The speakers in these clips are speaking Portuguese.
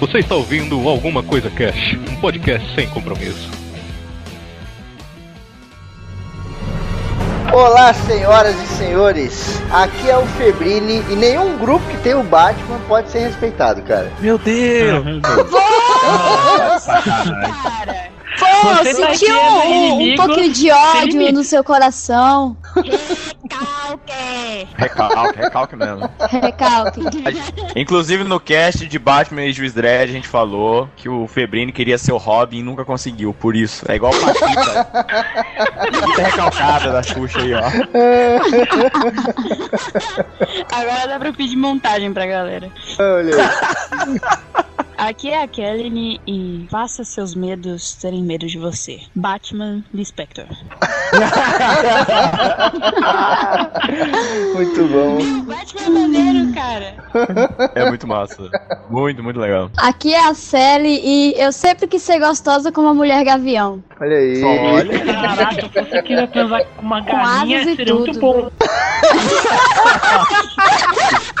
Você está ouvindo Alguma Coisa Cash, um podcast sem compromisso. Olá, senhoras e senhores. Aqui é o Febrini e nenhum grupo que tem o Batman pode ser respeitado, cara. Meu Deus! Nossa, cara! Pô, Você tá sentiu é meu um, um pouquinho de sem ódio no seu coração. Recalque, recalque mesmo. Recalque. Inclusive no cast de Batman e Juiz Dredd a gente falou que o Febrini queria ser o Robin e nunca conseguiu, por isso. É igual o Paquita. Muita recalcada da Xuxa aí, ó. Agora dá pra pedir montagem pra galera. Olha aí. Aqui é a Kelly e faça seus medos terem medo de você. Batman Lispector. Muito bom. O Batman é maneiro, cara. É muito massa. Muito, muito legal. Aqui é a Sally e eu sempre quis ser gostosa como a mulher gavião. Olha aí. Olha. Caraca, se você quiser transar com uma Com e seria muito tudo. bom.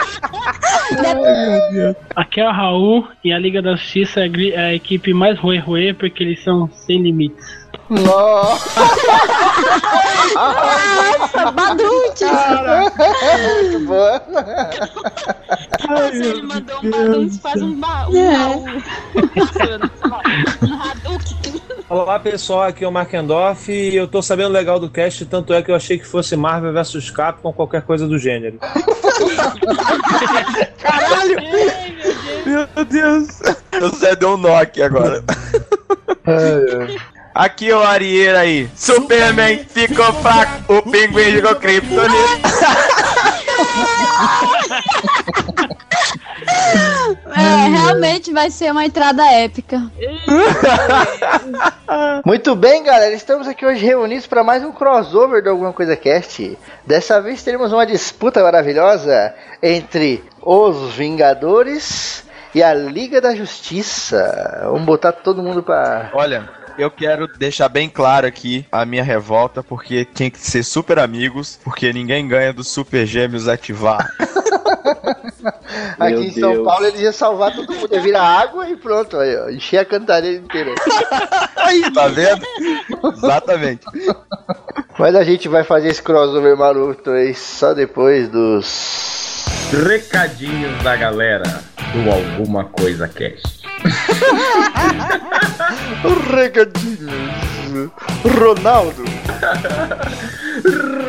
Aqui é o Raul e a Liga da Justiça é a é equipe mais ruê ruê porque eles são sem limites. Nossa, Nossa, badute! muito boa. Nossa, ele mandou um badum, faz um um É. baú. Um Hadouken. Olá pessoal, aqui é o Mark Endorf e eu tô sabendo legal do cast, tanto é que eu achei que fosse Marvel vs Capcom, qualquer coisa do gênero. Caralho! Meu Deus! Você deu um aqui agora. Aqui é o Arieira aí. Superman ficou fraco, o pinguim jogou Kryptonita. É, realmente vai ser uma entrada épica. Muito bem, galera. Estamos aqui hoje reunidos para mais um crossover do Alguma Coisa Cast. Dessa vez teremos uma disputa maravilhosa entre os Vingadores e a Liga da Justiça. Vamos botar todo mundo pra. Olha, eu quero deixar bem claro aqui a minha revolta, porque tinha que ser super amigos, porque ninguém ganha dos super gêmeos ativar. Aqui Meu em São Deus. Paulo eles iam salvar todo mundo, ia virar água e pronto, aí, ó, encher a cantareira inteira. Aí, tá vendo? Exatamente. Mas a gente vai fazer esse crossover maroto aí só depois dos. Recadinhos da galera do Alguma Coisa Cast. Recadinhos. Ronaldo.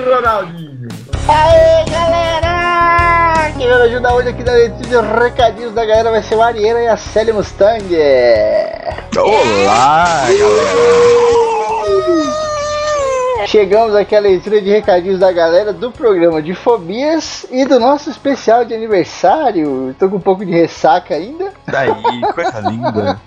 Ronaldinho. Aê, galera! Quem vai me ajudar hoje aqui na leitura de recadinhos da galera vai ser o Ariana e a Célia Mustang. Olá, Chegamos aqui à leitura de recadinhos da galera do programa de fobias e do nosso especial de aniversário. Tô com um pouco de ressaca ainda. Daí, coisa linda.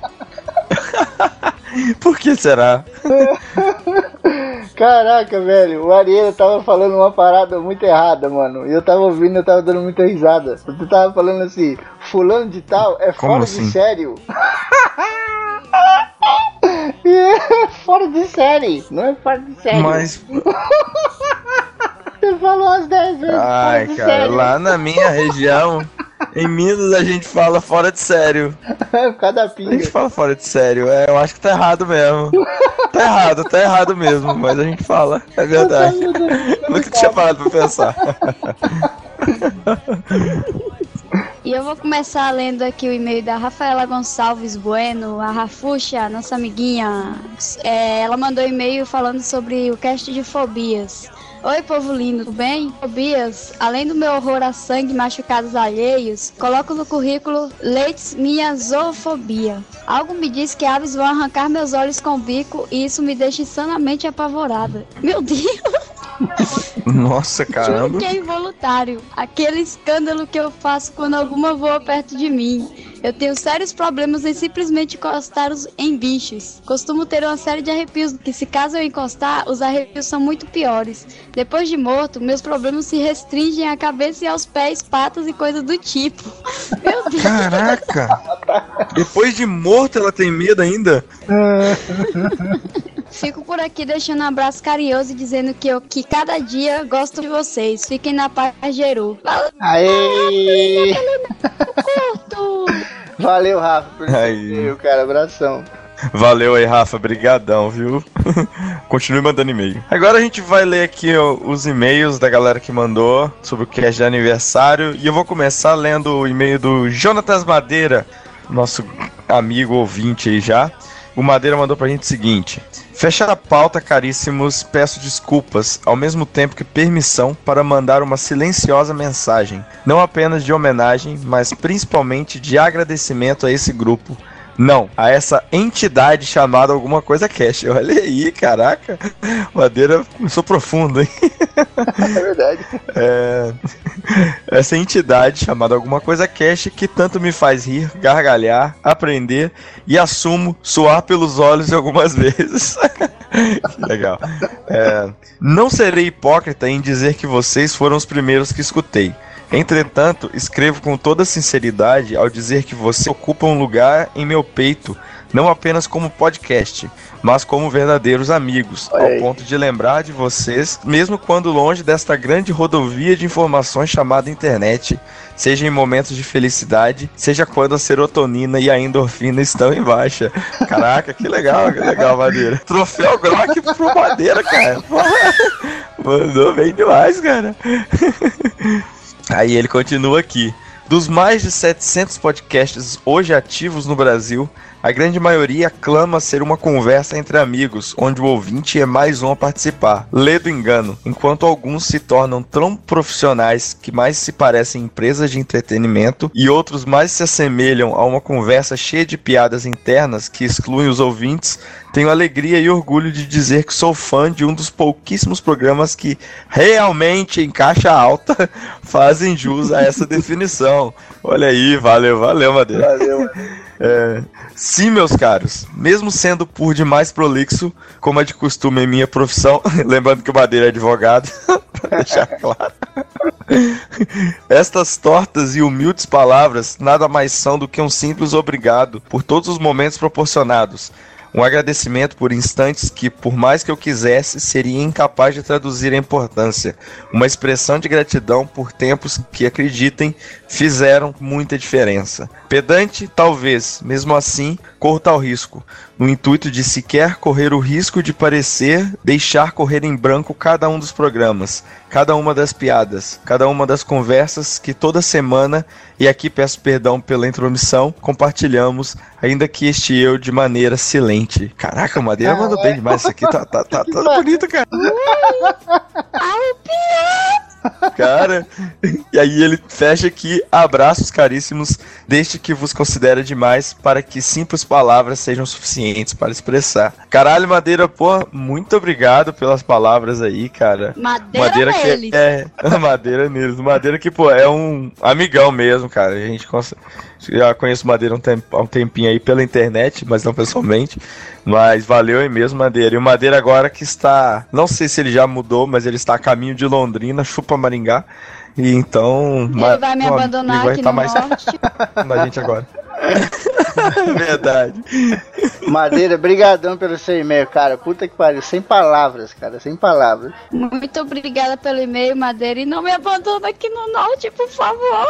Por que será? Caraca, velho, o Ariana tava falando uma parada muito errada, mano. E eu tava ouvindo, eu tava dando muita risada. Tu tava falando assim, fulano de tal é Como fora assim? de sério. É fora de série, não é fora de série. Mas, Você falou umas 10 vezes ai, cara, lá na minha região, em Minas, a gente fala fora de sério. Por causa da A gente pinga. fala fora de sério. É, eu acho que tá errado mesmo. Tá errado, tá errado mesmo, mas a gente fala. É verdade. Nunca tinha parado pra pensar. E eu vou começar lendo aqui o e-mail da Rafaela Gonçalves Bueno, a Rafuxa, nossa amiguinha. É, ela mandou e-mail falando sobre o cast de fobias. Oi, povo lindo, tudo bem? Fobias, além do meu horror a sangue e machucados alheios, coloco no currículo leites minha zoofobia. Algo me diz que aves vão arrancar meus olhos com o bico e isso me deixa insanamente apavorada. Meu Deus! Nossa, Juro caramba. que é involuntário. Aquele escândalo que eu faço quando alguma voa perto de mim. Eu tenho sérios problemas em simplesmente encostar os- em bichos. Costumo ter uma série de arrepios que, se caso eu encostar, os arrepios são muito piores. Depois de morto, meus problemas se restringem à cabeça e aos pés, patas e coisas do tipo. Meu Deus. Caraca! Depois de morto ela tem medo ainda? Fico por aqui deixando um abraço carinhoso e dizendo que eu que cada dia gosto de vocês. Fiquem na paz, Geru. Aê! Curto! Valeu, Rafa, por e-mail, cara. Abração. Valeu aí, Rafa. Brigadão, viu? Continue mandando e-mail. Agora a gente vai ler aqui ó, os e-mails da galera que mandou sobre o cast de aniversário. E eu vou começar lendo o e-mail do Jonatas Madeira, nosso amigo ouvinte aí já. O Madeira mandou pra gente o seguinte: Fecha a pauta, caríssimos. Peço desculpas, ao mesmo tempo que permissão, para mandar uma silenciosa mensagem. Não apenas de homenagem, mas principalmente de agradecimento a esse grupo. Não, a essa entidade chamada alguma coisa cash. Olha aí, caraca. Madeira começou profundo, hein? É verdade. É, essa entidade chamada alguma coisa cash que tanto me faz rir, gargalhar, aprender e assumo suar pelos olhos algumas vezes. Legal. É, não serei hipócrita em dizer que vocês foram os primeiros que escutei. Entretanto, escrevo com toda sinceridade ao dizer que você ocupa um lugar em meu peito, não apenas como podcast, mas como verdadeiros amigos, Olha ao ponto de lembrar de vocês, mesmo quando longe desta grande rodovia de informações chamada internet, seja em momentos de felicidade, seja quando a serotonina e a endorfina estão em baixa. Caraca, que legal, que legal, Madeira. Troféu Grok pro Madeira, cara. Mandou bem demais, cara. Aí ele continua aqui. Dos mais de 700 podcasts hoje ativos no Brasil, a grande maioria clama ser uma conversa entre amigos, onde o ouvinte é mais um a participar. Lê do engano, enquanto alguns se tornam tão profissionais que mais se parecem empresas de entretenimento e outros mais se assemelham a uma conversa cheia de piadas internas que excluem os ouvintes, tenho alegria e orgulho de dizer que sou fã de um dos pouquíssimos programas que realmente em caixa alta fazem jus a essa definição. Olha aí, valeu, valeu, Madeira. Valeu. É, sim, meus caros, mesmo sendo por demais prolixo, como é de costume em minha profissão, lembrando que o Madeira é advogado, deixar claro. Estas tortas e humildes palavras nada mais são do que um simples obrigado por todos os momentos proporcionados. Um agradecimento por instantes que, por mais que eu quisesse, seria incapaz de traduzir a importância. Uma expressão de gratidão por tempos que, acreditem, fizeram muita diferença. Pedante, talvez, mesmo assim, corro tal risco, no intuito de sequer correr o risco de parecer deixar correr em branco cada um dos programas, cada uma das piadas, cada uma das conversas que toda semana, e aqui peço perdão pela intromissão, compartilhamos, ainda que este eu de maneira silente. Caraca, o Madeira mandou bem demais isso aqui, tá, tá, tá, tá bonito, cara. Cara, e aí ele fecha aqui, abraços caríssimos, desde que vos considera demais para que simples palavras sejam suficientes para expressar. Caralho, Madeira, pô, muito obrigado pelas palavras aí, cara. Madeira, que neles. é Madeira neles. Madeira que, pô, é um amigão mesmo, cara. A gente cons- já conheço Madeira há um, tempinho aí pela internet, mas não pessoalmente. Mas valeu aí mesmo, Madeira. E o Madeira agora que está. Não sei se ele já mudou, mas ele está a caminho de Londrina, chupa Maringá. E então. Ele vai me abandonar aqui no mais norte. na gente agora. Verdade. Madeira, brigadão pelo seu e-mail, cara. Puta que pariu. Sem palavras, cara. Sem palavras. Muito obrigada pelo e-mail, Madeira. E não me abandona aqui no norte, por favor.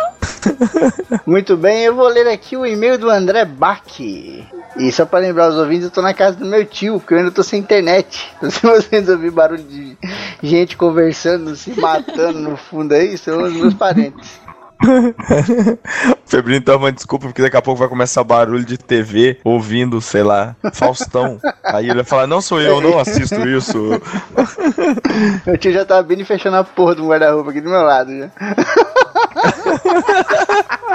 Muito bem, eu vou ler aqui o e-mail do André Bach. E só pra lembrar os ouvintes, eu tô na casa do meu tio, porque eu ainda tô sem internet. Então, se vocês ouvirem barulho de gente conversando, se matando no fundo aí, são os meus parentes. Febrino então, uma desculpa, porque daqui a pouco vai começar barulho de TV, ouvindo, sei lá, Faustão. Aí ele vai falar, não sou eu, não assisto isso. Meu tio já tá abrindo e fechando a porra do guarda-roupa aqui do meu lado já.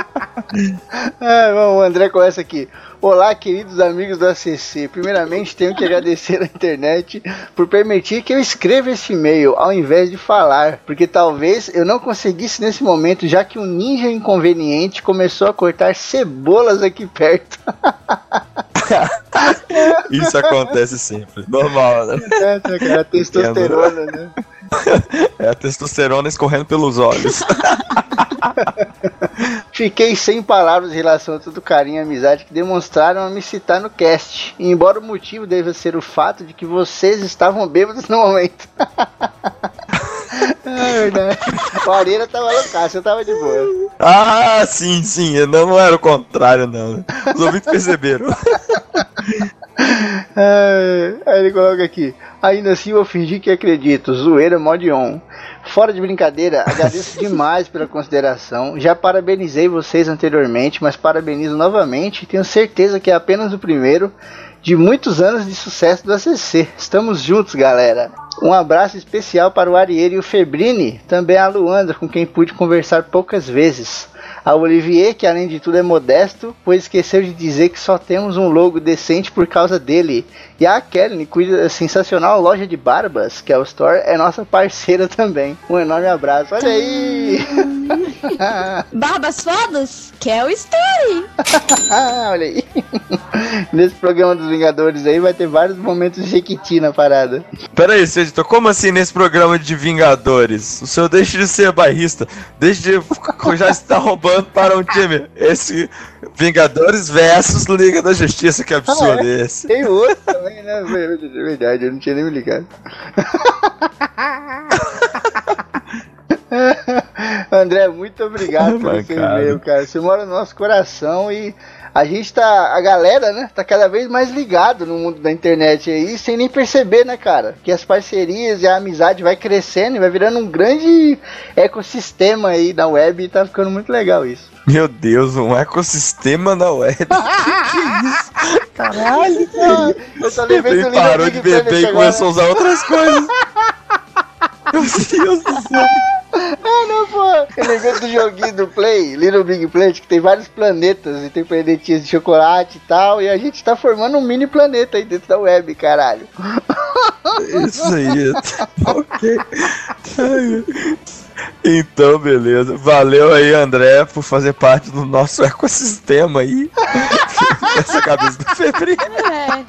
ah, bom, o André começa aqui. Olá, queridos amigos do ACC. Primeiramente, tenho que agradecer à internet por permitir que eu escreva esse e-mail ao invés de falar, porque talvez eu não conseguisse nesse momento, já que um ninja inconveniente começou a cortar cebolas aqui perto. Isso acontece sempre. Normal, né? É, cara, testosterona, né? É a testosterona escorrendo pelos olhos. Fiquei sem palavras em relação a todo o carinho e amizade que demonstraram a me citar no cast. E embora o motivo deva ser o fato de que vocês estavam bêbados no momento. É verdade. O Arena tava loucaço, eu tava de boa. Ah, sim, sim. Não, não era o contrário, não. Os ouvintes perceberam. É, aí ele coloca aqui. Ainda assim eu fingi que acredito. Zoeira mod on. Fora de brincadeira, agradeço demais pela consideração. Já parabenizei vocês anteriormente, mas parabenizo novamente. Tenho certeza que é apenas o primeiro de muitos anos de sucesso do ACC. Estamos juntos, galera. Um abraço especial para o Ariel e o Febrini, também a Luanda, com quem pude conversar poucas vezes. A Olivier, que além de tudo é modesto, pois esqueceu de dizer que só temos um logo decente por causa dele. E a Kelly, cuida da sensacional loja de barbas, que é o Store, é nossa parceira também. Um enorme abraço. Olha aí! Barbas fodas? Que é o Story. Olha aí. Nesse programa dos Vingadores aí vai ter vários momentos de Jequiti na parada. Pera aí, seu editor, como assim nesse programa de Vingadores? O senhor deixa de ser bairrista, deixa de já estar roubando para um time. Esse Vingadores versus Liga da Justiça, que absurdo Ah, é? esse. Tem outro também, né? É verdade, eu não tinha nem me ligado. André, muito obrigado pelo seu Mancada. e-mail, cara. Você mora no nosso coração e a gente tá, a galera, né, tá cada vez mais ligado no mundo da internet aí, sem nem perceber, né, cara? Que as parcerias e a amizade vai crescendo e vai virando um grande ecossistema aí da web e tá ficando muito legal isso. Meu Deus, um ecossistema na web. Caralho, eu tô lembrando Ele do parou de beber e começou a usar outras coisas. Meu Deus do céu. Ah, não, pô. Eu lembrei do joguinho do Play, Little Big Planet, que tem vários planetas e tem planetinhas de chocolate e tal. E a gente tá formando um mini planeta aí dentro da web, caralho. Isso aí. ok. Então, beleza. Valeu aí, André, por fazer parte do nosso ecossistema aí. Essa cabeça do Febril. É.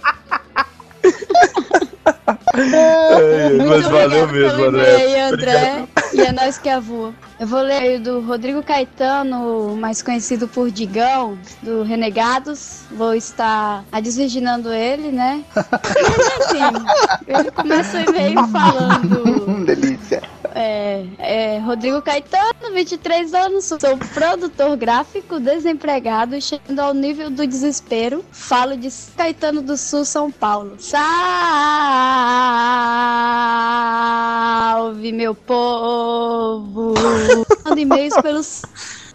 mas Muito valeu obrigado mesmo, pelo André. e-mail, André. E é nós que avua. Eu vou ler aí o do Rodrigo Caetano, mais conhecido por Digão, do Renegados. Vou estar desvirginando ele, né? E assim, ele começa o e-mail falando. Delícia. É, é, Rodrigo Caetano, 23 anos, sou produtor gráfico, desempregado chegando ao nível do desespero. Falo de Caetano do Sul, São Paulo. Salve, meu povo! Mando e-mails pelos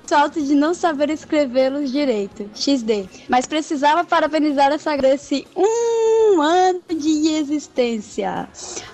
salto de não saber escrevê-los direito. XD. Mas precisava parabenizar essa Grace um ano de existência.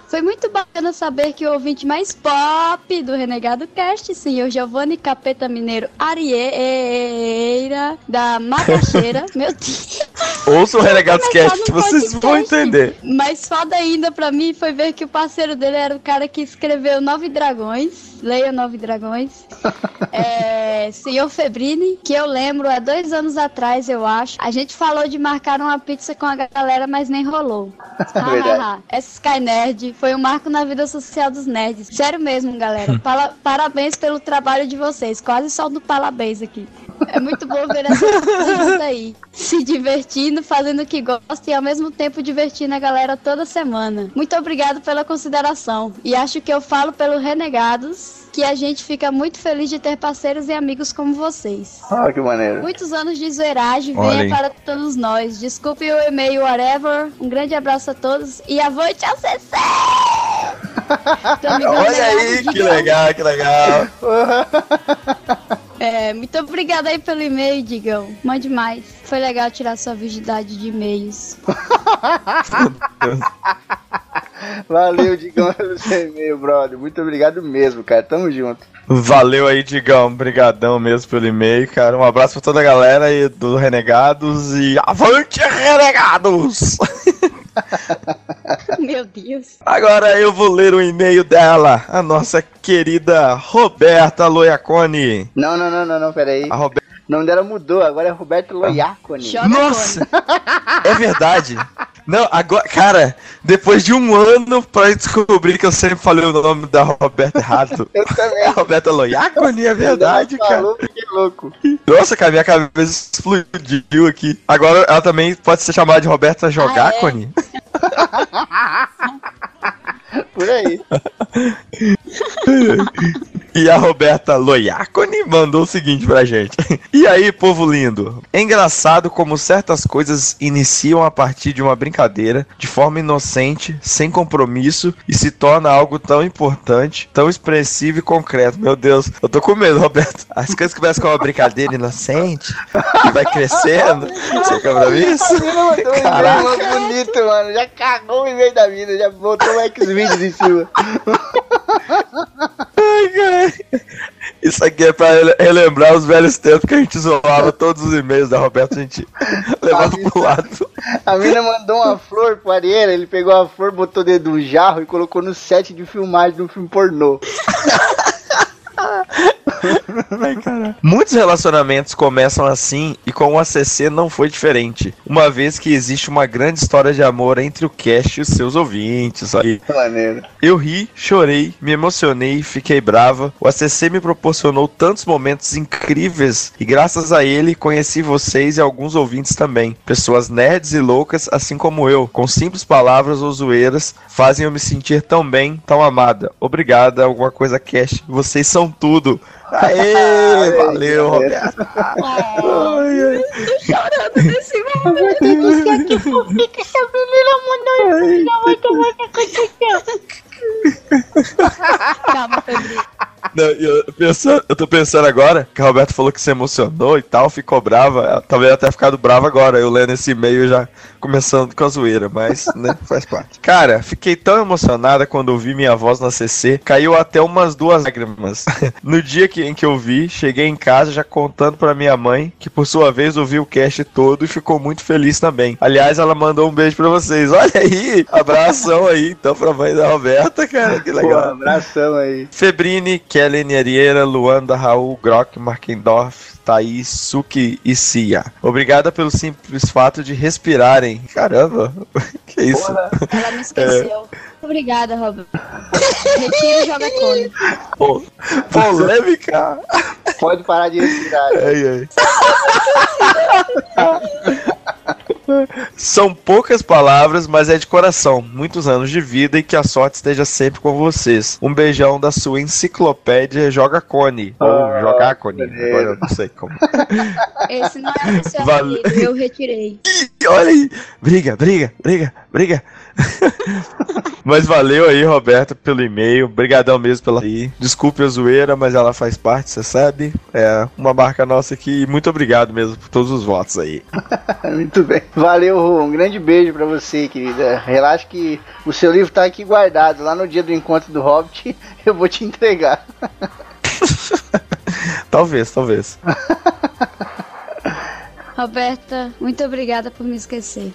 Foi muito bacana saber que o ouvinte mais pop do Renegado Cast, senhor Giovanni Capeta Mineiro Arieira, da Macaxeira. Meu Deus. Ouça o Renegados Começar Cast, vocês vão entender. Mas foda ainda pra mim foi ver que o parceiro dele era o cara que escreveu Nove Dragões. Leia Nove Dragões. é, senhor Febrini, que eu lembro há dois anos atrás, eu acho. A gente falou de marcar uma pizza com a galera, mas nem rolou. Verdade. Essa Sky Nerd foi um marco na vida social dos nerds. Sério mesmo, galera. Pala- parabéns pelo trabalho de vocês. Quase só do parabéns aqui. É muito bom ver essa aí. Se divertindo, fazendo o que gosta e ao mesmo tempo divertindo a galera toda semana. Muito obrigado pela consideração. E acho que eu falo pelo Renegados que a gente fica muito feliz de ter parceiros e amigos como vocês. Ah, que maneiro. Muitos anos de zoeiragem, venha aí. para todos nós. Desculpe o e-mail, whatever. Um grande abraço a todos e avante ao CC! Olha aí, Digão, que legal, que legal. É, muito obrigada aí pelo e-mail, Digão. Mande mais. Foi legal tirar sua virgindade de e-mails. Valeu, Digão, pelo seu e-mail, brother. Muito obrigado mesmo, cara. Tamo junto. Valeu aí, Digão. Brigadão mesmo pelo e-mail, cara. Um abraço pra toda a galera aí do Renegados e avante, Renegados! Meu Deus. Agora eu vou ler o e-mail dela, a nossa querida Roberta Loiacone. Não, não, não, não, não, peraí. A Roberta. O nome dela mudou, agora é Roberto Loiacone. Joga Nossa! É verdade. Não, agora, cara, depois de um ano pra descobrir que eu sempre falei o nome da Roberta errado. Eu É também. Roberta Loiacone, é verdade, cara. falou, fiquei louco. Nossa, cara, minha cabeça explodiu aqui. Agora ela também pode ser chamada de Roberta Jogacone. Por aí. E a Roberta Loiacone mandou o seguinte pra gente. E aí, povo lindo? É engraçado como certas coisas iniciam a partir de uma brincadeira, de forma inocente, sem compromisso, e se torna algo tão importante, tão expressivo e concreto. Meu Deus, eu tô com medo, Roberto. As coisas começam com uma brincadeira inocente, e vai crescendo. Você quer pra isso? Um Caraca. mó bonito, mano. Já cagou o e-mail da vida, já botou o X-Videos em cima. Ai, cara. Isso aqui é pra rele- relembrar os velhos tempos que a gente zoava todos os e-mails da Roberta, a gente levava pro lado. A mina mandou uma flor pro Arieira, ele pegou a flor, botou dentro do jarro e colocou no set de filmagem de um filme pornô. Muitos relacionamentos começam assim e com o ACC não foi diferente. Uma vez que existe uma grande história de amor entre o cast e os seus ouvintes. Aí. Maneiro. Eu ri, chorei, me emocionei, fiquei brava. O ACC me proporcionou tantos momentos incríveis e graças a ele conheci vocês e alguns ouvintes também. Pessoas nerds e loucas, assim como eu, com simples palavras ou zoeiras, fazem eu me sentir tão bem, tão amada. Obrigada, alguma coisa cast. Vocês são tudo. Aê, valeu, Roberto. Ai, ai. Chorando nesse momento. Você aqui fofinha que essa menina mandou mim. Muito bom que aconteceu. Calma, Febrinho. Não, eu, pensando, eu tô pensando agora que a Roberto falou que se emocionou e tal, ficou brava. Talvez até ficado brava agora, eu lendo esse e-mail já começando com a zoeira, mas, né, faz parte. Cara, fiquei tão emocionada quando ouvi minha voz na CC, caiu até umas duas lágrimas. No dia que, em que eu vi, cheguei em casa já contando pra minha mãe, que por sua vez ouviu o cast todo e ficou muito feliz também. Aliás, ela mandou um beijo pra vocês. Olha aí, abração aí, então, pra mãe da Roberta, cara, que Pô, legal. abração aí. Febrini, Kellen Arieira, Luanda, Raul, Grock, Markendorf, Thaís, Suki e Cia. Obrigada pelo simples fato de respirarem. Caramba, que isso? Ela me esqueceu. Obrigada, Robert. Retiro e joga cone. Pô, polêmica. Pode parar de respirar. Ai, ai. São poucas palavras, mas é de coração. Muitos anos de vida e que a sorte esteja sempre com vocês. Um beijão da sua enciclopédia Joga Cone. Ou Ah, Jogar Cone. Agora eu não sei como. Esse não é o seu Valeu. amigo, eu retirei. Ih, Olha aí! Briga, briga, briga, briga. mas valeu aí, Roberto, pelo e-mail. Obrigadão mesmo pela aí. Desculpe a zoeira, mas ela faz parte, você sabe. É uma marca nossa aqui. E muito obrigado mesmo por todos os votos aí. Muito bem. Valeu, Ru. Um grande beijo pra você, querida. Relaxa que o seu livro tá aqui guardado. Lá no dia do encontro do Hobbit, eu vou te entregar. Talvez, talvez. Roberta, muito obrigada por me esquecer.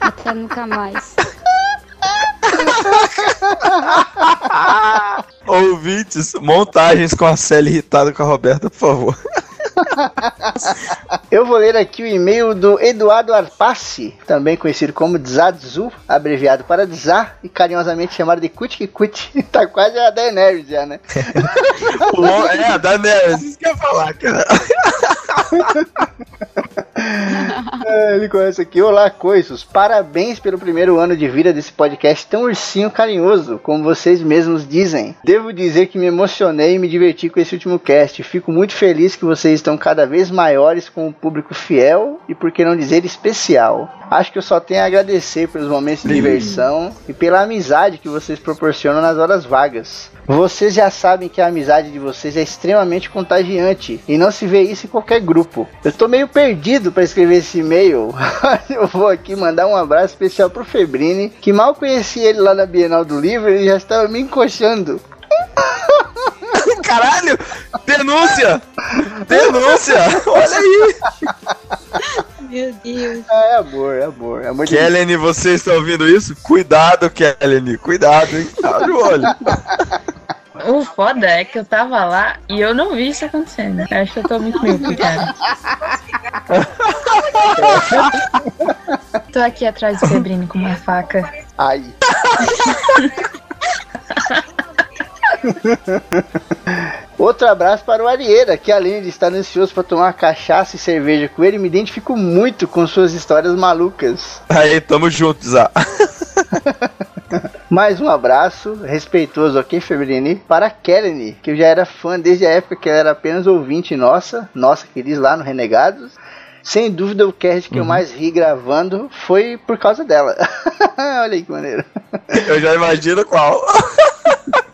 Até nunca mais. Ouvintes, montagens com a Célia irritada com a Roberta, por favor. Eu vou ler aqui o e-mail do Eduardo Arpaci, também conhecido como Dzadzu, abreviado para Dzá e carinhosamente chamado de Kutkikut. tá quase a Daenerys já, né? É, a Daenerys, isso que eu ia falar, cara. É, ele começa aqui. Olá, coisos. Parabéns pelo primeiro ano de vida desse podcast tão ursinho carinhoso, como vocês mesmos dizem. Devo dizer que me emocionei e me diverti com esse último cast. Fico muito feliz que vocês estão cada vez maiores com um público fiel e, por que não dizer, especial. Acho que eu só tenho a agradecer pelos momentos de diversão e pela amizade que vocês proporcionam nas horas vagas. Vocês já sabem que a amizade de vocês é extremamente contagiante e não se vê isso em qualquer grupo. Eu tô meio perdido para escrever esse e-mail. Eu vou aqui mandar um abraço especial pro Febrini, que mal conheci ele lá na Bienal do Livro e já estava me encoxando. Caralho! Denúncia! Denúncia! Olha aí! Meu Deus. Ah, é amor, é amor, é amor de Kellen, você está ouvindo isso? Cuidado, Kellen. Cuidado, hein? Abre o olho. O foda é que eu tava lá e eu não vi isso acontecendo. Eu acho que eu tô muito míope, cara. tô aqui atrás do Febrine com uma faca. Ai. Outro abraço para o Arieira, que além de estar ansioso para tomar cachaça e cerveja com ele, me identifico muito com suas histórias malucas. Aí, tamo junto, Zá. Mais um abraço respeitoso, ok, Febrini? Para a Kelly, que eu já era fã desde a época que ela era apenas ouvinte nossa, nossa que diz lá no Renegados. Sem dúvida, o cast que eu mais ri gravando foi por causa dela. Olha aí que maneiro. Eu já imagino qual.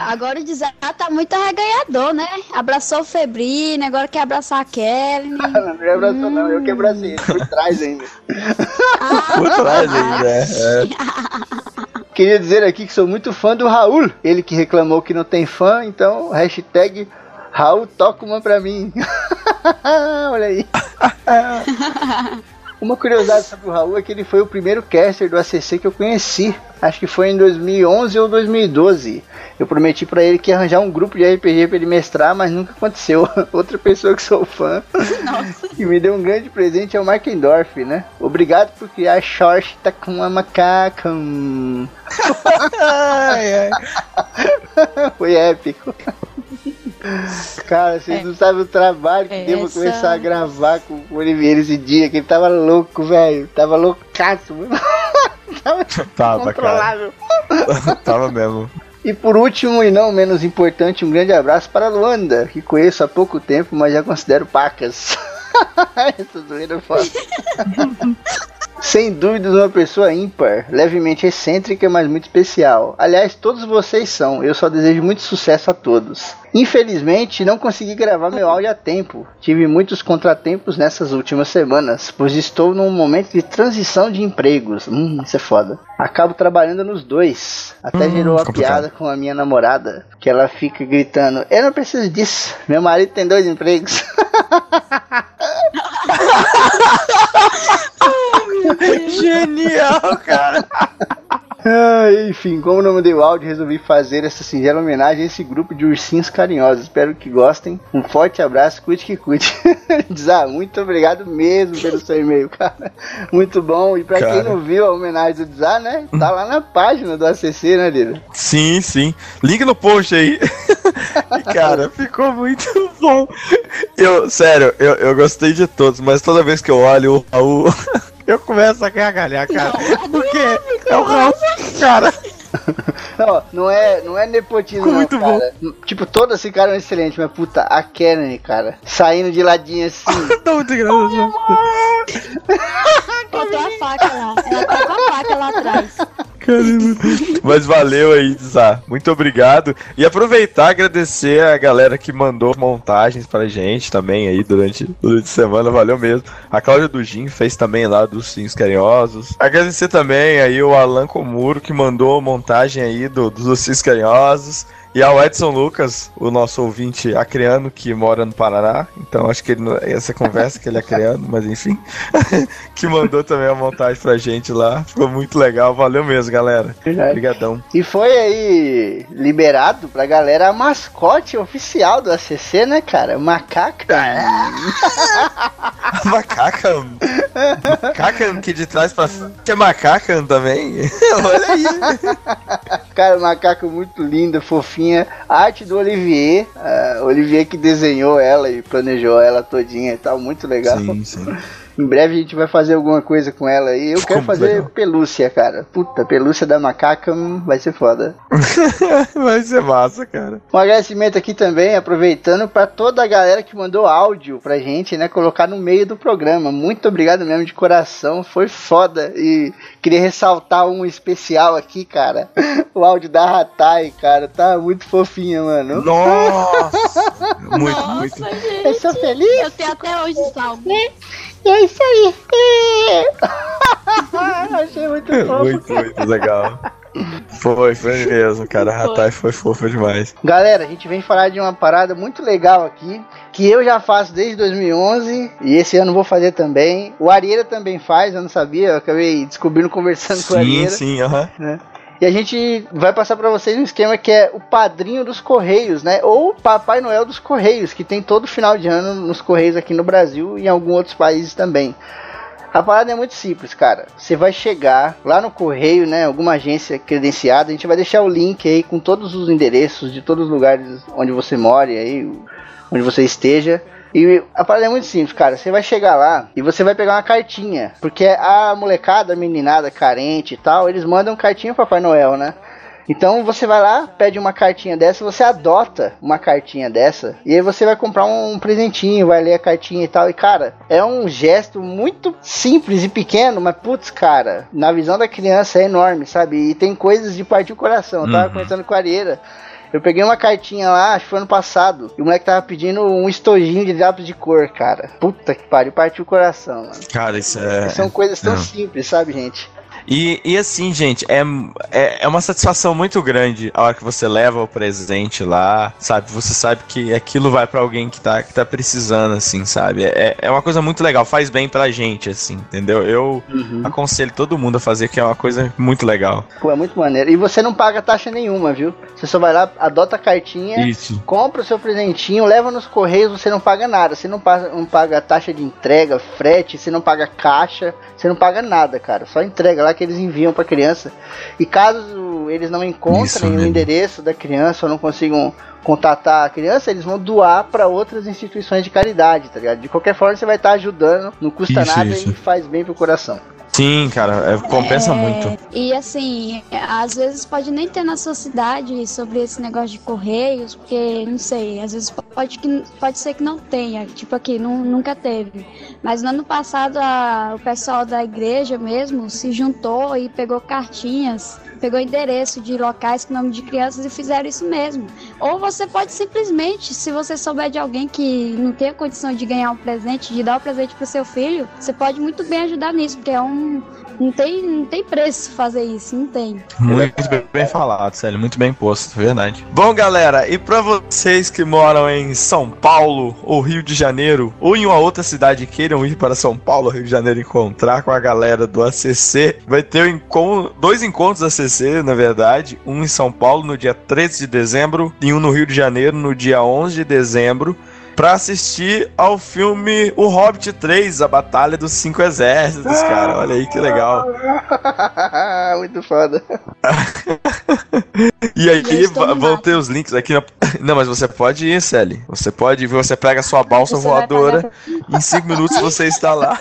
Agora o Dizar tá muito arreganhador, né? Abraçou o Febrine, agora quer abraçar a Kelly. não, não abraçou, não. Eu que abracei ele por trás ainda. Por trás ainda, é. é. Queria dizer aqui que sou muito fã do Raul. Ele que reclamou que não tem fã, então hashtag Raul toca uma pra mim. Olha aí. Uma curiosidade sobre o Raul é que ele foi o primeiro caster do ACC que eu conheci. Acho que foi em 2011 ou 2012. Eu prometi pra ele que ia arranjar um grupo de RPG pra ele mestrar, mas nunca aconteceu. Outra pessoa que sou fã e me deu um grande presente é o Markendorf, né? Obrigado por criar short tá com uma macaca. Foi épico. Cara, vocês É. não sabem o trabalho que deu pra Essa- começar a gravar com o Oliveira esse dia, que ele tava louco, velho. Tava loucaço, mano. tava Tava, cara. incontrolável. Tava mesmo. E por último, e não menos importante, um grande abraço para a Luanda, que conheço há pouco tempo, mas já considero pacas. Essa zoeira é foda. Sem dúvidas, uma pessoa ímpar, levemente excêntrica, mas muito especial. Aliás, todos vocês são. Eu só desejo muito sucesso a todos. Infelizmente, não consegui gravar meu áudio a tempo. Tive muitos contratempos nessas últimas semanas, pois estou num momento de transição de empregos. Hum, isso é foda. Acabo trabalhando nos dois. Até Hum, gerou uma complicado. piada com a minha namorada, que ela fica gritando: Eu não preciso disso. Meu marido tem dois empregos. Genial, cara. Ah, enfim, como não mandei o áudio, resolvi fazer essa singela homenagem a esse grupo de ursinhos carinhosos. Espero que gostem. Um forte abraço, cuide que cuide. Diz, ah, muito obrigado mesmo pelo seu e-mail, cara. Muito bom. E pra quem Cara. não viu a homenagem do Dizar, né? Tá lá na página do ACC, né, Lila? Sim, sim. Liga no post aí. Cara, ficou muito bom. Eu, sério, eu, eu gostei de todos, mas toda vez que eu olho o Raul, eu começo a gargalhar, cara. Porque é o Raul, cara. Não, não é, não é nepotismo, não, Muito bom. cara. Tipo, todas ficaram excelentes, mas puta, a Karen, cara, saindo de ladinho assim. Tá muito engraçado. Botou a faca lá. Ela tá com a faca lá atrás. Mas valeu aí, Zá. Muito obrigado. E aproveitar agradecer a galera que mandou montagens pra gente também aí durante, durante a semana. Valeu mesmo. A Cláudia Dugin fez também lá dos Sims Carinhosos. Agradecer também aí o Alan Comuro que mandou montagem aí do, dos Sims Carinhosos. E ao Edson Lucas, o nosso ouvinte acreano que mora no Paraná. Então acho que ele, essa conversa que ele é acreano, mas enfim. que mandou também a montagem pra gente lá. Ficou muito legal. Valeu mesmo, galera. Obrigadão. E foi aí liberado pra galera a mascote oficial do ACC, né, cara? Macaca. Macaca. Macaca que de trás pra frente é macaca também. Olha aí. Cara, macaco muito linda, fofinha. Arte do Olivier. ah, Olivier que desenhou ela e planejou ela todinha e tal. Muito legal. Sim, sim. Em breve a gente vai fazer alguma coisa com ela aí. Eu quero fazer legal. pelúcia, cara. Puta, pelúcia da macaca hum, vai ser foda. Vai ser massa, cara. Um agradecimento aqui também, aproveitando para toda a galera que mandou áudio pra gente, né? Colocar no meio do programa. Muito obrigado mesmo de coração, foi foda. E queria ressaltar um especial aqui, cara. O áudio da Ratai, cara, tá muito fofinha, mano. Nossa. Muito, Nossa, muito. gente. Eu sou feliz. Eu tenho até hoje salvo. E é isso aí. Achei muito fofo. Muito, muito legal. Foi, foi mesmo, cara. A Ratai foi fofa demais. Galera, a gente vem falar de uma parada muito legal aqui, que eu já faço desde 2011 e esse ano vou fazer também. O Arieira também faz, eu não sabia, eu acabei descobrindo conversando com o Sim, Arieira. sim, aham. E a gente vai passar pra vocês um esquema que é o padrinho dos Correios, né? Ou Papai Noel dos Correios, que tem todo final de ano nos Correios aqui no Brasil e em alguns outros países também. A parada é muito simples, cara. Você vai chegar lá no correio, né? Alguma agência credenciada. A gente vai deixar o link aí com todos os endereços de todos os lugares onde você mora aí, onde você esteja. E a parada é muito simples, cara. Você vai chegar lá e você vai pegar uma cartinha. Porque a molecada, a meninada carente e tal, eles mandam cartinha pro Papai Noel, né? Então você vai lá, pede uma cartinha dessa, você adota uma cartinha dessa, e aí você vai comprar um presentinho, vai ler a cartinha e tal. E cara, é um gesto muito simples e pequeno, mas putz, cara, na visão da criança é enorme, sabe? E tem coisas de partir o coração. Eu tava Uhum. conversando com a Arieira. Eu peguei uma cartinha lá, acho que foi ano passado, e o moleque tava pedindo um estojinho de lápis de cor, cara. Puta que pariu, partiu o coração, mano. Cara, isso é. São coisas tão Não. simples, sabe, gente? E, e assim, gente, é, é, é uma satisfação muito grande a hora que você leva o presente lá, sabe? Você sabe que aquilo vai pra alguém que tá, que tá precisando, assim, sabe? É, é uma coisa muito legal, faz bem pra gente, assim, entendeu? Eu Uhum. aconselho todo mundo a fazer, que é uma coisa muito legal. Pô, é muito maneiro. E você não paga taxa nenhuma, viu? Você só vai lá, adota a cartinha, Isso. compra o seu presentinho, leva nos correios, você não paga nada. Você não paga, não paga taxa de entrega, frete, você não paga caixa, você não paga nada, cara. Só entrega lá que eles enviam pra criança. E caso eles não encontrem o endereço da criança ou não consigam contatar a criança, eles vão doar pra outras instituições de caridade, tá ligado? De qualquer forma, você vai estar ajudando, não custa Isso, nada isso. e faz bem pro coração. Sim, cara, é- compensa É, muito. E assim, às vezes pode nem ter na sua cidade sobre esse negócio de correios, porque não sei, às vezes pode, que, pode ser que não tenha, tipo aqui, nu- nunca teve. Mas no ano passado a- o pessoal da igreja mesmo se juntou e pegou cartinhas, pegou endereço de locais com nome de crianças e fizeram isso mesmo. Ou você pode simplesmente, se você souber de alguém que não tem a condição de ganhar um presente, de dar o presente pro seu filho, você pode muito bem ajudar nisso, porque é um. Não tem, não tem preço fazer isso, não tem. Muito bem, bem falado, Célio. Muito bem posto, verdade. Bom, galera, e pra vocês que moram em São Paulo ou Rio de Janeiro, ou em uma outra cidade queiram ir para São Paulo ou Rio de Janeiro encontrar com a galera do ACC, vai ter um encon- dois encontros ACC, na verdade. Um em São Paulo no dia 13 de dezembro e um no Rio de Janeiro no dia 11 de dezembro. Pra assistir ao filme O Hobbit 3, A Batalha dos Cinco Exércitos, cara. Olha aí que legal. muito foda. E aí E vão ter os links aqui. Na... Não, mas você pode ir, Sally. Você pode ir, você pega a sua balsa Você voadora. pagar Em cinco minutos você está lá.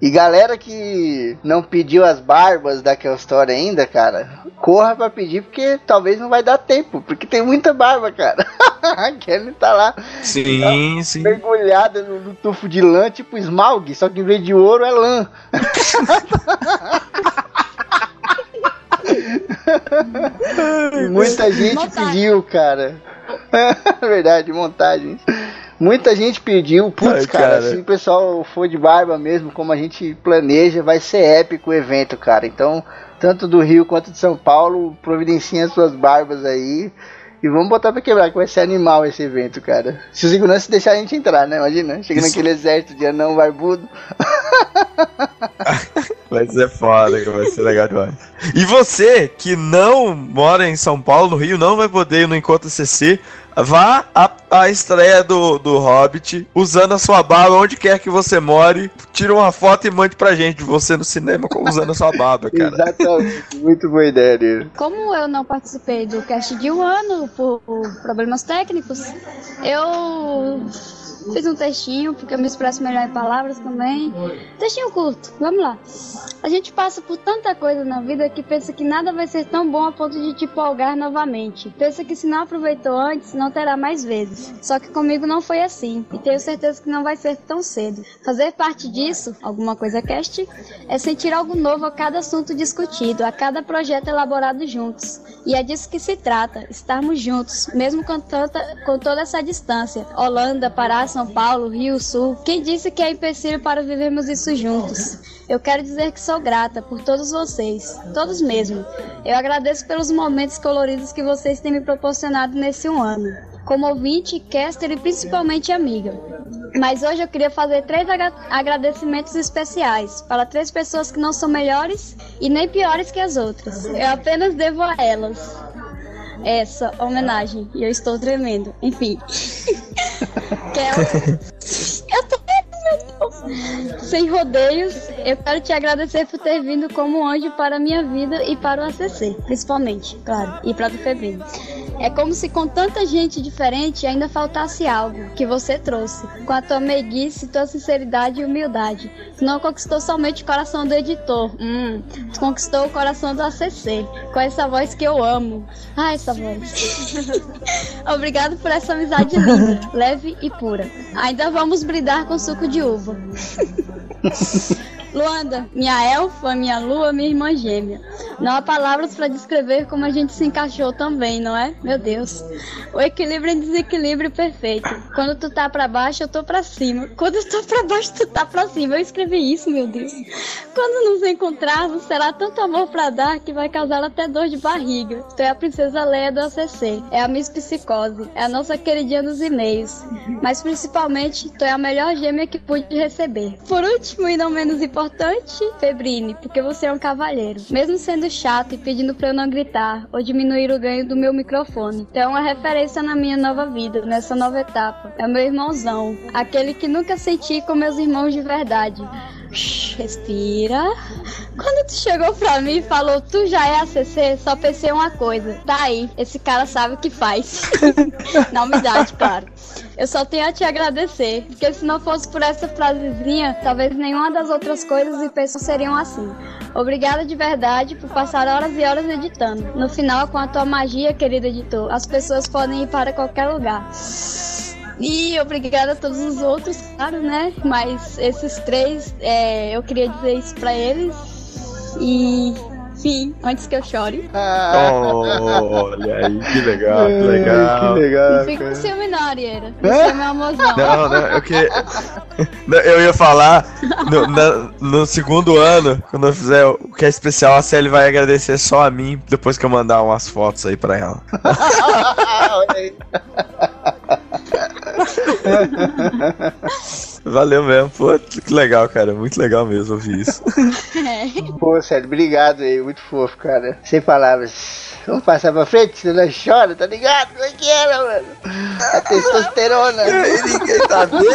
E galera que não pediu as barbas daquela história ainda, cara, corra pra pedir porque talvez não vai dar tempo, porque tem muita barba, cara. A Kelly tá lá Sim, sim. mergulhada no, no tufo de lã, tipo Smaug, só que em vez de ouro é lã. Muita gente pediu, cara. Verdade, montagem. Muita gente pediu, putz, Ai, cara, cara. se o pessoal for de barba mesmo, como a gente planeja, vai ser épico o evento, cara. Então, tanto do Rio quanto de São Paulo, providenciem as suas barbas aí. E vamos botar pra quebrar, que vai ser animal esse evento, cara. Se o segurança deixar a gente entrar, né? Imagina, chega Isso. naquele exército de anão barbudo. Vai ser foda, que vai ser legal demais. E você que não mora em São Paulo, no Rio, não vai poder ir no Encontro CC, vá à, à estreia do, do Hobbit, usando a sua barba onde quer que você more, tira uma foto e mande pra gente de você no cinema com- usando a sua barba, cara. Exatamente, muito boa ideia dele. Como eu não participei do cast de um ano por problemas técnicos, eu fiz um textinho, porque eu me expresso melhor em palavras também. Textinho curto, vamos lá. A gente passa por tanta coisa na vida que pensa que nada vai ser tão bom a ponto de te empolgar novamente. Pensa que se não aproveitou antes, não terá mais vezes. Só que comigo não foi assim, e tenho certeza que não vai ser tão cedo. Fazer parte disso, alguma coisa cast, é sentir algo novo a cada assunto discutido, a cada projeto elaborado juntos. E é disso que se trata, estarmos juntos, mesmo com, tanta, com toda essa distância. Holanda, Pará, São Paulo, Rio, Sul. Quem disse que é empecilho para vivermos isso juntos? Eu quero dizer que sou grata por todos vocês, todos mesmo. Eu agradeço pelos momentos coloridos que vocês têm me proporcionado nesse um ano. Como ouvinte, caster e principalmente amiga. Mas hoje eu queria fazer três agra- agradecimentos especiais para três pessoas que não são melhores e nem piores que as outras. Eu apenas devo a elas essa homenagem e eu estou tremendo. Enfim. Eu tô Sem rodeios, eu quero te agradecer por ter vindo como anjo para a minha vida e para o ACC, principalmente, claro, e para o Febrino. É como se com tanta gente diferente ainda faltasse algo que você trouxe, com a tua meiguice, tua sinceridade e humildade. Tu não conquistou somente o coração do editor, hum, tu conquistou o coração do ACC, com essa voz que eu amo. Ah, essa voz. Obrigado por essa amizade linda, leve e pura. Ainda vamos brindar com suco de uva. Luanda, minha elfa, minha lua, minha irmã gêmea. Não há palavras para descrever como a gente se encaixou também, não é? Meu Deus. O equilíbrio e desequilíbrio perfeito. Quando tu tá para baixo, eu tô para cima. Quando eu tô para baixo, tu tá para cima. Eu escrevi isso, meu Deus. Quando nos encontrarmos, será tanto amor para dar que vai causar até dor de barriga. Tu é a princesa Leia do ACC. É a Miss Psicose. É a nossa queridinha dos e-mails. Mas principalmente, tu é a melhor gêmea que pude receber. Por último e não menos importante, Febrine, porque você é um cavalheiro. Mesmo sendo chato e pedindo pra eu não gritar ou diminuir o ganho do meu microfone. Tu é uma referência na minha nova vida, nessa nova etapa. É meu irmãozão. Aquele que nunca senti com meus irmãos de verdade. Respira. Quando tu chegou pra mim e falou, tu já é ACC, só pensei uma coisa. Tá aí, esse cara sabe o que faz. Na humildade, claro. Eu só tenho a te agradecer, porque se não fosse por essa frasezinha, talvez nenhuma das outras coisas e pessoas seriam assim. Obrigada de verdade por passar horas e horas editando. No final, com a tua magia, querido editor, as pessoas podem ir para qualquer lugar. E obrigada a todos os outros, claro, né? Mas esses três, é, eu queria dizer isso pra eles. E, enfim, antes que eu chore. Olha aí, que legal, que legal. Que legal. Não fica com ciúme não, Arieira. Você é meu amorzão. Não, não, eu que... Eu ia falar, no, na- no segundo ano, quando eu fizer o que é especial, a Sally vai agradecer só a mim, depois que eu mandar umas fotos aí pra ela. Olha aí. Valeu mesmo, pô, que legal, cara, muito legal mesmo ouvir isso. É. Pô, sério, obrigado aí, muito fofo, cara. Sem palavras. Vamos passar pra frente, senão nós chora, tá ligado? Como é que era, mano? A testosterona. Ninguém tá vendo.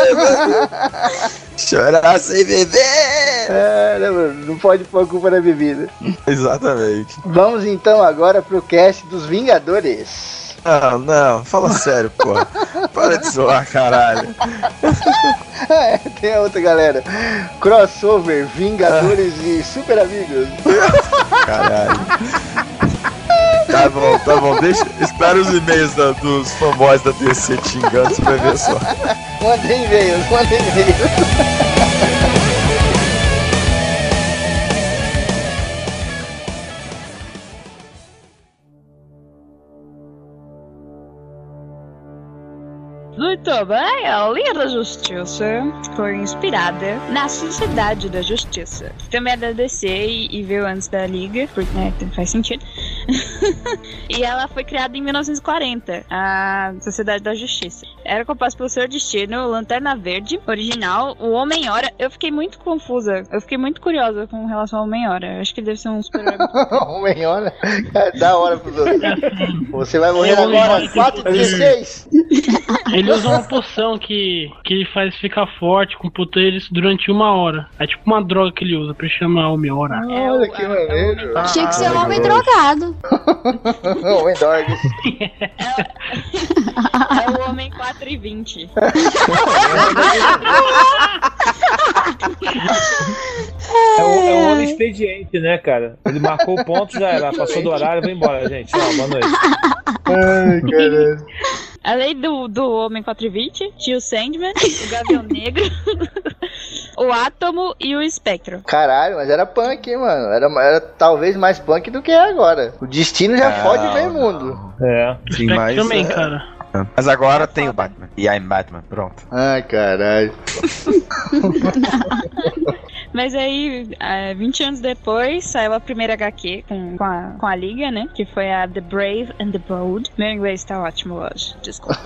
Chorar sem beber. É, né, mano? Não pode pôr a culpa na bebida. Exatamente. Vamos então agora pro cast dos Vingadores. Não, não, fala sério, pô. Para de zoar, caralho. É, tem a outra galera. Crossover, Vingadores e Super Amigos. Caralho. Tá bom, tá bom. Deixa, espera os e-mails da- dos fanboys da DC te xingando, você vai ver só. Mandem e-mails, mandem e-mails. Muito bem, a Liga da Justiça foi inspirada na Sociedade da Justiça. Também é da DC e, e veio antes da Liga, porque né, faz sentido. e ela foi criada em 1940, a Sociedade da Justiça. Era composta pelo Senhor Destino, Lanterna Verde, original, o Homem-Hora. Eu fiquei muito confusa, eu fiquei muito curiosa com relação ao Homem-Hora. Eu Acho que ele deve ser um super Homem-Hora. É da hora pros outros. Você vai morrer É, o agora, Homem-Hora 416. Ele usa uma poção que, que ele faz ficar forte com poderes durante uma hora. É tipo uma droga que ele usa pra chamar Homem-Hora. Olha que maneiro. Tinha que ser um homem drogado. Homem Dorgs. É o Homem 4 e 20. É um, é um homem expediente, né, cara? Ele marcou o ponto, já era. Passou do horário, vai embora, gente. Tchau, boa noite. Ai, caralho. Além do, do Homem 420, tinha o Sandman, o Gavião Negro, o Átomo e o Espectro. Caralho, mas era punk, hein, mano. Era, era talvez mais punk do que é agora. O destino já Não, fode meio mundo. É. Sim, Spectre mas, também, é, cara. Mas agora tem o Batman. E I'm Batman, pronto. Ai, caralho. Mas aí, é, 20 anos depois, saiu a primeira HQ com, com, a, com a Liga, né? Que foi a The Brave and the Bold. Meu inglês tá ótimo hoje, desculpa.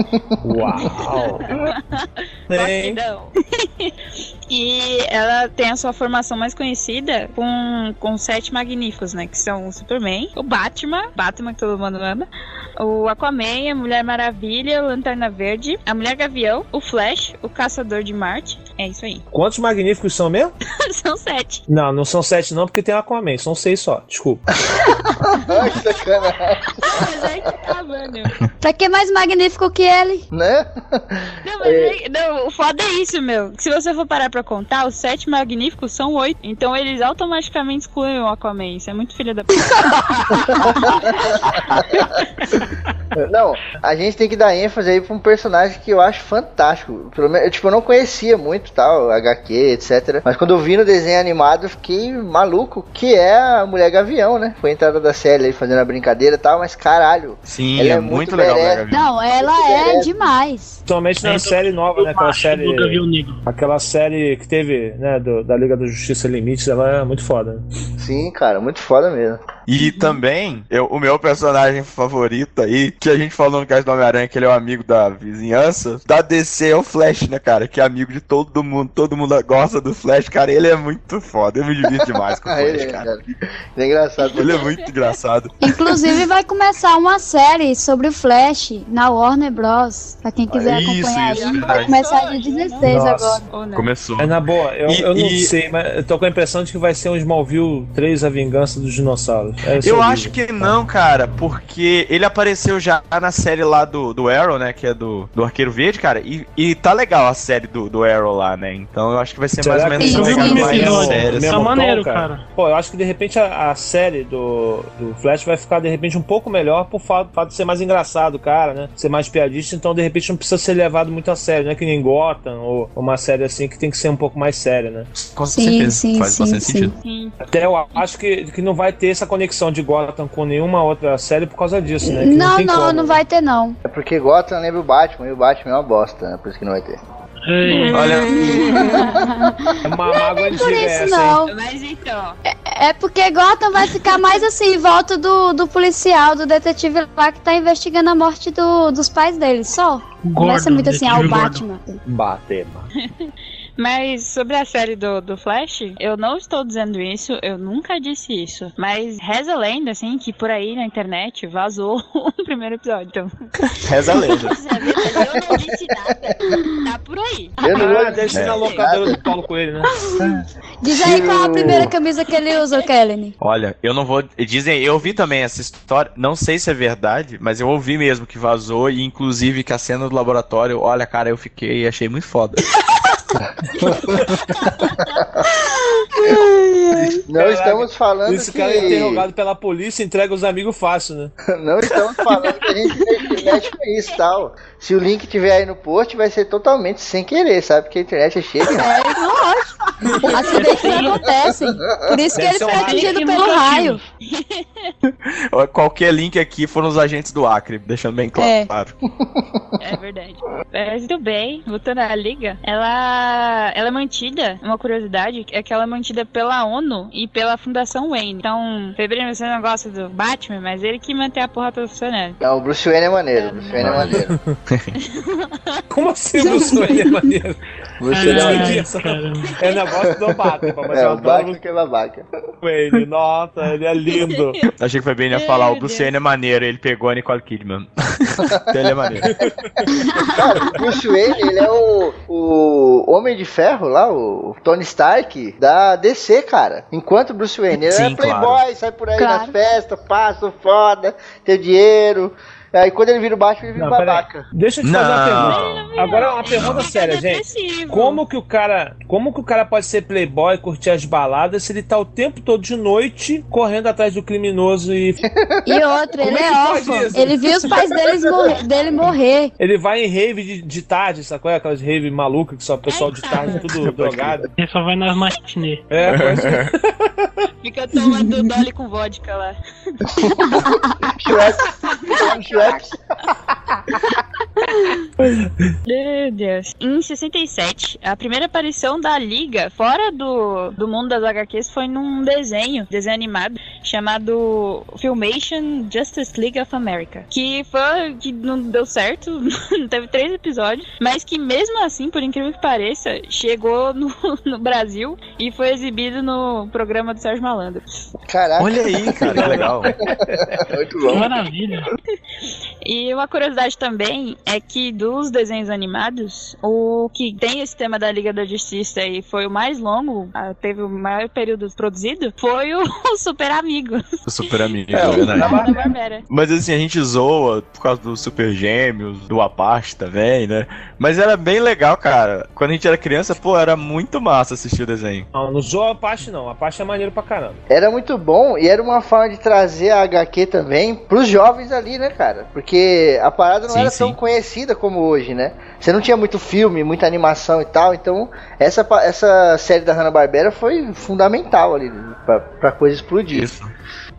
Uau! E ela tem a sua formação mais conhecida com, com sete magníficos, né? Que são o Superman, o Batman, Batman que todo mundo ama, o Aquaman, a Mulher Maravilha, o Lanterna Verde, a Mulher Gavião, o Flash, o Caçador de Marte, É isso aí. Quantos magníficos são mesmo? São sete. Não, não são sete não, porque tem Aquaman. São seis só. Desculpa. Ai, que sacanagem. Mas aí que tá, mano. Pra que mais magnífico que ele? Né? Não, mas aí- não, o foda é isso, meu. Se você for parar pra contar, os sete magníficos são oito. Então eles automaticamente excluem o Aquaman. Isso é muito filha da puta. Não, a gente tem que dar ênfase aí pra um personagem que eu acho fantástico. Pelo menos, eu, tipo, eu não conhecia muito tal, HQ, etc. Mas quando eu vi no desenho animado, eu fiquei maluco, que é a Mulher Gavião, né? Foi a entrada da série aí fazendo a brincadeira e tal, mas caralho. Sim, Ela é, é muito, muito legal. Não, ela é demais. Principalmente na É, série nova, né? Aquela série. Aquela série que teve, né, do- da Liga da Justiça Limites, ela é muito foda. né? Sim, cara, muito foda mesmo. E também, eu- o meu personagem favorito aí, que a gente falou no caso do Homem-Aranha, que ele é o amigo da vizinhança, da DC é o Flash, né, cara? Que é amigo de todo mundo, todo mundo gosta do Flash, cara. Ele é muito foda, eu me divirto demais com o Ah, ele, Flash, é, cara. Ele é engraçado. Ele é muito engraçado. Inclusive vai começar uma série sobre o Flash na Warner Bros. Pra quem quiser Isso, acompanhar isso, aí. Vai começar dia 16 Nossa. agora. Começou. Mas na boa, eu, E- eu não e- sei, mas eu tô com a impressão de que vai ser um Smallville 3 A Vingança dos Dinossauros. É Eu acho que não, cara, porque ele apareceu já na série lá do, do Arrow, né? Que é do, do Arqueiro Verde, cara. E, e tá legal a série do, do Arrow lá, né? Então eu acho que vai ser Será mais ou menos essa sim, pegada mais séria, assim. Tá Mesmo maneiro, tom, cara. Pô, eu acho que de repente a, a série do, do Flash vai ficar de repente um pouco melhor por fato, fato de ser mais engraçado, cara, né? Ser mais piadista, então de repente não precisa ser levado muito a sério, né? Que nem Gotham ou uma série assim que tem que ser um pouco mais séria, né? Com Sim, certeza. sim, Faz sim, bastante sim. sentido. Sim. Até eu acho que, que não vai ter essa conexão de Gotham com nenhuma outra série por causa disso, né? Que Não, não, como, não né? vai ter não. É porque Gotham lembra o Batman, e o Batman é uma bosta, né? Por isso que não vai ter. Ei, Olha, É uma mágoa Por antiga isso essa, hein? não. Mas então, É porque Gotham vai ficar mais assim, em volta do, do policial, do detetive lá que tá investigando a morte do- dos pais dele, só. Não Gordon, muito assim, ah, o detetive Batman. Mas sobre a série do, do Flash, eu não estou dizendo isso, eu nunca disse isso. Mas reza a lenda, assim, que por aí na internet vazou o primeiro episódio. Então, reza a lenda. eu não disse nada. Tá por aí. Eu não Ah, deve ser na locadora do Paulo Coelho, né? Diz aí qual a primeira camisa que ele usa, Kellen. Olha, eu não vou. Dizem, eu ouvi também essa história. Não sei se é verdade, mas eu ouvi mesmo que vazou e inclusive que a cena do laboratório, olha, cara, eu fiquei achei muito foda. Não Caraca, estamos falando Esse que... cara é interrogado pela polícia e entrega os amigos fácil, né? Não estamos falando que a gente mexe- com isso tal. Se o link tiver aí no post, vai ser totalmente sem querer, sabe? Porque a internet é cheia de É, lógico. Acidentes acontecem. Por isso que Deve ele um foi atingido pelo raio. Qualquer link aqui foram os agentes do Acre, deixando bem É. claro. É verdade. Mas tudo bem, voltando à liga, ela, ela é mantida, uma curiosidade, é que ela é mantida pela ONU e pela Fundação Wayne. Então, Febrino, você não gosta do Batman, mas ele que mantém a porra toda funcionando. Não, o Bruce Wayne é maneiro. O Bruce Wayne é maneiro. Como assim o Bruce Wayne é maneiro? O Bruce Wayne é maneiro. É negócio do Batman, mas É, eu o adoro Batman que é babaca. o Wayne. Nossa, ele é lindo. Achei que foi bem ia falar, o Bruce. Wayne é maneiro, ele pegou a Nicole Kidman. então ele é maneiro. Cara, o Bruce Wayne, ele é o, o Homem de Ferro lá, o Tony Stark da DC, cara. Enquanto o Bruce Wayne, ele Sim, é playboy, claro. sai por aí Claro. nas festas, passa, foda, tem dinheiro. Aí quando ele vira o Batman, ele vira Não, babaca. Deixa eu te fazer uma Não. pergunta. Agora uma pergunta séria, gente. Depressivo. Como que o cara, como que o cara pode ser playboy, curtir as baladas, se ele tá o tempo todo de noite correndo atrás do criminoso e E outra, ele é é órfão. Ele viu os pais deles morrer- dele morrer. ele vai em rave de, de tarde, sacou? Aquelas rave malucas que só o pessoal de tarde tudo drogado. Ele só vai nas matinê. É, pode ser. Fica tomando Dolly com vodka lá. Shrek, Shrek. Meu Deus. Em 67, a primeira aparição da Liga fora do, do mundo das HQs foi num desenho, desenho animado, chamado Filmation Justice League of America. Que foi. que não deu certo, teve três episódios, mas que mesmo assim, por incrível que pareça, chegou no, no Brasil e foi exibido no programa do Sérgio Malandro. Caraca, Olha aí, cara, que legal. muito Que bom. maravilha. Thank you. E uma curiosidade também é que dos desenhos animados, o que tem esse tema da Liga da Justiça e foi o mais longo, ah, teve o maior período produzido, foi o, Super Amigo. O Super Amigo, É, é, verdade. Mas assim, a gente zoa por causa do Super Gêmeos, do Apache também, né? Mas era bem legal, cara. Quando a gente era criança, pô, era muito massa assistir o desenho. Não, não zoa a Apache não. A Apache é maneiro pra caramba. Era muito bom e era uma forma de trazer a HQ também pros jovens ali, né, cara? Porque a parada não Sim, era sim. tão conhecida como hoje, né? Você não tinha muito filme, muita animação e tal, então essa, essa série da Hanna-Barbera foi fundamental ali pra, pra coisa explodir. Isso.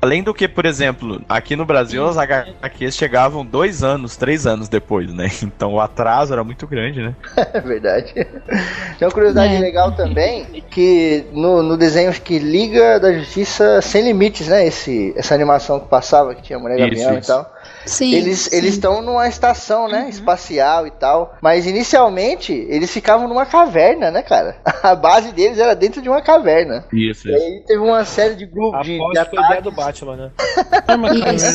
Além do que, por exemplo, aqui no Brasil as HQs chegavam dois anos, três anos depois, né? Então o atraso era muito grande, né? É verdade. Tem uma curiosidade É. legal também, que no, no desenho acho que Liga da Justiça Sem Limites, né? Esse, essa animação que passava, que tinha Mulher Isso, Gavião e tal. Sim. Eles sim. eles estão numa estação, né, espacial e tal. Mas inicialmente eles ficavam numa caverna, né, cara? A base deles era dentro de uma caverna. Isso, E aí teve uma série de grupos de, de ideia do ataques. Batman, né?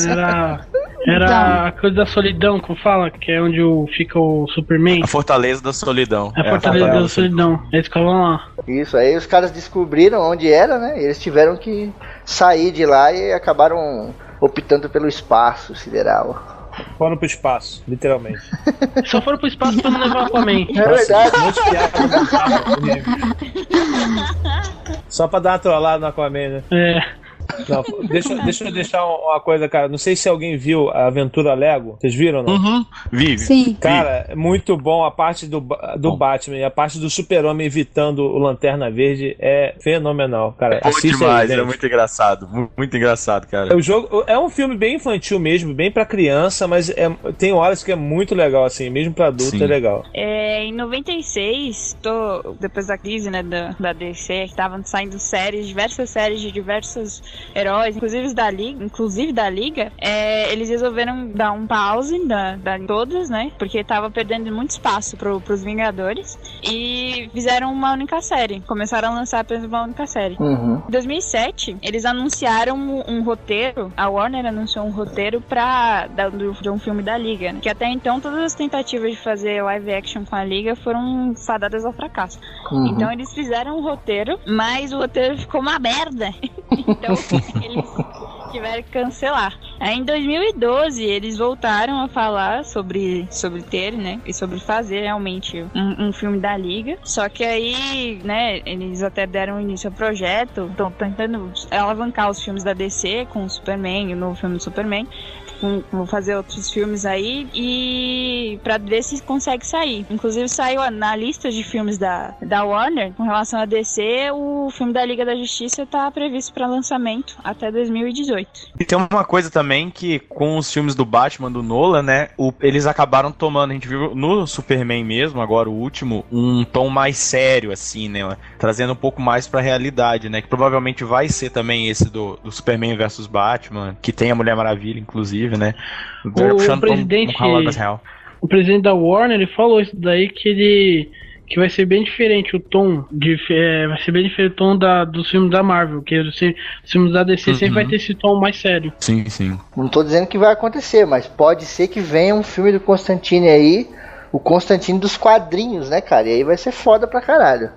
Era, era a coisa da solidão, como fala, que é onde fica o Superman. A Fortaleza da Solidão. É a É, Fortaleza da Fortaleza. Solidão. Eles ficavam lá. Isso, aí os caras descobriram onde era, né? E eles tiveram que sair de lá e acabaram optando pelo espaço sideral. Foram pro espaço, literalmente. Só foram pro espaço pra não levar o Aquaman. É verdade. Um monte de piada no carro. Só pra dar uma trollada no Aquaman, né? É. Não, deixa, deixa eu deixar uma coisa, cara. Não sei se alguém viu a Aventura Lego. Vocês viram, não? Uhum. Vive. Sim. Cara, é muito bom a parte do, do Bom. Batman e a parte do Super-Homem evitando o Lanterna Verde é fenomenal, cara. Bom Assista aí, demais, era gente. muito engraçado. mu- Muito engraçado, cara. O jogo é um filme bem infantil mesmo, bem pra criança, mas é- tem horas que é muito legal, assim, mesmo pra adulto Sim. é legal. É, em 96, tô, depois da crise né, da, da DC, que estavam saindo séries, diversas séries de diversos heróis, inclusive da Liga, inclusive da Liga, é, eles resolveram dar um pause da, da todas, né? Porque tava perdendo muito espaço pro, pros Vingadores. E fizeram uma única série. Começaram a lançar apenas uma única série. Uhum. Em 2007, eles anunciaram um, um roteiro, a Warner anunciou um roteiro pra, da, do, de um filme da Liga, né? que até então todas as tentativas de fazer live action com a Liga foram fadadas ao fracasso. Uhum. Então eles fizeram um roteiro, mas o roteiro ficou uma merda. então eles tiveram que cancelar. Aí em 2012 eles voltaram a falar sobre, sobre ter, né, e sobre fazer realmente um, um filme da Liga. Só que aí, né, eles até deram início ao projeto, estão tentando alavancar os filmes da DC com o Superman, o novo filme do Superman. Vão fazer outros filmes aí e pra ver se consegue sair. Inclusive saiu a- na lista de filmes da, da Warner com relação a DC, o filme da Liga da Justiça tá previsto para lançamento até 2018. E tem uma coisa também que com os filmes do Batman, do Nolan, né? o- eles acabaram tomando, a gente viu no Superman mesmo, agora o último, um tom mais sério, assim, né? Trazendo um pouco mais pra realidade, né? Que provavelmente vai ser também esse do, do Superman versus Batman, que tem a Mulher Maravilha, inclusive, né? O presidente- pra um. O presidente da Warner ele falou isso daí que ele. Que vai ser bem diferente o tom. De, é, vai ser bem diferente o tom da, dos filmes da Marvel. Que os, fi- os filmes da DC sempre Uhum. vai ter esse tom mais sério. Sim, sim. Não tô dizendo que vai acontecer, mas pode ser que venha um filme do Constantine aí, o Constantine dos quadrinhos, né, cara? E aí vai ser foda pra caralho.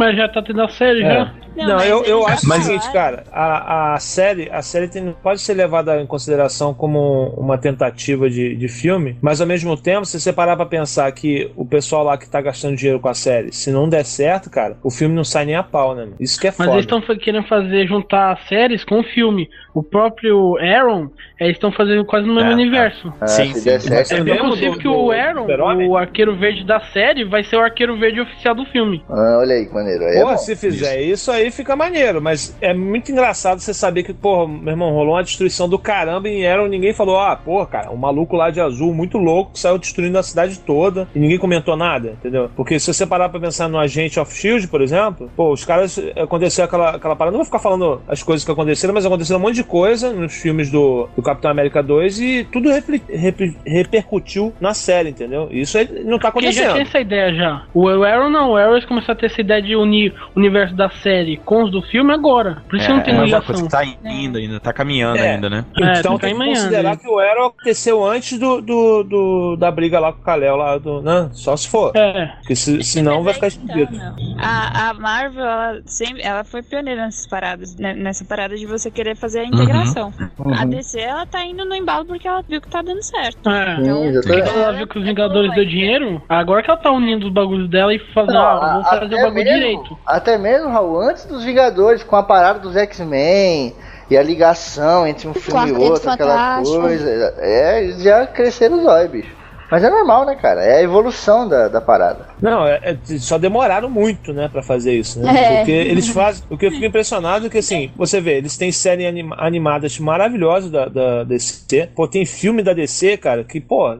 Mas já tá tendo a série É. já. Não, mas eu, eu eles já acho o Mas- seguinte, cara, a, a série, a série tem- pode ser levada em consideração como uma tentativa de, de filme, mas ao mesmo tempo, se você parar pra pensar que o pessoal lá que tá gastando dinheiro com a série, se não der certo, cara, o filme não sai nem a pau, né? Isso que é Mas foda. eles estão querendo fazer, juntar séries com o filme. O próprio Aaron, eles estão fazendo quase no mesmo É, universo. Ah, Sim, sim. certo. É bem possível do- que o Aaron, o arqueiro verde da série, vai ser o arqueiro verde oficial do filme. Ah, olha aí que maneiro. Aí é Porra, bom. se fizer isso. aí fica maneiro, mas é muito engraçado você saber que, porra, meu irmão, rolou uma destruição do caramba e Aaron, ninguém falou, ah, porra, cara, um maluco lá de azul muito louco que saiu destruindo a cidade toda e ninguém comentou nada, entendeu? Porque se você parar pra pensar no Agente of Shield, por exemplo, pô, os caras aconteceu aquela, aquela parada, não vou ficar falando as coisas que aconteceram, mas aconteceu um monte de coisa nos filmes do, do Capitão América 2 e tudo repli- repli- repercutiu na série, entendeu? Isso aí não tá Porque já acontecendo. tinha essa ideia já. O Aaron não, o Aaron começou a ter essa ideia de unir o universo da série com os do filme agora. Por isso que não tem é uma ligação. coisa que tá indo ainda, tá caminhando É. ainda, né? É, então tá tem que considerar né? que o Arrow aconteceu antes do, do, do- da briga lá com o Kalel lá do. Né? Só se for. É, Porque se, senão vai ficar escondido. Então, A, a Marvel, ela, sempre, ela foi pioneira nessas paradas, né, nessa parada de você querer fazer a integração. A DC, ela tá indo no embalo porque ela viu que tá dando certo. é. Sim, Então. Quando ela viu que os Vingadores deu dinheiro, agora que ela tá unindo os bagulhos dela e fazendo, Não, ah, vou fazer o até bagulho mesmo- direito. Até mesmo, Raul, antes dos Vingadores, com a parada dos X-Men e a ligação entre um filme e outro, aquela coisa. É, já cresceram os olhos, bicho. Mas é normal, né, cara? É a evolução da, da parada. Não, é, é- só demoraram muito, né, pra fazer isso, né? É. Porque eles fazem. O que eu fico impressionado é que, assim, você vê, eles têm séries anima- animadas maravilhosas da, da DC. Pô, tem filme da DC, cara, que, pô,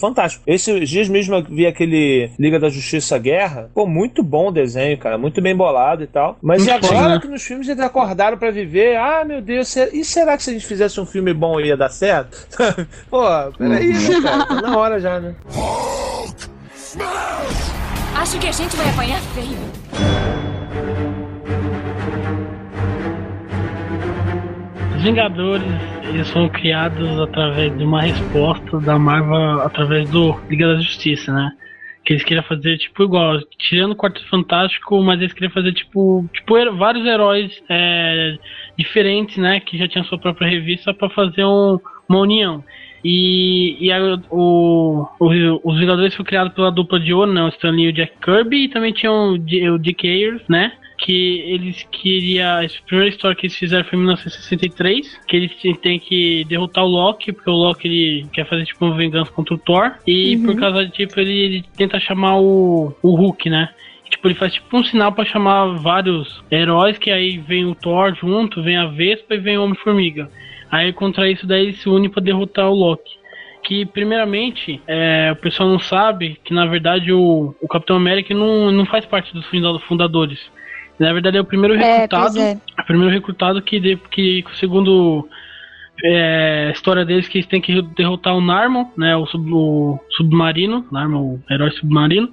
fantástico. Esses dias mesmo eu vi aquele Liga da Justiça Guerra. Pô, muito bom o desenho, cara, muito bem bolado e tal. Mas e agora bom, né? que nos filmes eles acordaram pra viver? Ah, meu Deus, e será que se a gente fizesse um filme bom ia dar certo? pô, peraí, né, cara? Tá na hora já, né? Acho que a gente vai apanhar feio. Os Vingadores, eles foram criados através de uma resposta da Marvel através do Liga da Justiça, né? Que eles queriam fazer, tipo, igual, tirando o Quarto Fantástico, mas eles queriam fazer, tipo, tipo vários heróis é, diferentes, né? Que já tinham sua própria revista pra fazer um- uma união. E, e aí, o, o- os Vingadores foram criados pela dupla de ouro, né? O Stan Lee e o Jack Kirby, e também tinha o, o Dick Ayers, né? Que eles queriam. A primeira história que eles fizeram foi em 1963. Que eles têm que derrotar o Loki, porque o Loki ele quer fazer tipo uma vingança contra o Thor. E por causa de tipo, ele, ele tenta chamar o, o Hulk, né? Tipo, ele faz tipo um sinal pra chamar vários heróis, que aí vem o Thor junto, vem a Vespa e vem o Homem-Formiga. Aí contra isso daí se une pra derrotar o Loki. Que primeiramente, é, o pessoal não sabe que na verdade o, o Capitão América não, não faz parte dos funda- fundadores. Na verdade é o primeiro É, recrutado. pois é. o primeiro recrutado que, de, que segundo é, a história deles que eles têm que derrotar o Narmon, né, o, sub- o submarino, Narmon, o herói submarino,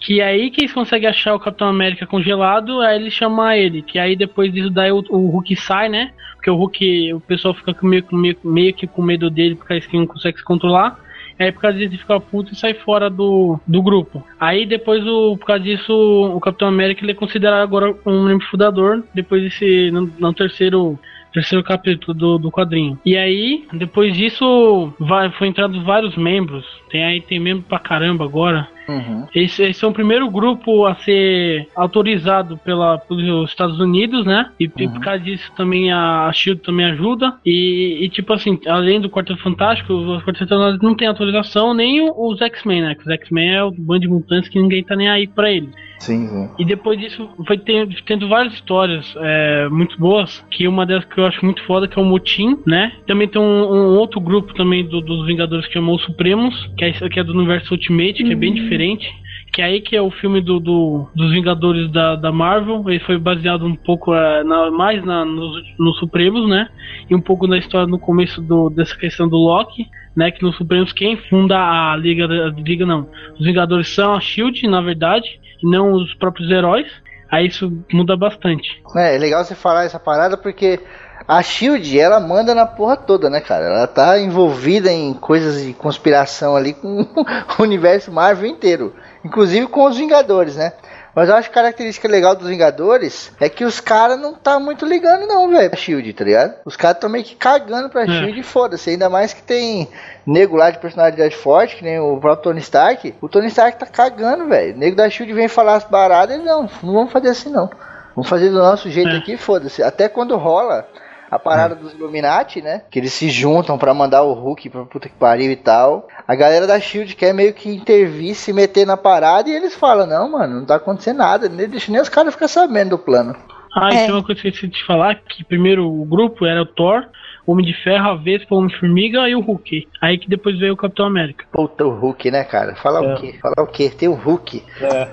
que é aí que eles conseguem achar o Capitão América congelado, aí eles chamam ele, que aí depois disso daí o, o Hulk sai, né, porque o Hulk, o pessoal fica meio, meio, meio que com medo dele, porque eles não conseguem se controlar, Aí por causa disso ele fica puto e sai fora do, do grupo. Aí depois, o, por causa disso, o Capitão América ele é considerado agora um membro fundador, depois desse, no, no terceiro terceiro capítulo do, do quadrinho. E aí, depois disso, vai, foi entrado vários membros. Tem aí, tem membro pra caramba agora. Uhum. Eles, eles são o primeiro grupo a ser autorizado pela, pelos Estados Unidos, né? E, e por causa disso também a, a Shield também ajuda. E, e, tipo assim, além do Quarteto Fantástico, os Quarteto Fantástico não tem autorização, nem os X-Men, né? Que os X-Men é o bando de mutantes que ninguém tá nem aí pra eles. Sim, sim. E depois disso foi tendo, tendo várias histórias é, muito boas, que uma delas que eu acho muito foda que é o Motim, né? Também tem um, um outro grupo também do- dos Vingadores que chamou os Supremos, que é, que é do universo Ultimate, que é bem diferente. Que é aí que é o filme do, do- dos Vingadores da, da Marvel. Ele foi baseado um pouco é, na- mais na, nos, nos Supremos, né? E um pouco na história no começo do, dessa questão do Loki, né? Que nos Supremos quem funda a Liga, a Liga não. Os Vingadores são a Shield, na verdade, e não os próprios heróis. Aí isso muda bastante. É, é legal você falar essa parada porque a Shield, ela manda na porra toda, né, cara? Ela tá envolvida em coisas de conspiração ali com o universo Marvel inteiro, inclusive com os Vingadores, né? Mas eu acho que a característica legal dos Vingadores é que os caras não tá muito ligando não, velho, pra Shield, tá ligado? Os caras tão meio que cagando pra É. Shield e foda-se, ainda mais que tem nego lá de personalidade forte, que nem o próprio Tony Stark. O Tony Stark tá cagando, velho. O nego da Shield vem falar as baradas e não, não vamos fazer assim não. Vamos fazer do nosso jeito É. aqui, foda-se. Até quando rola a parada dos Illuminati, né? Que eles se juntam pra mandar o Hulk pra puta que pariu e tal. A galera da Shield quer meio que intervir, se meter na parada e eles falam: Não, mano, não tá acontecendo nada. Nem deixa nem os caras ficar sabendo do plano. Ah, É. e tem uma coisa que eu esqueci de falar, que primeiro o grupo era o Thor, Homem de Ferro, a Vespa, o Homem-Formiga e o Hulk. Aí que depois veio o Capitão América. Puta, o Hulk, né, cara? Falar É. o quê? Falar o quê? Tem o Hulk. É.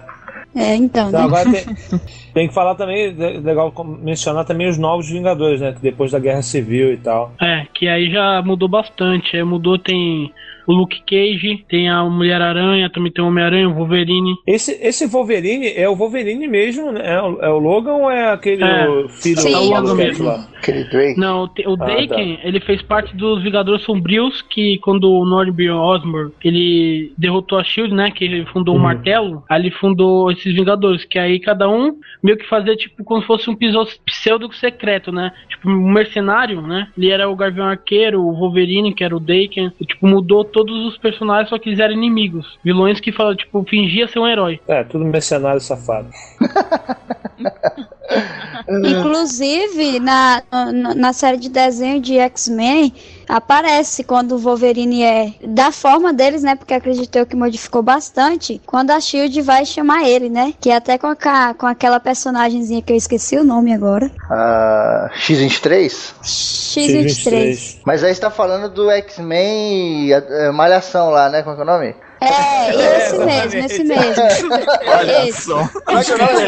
É, então, Então, né? agora tem, tem que falar também, legal mencionar também os novos Vingadores, né? Depois da Guerra Civil e tal. É, que aí já mudou bastante. Aí mudou, tem o Luke Cage, tem a Mulher-Aranha, também tem o Homem-Aranha, o Wolverine. Esse, esse Wolverine é o Wolverine mesmo, né? É o, é o Logan ou é aquele É. filho Sim. do É o Logan mesmo. lá? Aquele Drake. Não, o o Ah, Daken, ele fez parte dos Vingadores Sombrios, que quando o Norby Osborn, ele derrotou a SHIELD, né, que ele fundou o Martelo, aí ele fundou esses Vingadores, que aí cada um meio que fazia, tipo, como se fosse um piso- pseudo secreto, né, tipo, um mercenário, né, ele era o Gavião Arqueiro, o Wolverine, que era o Daken, e, tipo, mudou todos os personagens, só que eles eram inimigos, vilões que, fala, tipo, fingia ser um herói. É, tudo mercenário safado. Inclusive, na, na, na série de desenho de X-Men, aparece quando o Wolverine é da forma deles, né? Porque acredito eu que modificou bastante. Quando a Shield vai chamar ele, né? Que é até com, a, ca- com aquela personagemzinha que eu esqueci o nome agora. Ah, X23? X23. Mas aí você tá falando do X-Men eh, Malhação lá, né? Como é que é o nome? É, esse mesmo, esse mesmo. Olha Esse. só. Como é que é o nome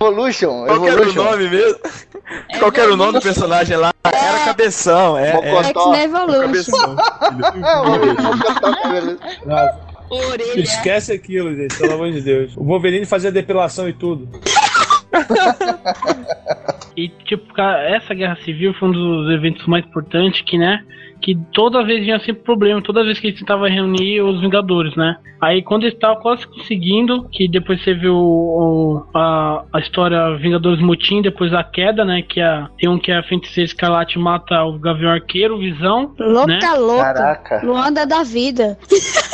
Evolution. Qual que era o nome mesmo? Qual que era o nome do personagem lá? Era Cabeção, é. é. Mocotó. X-Men Evolution. Esquece aquilo, gente, pelo amor de Deus. O Wolverine fazia depilação e tudo. E, tipo, cara, essa guerra civil foi um dos eventos mais importantes que, né? Que toda vez tinha sempre problema, toda vez que eles tentavam reunir os Vingadores, né? Aí quando eles estavam quase conseguindo, que depois você viu o- a, a história Vingadores Motim, depois a queda, né? Que a, tem um que é a Feiticeira Escarlate mata o Gavião Arqueiro, Visão. Louca, né? louca. Caraca. Luanda da vida.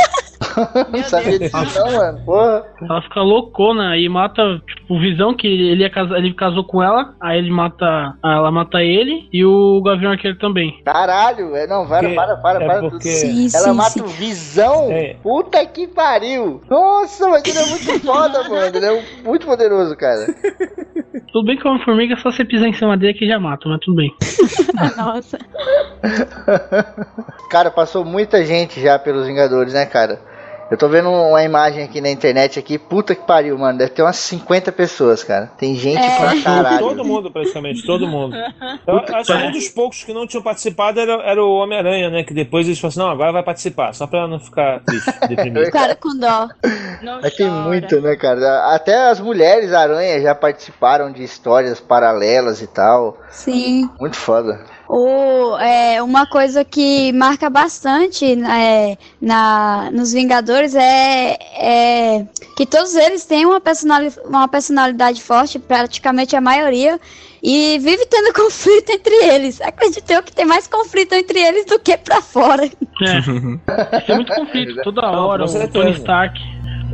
Não sabia disso não, mano. Porra. Ela fica loucona e mata, tipo, o Visão, que ele, casar, ele casou com ela, aí ele mata. Ela mata ele e o Gavião Arqueiro também. Caralho, é, não, para, para, para, é para. porque-. Sim, Ela sim, mata sim. o Visão. É. Puta que pariu. Nossa, mas ele é muito foda, mano. Ele é muito poderoso, cara. Tudo bem que é uma formiga, é só você pisar em cima dele que já mata, mas tudo bem. Nossa. Cara, passou muita gente já pelos Vingadores, né, cara? Eu tô vendo uma imagem aqui na internet aqui, puta que pariu, mano. Deve ter umas 50 pessoas, cara. Tem gente É. pra caralho. Todo mundo, praticamente, todo mundo. Eu acho que um dos poucos que não tinham participado era, era o Homem-Aranha, né? Que depois eles falaram assim, não, agora vai participar, só pra não ficar triste, deprimido. Cara com dó. Não Mas tem muito, né, cara? Até as mulheres aranha já participaram de histórias paralelas e tal. Sim. Muito foda. O, é, uma coisa que marca bastante é, na, nos Vingadores é, é que todos eles têm uma, personali uma personalidade forte, praticamente a maioria, e vive tendo conflito entre eles. Acredito eu que tem mais conflito entre eles do que pra fora. É. Tem muito conflito toda hora. o. Tony Stark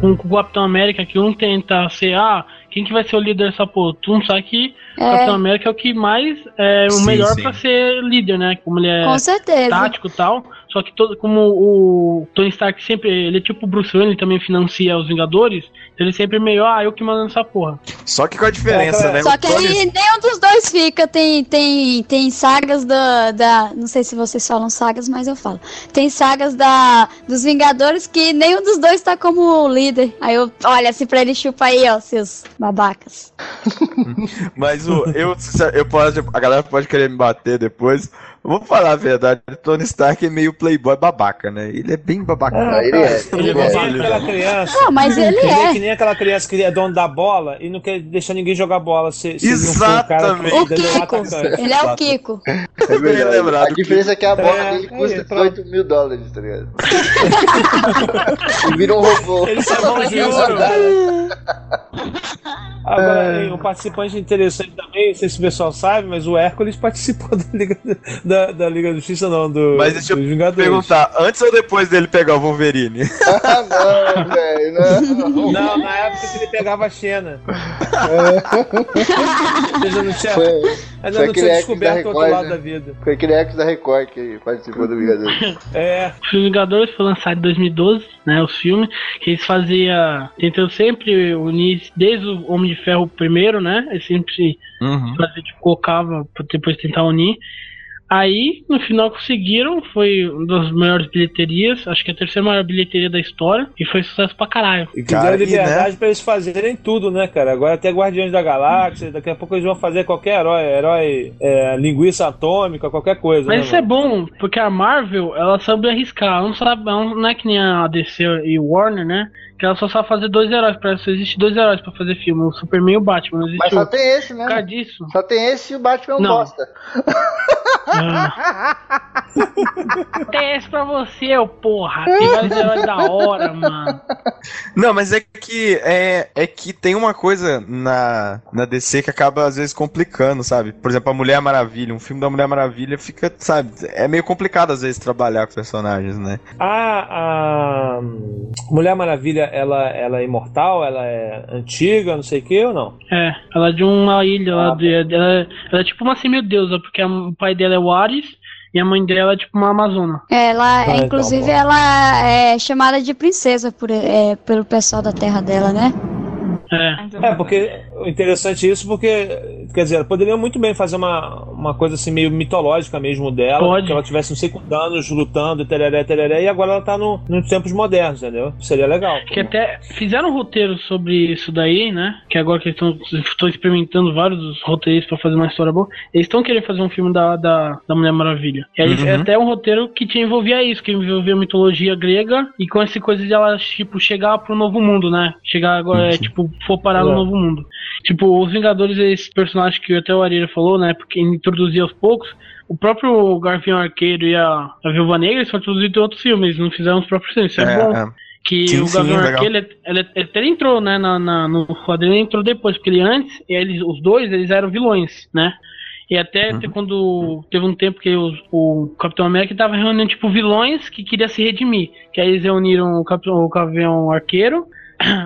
com, com o Capitão América, que um tenta ser, ah, quem que vai ser o líder dessa porra? Tu não sabe que o É. Capitão América é o que mais é o Sim, melhor sim. pra ser líder, né? Como ele é Com certeza. tático e tal. Só que todo, como o Tony Stark sempre, ele é tipo o Bruce Wayne, ele também financia os Vingadores, então ele sempre meio, ah, eu que mando nessa porra. Só que com a diferença, É, né? Só O que Tony- aí nenhum dos dois fica. Tem, tem, tem sagas da, da. Não sei se vocês falam sagas, mas eu falo. Tem sagas da, dos Vingadores que nenhum dos dois tá como líder. Aí eu olha assim pra ele chupa aí, ó, seus babacas. Mas o, eu, eu posso, a galera pode querer me bater depois. Vou falar a verdade, o Tony Stark é meio playboy babaca, né? Ele é bem babaca. Ah, ele é. Ele é Ele é. nem aquela criança. Não, mas ele Ele é é. que nem aquela criança que é dono da bola e não quer deixar ninguém jogar bola. Se, se um Exatamente. que O? Kiko. Ele é o Kiko. É Bem verdade. lembrado. A diferença é que a bola É, dele custa pronto. 18 mil dólares, tá ligado? e vira um robô. Ele sai mão de ouro. Agora, hein, um participante interessante também, não sei se o pessoal sabe, mas o Hércules participou da Liga da, da Liga da Justiça, não, do, Mas deixa eu dos Vingadores. perguntar, antes ou depois dele pegar o Wolverine? ah, não, velho, não. Não, na época que ele pegava a Xena. Ainda não tinha, Foi, ainda não tinha descoberto da o outro Record, lado né? da vida. foi aquele X da Record que participou do Vingadores. É, Os Vingadores foi lançado em 2012, né? Os filmes, que eles faziam. Tentam sempre unir, desde o Homem de Ferro primeiro, né? Eles sempre Uhum. fazia, tipo, depois tentar unir. Aí, no final conseguiram, foi uma das maiores bilheterias, acho que a terceira maior bilheteria da história, e foi sucesso pra caralho. E que deram liberdade pra eles fazerem tudo, né, cara? Agora até Guardiões da Galáxia, daqui a pouco eles vão fazer qualquer herói, herói é, linguiça atômica, qualquer coisa. Mas né, isso é mano? bom, porque a Marvel, ela sabe arriscar. Ela não, sabe, ela não é que nem a DC e o Warner, né? Que ela só sabe fazer dois heróis. Pra isso existe dois heróis pra fazer filme: o Superman e o Batman. Não existe Mas só outro. tem esse, né? Por causa disso. Só tem esse e o Batman é um Não. bosta. Tem esse pra você, ô porra. Tem vários heróis da hora, mano. Não, mas é que é, é que tem uma coisa na, na DC que acaba às vezes complicando, sabe? Por exemplo, a Mulher Maravilha, um filme da Mulher Maravilha fica, sabe, é meio complicado às vezes trabalhar com personagens, né? A, a Mulher Maravilha, ela, ela é imortal? Ela é antiga, não sei o que ou não? É, ela é de uma ilha lá. de- ela, ela é tipo uma semideusa, porque a- o pai dela é o Ares e a mãe dela é tipo uma Amazona. Ela, Ah, então, inclusive, bom. ela é chamada de princesa por, é, pelo pessoal da terra dela, né? É. É, porque o interessante é isso, porque, quer dizer, poderiam muito bem fazer uma, uma coisa assim meio mitológica mesmo dela, Pode. que ela tivesse não sei quantos anos lutando, tereré, tereré, e agora ela tá no, nos tempos modernos, entendeu? Seria legal. Que até fizeram um roteiro sobre isso daí, né? Que agora que eles estão experimentando vários roteiristas pra fazer uma história boa. Eles estão querendo fazer um filme da, da, da Mulher Maravilha. E aí Uhum. é até um roteiro que te envolvia isso, que envolvia a mitologia grega e com essa coisa de ela, tipo, chegar pro novo mundo, né? Chegar agora, é, tipo, for parar É. no novo mundo. Tipo, os Vingadores, esse personagem que até o Areira falou, né? Porque introduzia aos poucos. O próprio Garfião Arqueiro e a, a Viúva Negra eles foram introduzidos em outros filmes, não fizeram os próprios filmes. Isso é, bom. é. Que Sim, o Gavião. Arqueiro, ele, ele, ele até entrou, né, na, na- no quadrinho, ele entrou depois, porque ele antes, eles, os dois, eles eram vilões, né? E até Uhum. quando teve um tempo que os- o Capitão América tava reunindo, tipo, vilões que queria se redimir. Que aí eles reuniram o Capitão, o Gavião Arqueiro,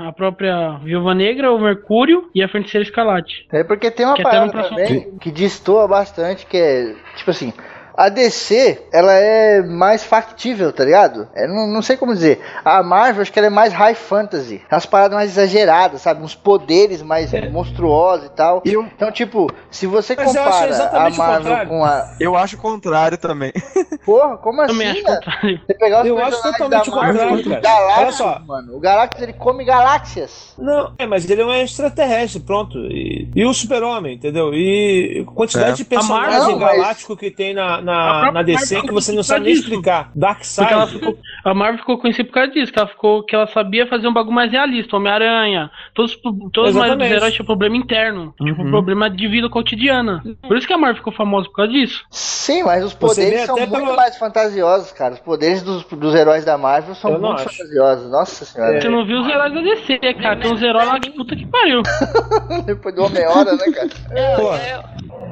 a própria Viúva Negra, o Mercúrio e a Feiticeira Escarlate. É porque tem uma Que parada também que destoa bastante, que é, tipo assim, a DC, ela é mais factível, tá ligado? É, não, não sei como dizer. A Marvel, acho que ela é mais high fantasy. Umas paradas mais exageradas, sabe? Uns poderes mais monstruosos e tal. Então, tipo, se você Mas eu compara a Marvel com a... Eu acho o contrário também. Porra, como assim, Também acho né? contrário. Você pegar os Eu acho totalmente da Marvel, o contrário, cara. Galactus, Olha só. mano. O Galactus, ele come galáxias. Não, é, mas ele é um extraterrestre, pronto. E, e o super-homem, entendeu? E a quantidade É. de A personagem Marvel, mas- galáctico que tem na, na, na DC Marvel que você não ficou sabe nem disso. explicar. Ela Darkseid. ficou, a Marvel ficou conhecida por causa disso, que ela ficou que ela sabia fazer um bagulho mais realista, Homem-Aranha, todos, todos os heróis tinham problema interno, tipo Uhum. problema de vida cotidiana. Por isso que a Marvel ficou famosa por causa disso. Sim, mas os poderes são muito pelo- mais fantasiosos, cara. Os poderes dos, dos heróis da Marvel são Eu muito acho. fantasiosos. Nossa senhora. Você não viu os heróis da DC, cara, tem uns heróis lá que puta que pariu. Depois do Homem-Hora, né, cara?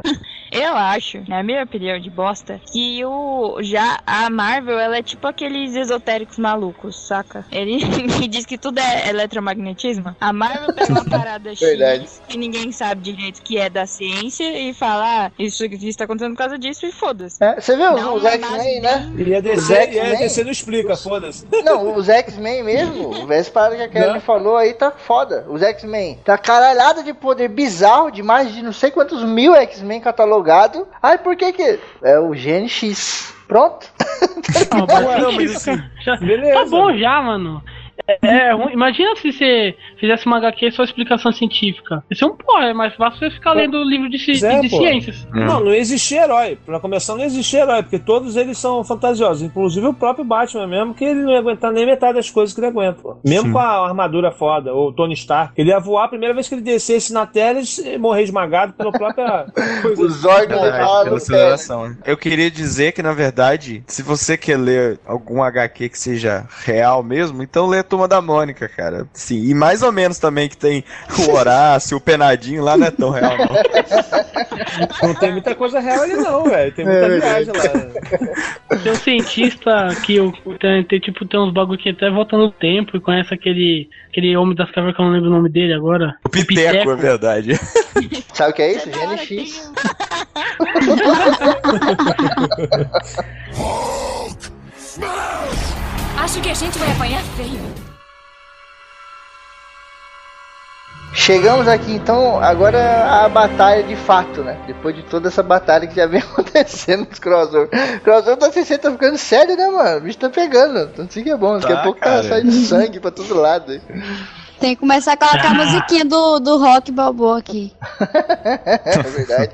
Eu, eu acho, na minha opinião de bosta, que o já a Marvel ela é tipo aqueles esotéricos malucos, saca? Ele que diz que tudo é eletromagnetismo. A Marvel pega uma parada Verdade. X que ninguém sabe direito que é da ciência e fala, ah, isso isso está acontecendo por causa disso e foda-se. É, você viu Dá os X-Men, né? E a Os DC, e a X-Men? DC não explica, foda-se. Não, os X-Men mesmo, essa parada que a Karen Não. falou aí tá foda. Os X-Men tá caralhada de poder bizarro de mais de não sei quantos mil X-Men catalogado. Ai, por que que. É o Gene X. Pronto. Bastante não, mas isso, assim, cara. Já- beleza. Tá bom já, mano. É, é. Imagina se você fizesse uma HQ só explicação científica. Isso é um porra, é mais fácil você ficar lendo livro de, ci- É, de ciências. Não, não existia herói. Pra começar, não existia herói, porque todos eles são fantasiosos. Inclusive o próprio Batman mesmo, que ele não ia aguentar nem metade das coisas que ele aguenta. pô. Mesmo Sim. com a armadura foda, ou Tony Stark. Ele ia voar a primeira vez que ele descesse na Terra e morrer esmagado pela própria coisa. Os órgãos né? Eu queria dizer que, na verdade, se você quer ler algum HQ que seja real mesmo, então lê a Turma da Mônica, cara. Sim, e mais ou menos também que tem o Horácio, o Penadinho lá, não é tão real, não. Não tem muita coisa real ali, não, velho. Tem muita É viagem lá. Tem um cientista que o- tem, tem, tipo, tem uns bagulho que até volta no tempo e conhece aquele, aquele homem das cavernas que eu não lembro o nome dele agora. O Piteco, é verdade. Sabe o que é isso? Gene X. Acho que a gente vai apanhar feio. Chegamos aqui então, agora a batalha de fato, né? Depois de toda essa batalha que já vem acontecendo nos crossover. Crossover da CC tá ficando sério, né, mano? O bicho tá pegando. Então isso que é bom. Daqui a Tá, pouco cara. tá saindo sangue pra todo lado. Tem que começar a colocar a musiquinha do, do rock balboa aqui. É verdade.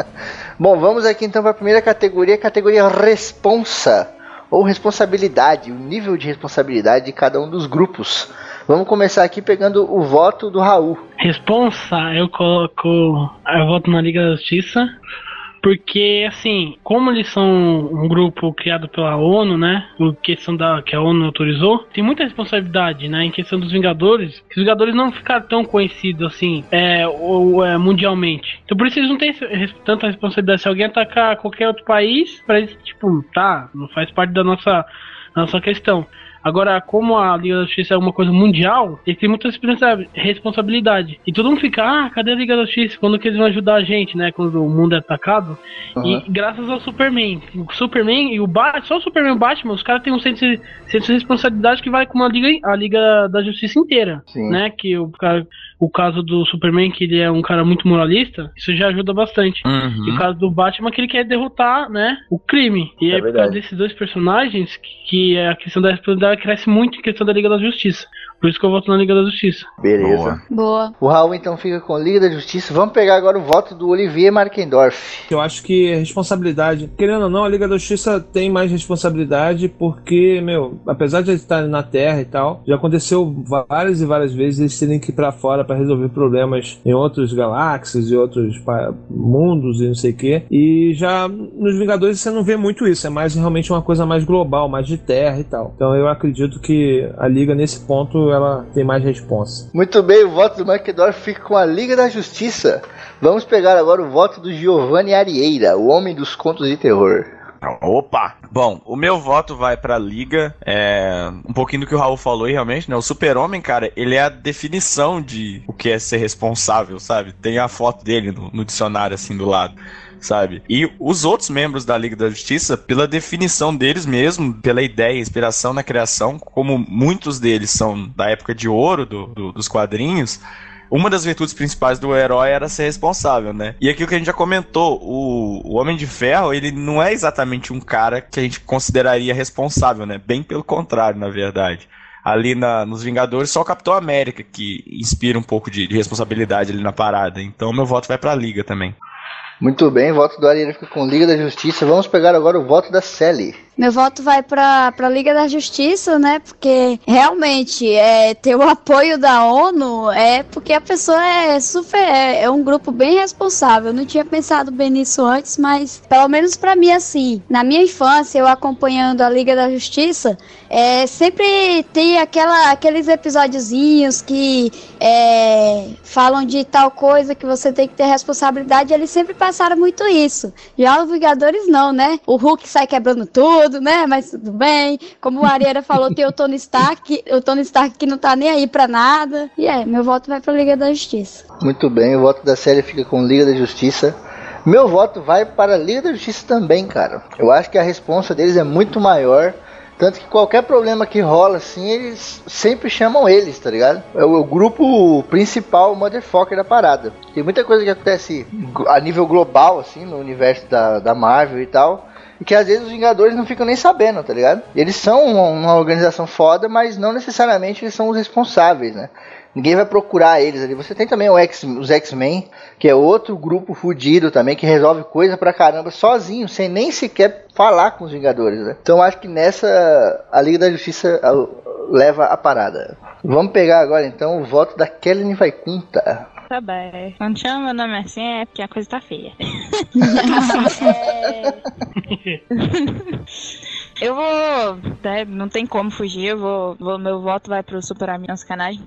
Bom, vamos aqui então para a primeira categoria, categoria responsa ou responsabilidade, o nível de responsabilidade de cada um dos grupos. Vamos começar aqui pegando o voto do Raul. Responsa, eu coloco. Eu voto na Liga da Justiça. Porque, assim, como eles são um grupo criado pela ONU, né? Em questão da que a ONU autorizou, tem muita responsabilidade, né? Em questão dos Vingadores. que Os Vingadores não ficaram tão conhecidos assim, é, ou, é, mundialmente. Então por isso eles não têm tanta responsabilidade. Se alguém atacar qualquer outro país, pra eles, tipo, tá, não faz parte da nossa, nossa questão. Agora, como a Liga da Justiça é uma coisa mundial, eles têm muita responsa- responsabilidade. E todo mundo fica, ah, cadê a Liga da Justiça? Quando que eles vão ajudar a gente, né? Quando o mundo é atacado. Uhum. E graças ao Superman. O Superman e o Batman, só o Superman e o Batman, os caras têm um senso, de- senso de responsabilidade que vai com a Liga, a Liga da Justiça inteira. Sim. Né? Que o, cara- o caso do Superman, que ele é um cara muito moralista, isso já ajuda bastante. E o caso do Batman que ele quer derrotar, né, o crime. E É aí, por causa desses dois personagens, que, que é a questão da responsabilidade cresce muito em questão da Liga da Justiça. Por isso que eu voto na Liga da Justiça. Beleza. Boa. O Raul então fica com Liga da Justiça. Vamos pegar agora o voto do Olivier Markendorf. Eu acho que a responsabilidade, querendo ou não, a Liga da Justiça tem mais responsabilidade porque, meu, apesar de eles estarem na Terra e tal, já aconteceu várias e várias vezes eles terem que ir pra fora pra resolver problemas em outras galáxias e outros mundos e não sei o que. E já nos Vingadores você não vê muito isso, é mais realmente uma coisa mais global, mais de Terra e tal. Então eu acredito que a Liga nesse ponto ela tem mais responsa. Muito bem, o voto do Markendorf fica com a Liga da Justiça. Vamos pegar agora o voto do Giovanni Arieira, o homem dos contos de terror. Opa! Bom, o meu voto vai pra Liga. É, um pouquinho do que o Raul falou aí, realmente, né? O Super-Homem, cara, ele é a definição de o que é ser responsável, sabe? Tem a foto dele no, no dicionário, assim, do lado. Sabe? E os outros membros da Liga da Justiça, pela definição deles mesmo, pela ideia, inspiração na criação, como muitos deles são da época de ouro do- do- dos quadrinhos, uma das virtudes principais do herói era ser responsável, né? E aquilo que a gente já comentou, o, o Homem de Ferro, ele não é exatamente um cara que a gente consideraria responsável, né? Bem pelo contrário, na verdade. Ali na- nos Vingadores, só o Capitão América que inspira um pouco de, de responsabilidade ali na parada. Então, meu voto vai pra Liga também. Muito bem, voto do Arieira fica com Liga da Justiça. Vamos pegar agora o voto da Sally. Meu voto vai pra, pra Liga da Justiça, né? Porque realmente é, ter o apoio da ONU é porque a pessoa é super. É, é um grupo bem responsável. Eu não tinha pensado bem nisso antes, mas pelo menos pra mim, assim, na minha infância, eu acompanhando a Liga da Justiça, é, sempre tem aquela, aqueles episódiozinhos que é, falam de tal coisa que você tem que ter responsabilidade. Eles sempre passaram muito isso. Já os Vingadores não, né? O Hulk sai quebrando tudo, né? Mas tudo bem. Como o Arieira falou, tem o Tony Stark, o Tony Stark que não tá nem aí pra nada. E é, meu voto vai pra Liga da Justiça. Muito bem, o voto da Sally fica com Liga da Justiça. Meu voto vai para a Liga da Justiça também, cara. Eu acho que a responsa deles é muito maior. Tanto que qualquer problema que rola, assim, eles sempre chamam eles, tá ligado? É o, o grupo principal, o motherfucker da parada. Tem muita coisa que acontece a nível global, assim, no universo da, da Marvel e tal. E que às vezes os Vingadores não ficam nem sabendo, tá ligado? Eles são uma, organização foda, mas não necessariamente eles são os responsáveis, né? Ninguém vai procurar eles ali. Você tem também X, os X-Men, que é outro grupo fudido também, que resolve coisa pra caramba sozinho, sem nem sequer falar com os Vingadores, né? Então acho que nessa a Liga da Justiça leva a parada. Vamos pegar agora então o voto da Kelly Vaikunta. Tá bem. Quando chama meu nome assim é porque a coisa tá feia. É. Eu vou. né, não tem como fugir, eu vou, vou- Meu voto vai pro Super Amigos Canais.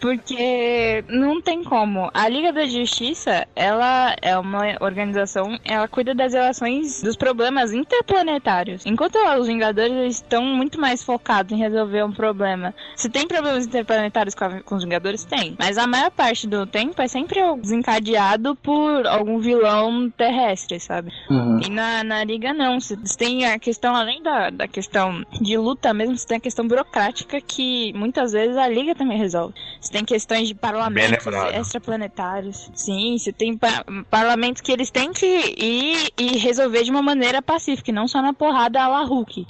Porque não tem como. A Liga da Justiça, ela é uma organização, ela cuida das relações dos problemas interplanetários. Enquanto os Vingadores estão muito mais focados em resolver um problema. Se tem problemas interplanetários com, a- com os Vingadores, tem. Mas a maior parte do tempo é sempre desencadeado por algum vilão terrestre, sabe? Uhum. E na, na Liga não. Você tem a questão, além da, da questão de luta mesmo, você tem a questão burocrática que muitas vezes a Liga também resolve. Você tem questões de parlamentos extraplanetários. Sim, você tem pa- parlamentos que eles têm que ir e resolver de uma maneira pacífica, não só na porrada a la Hulk.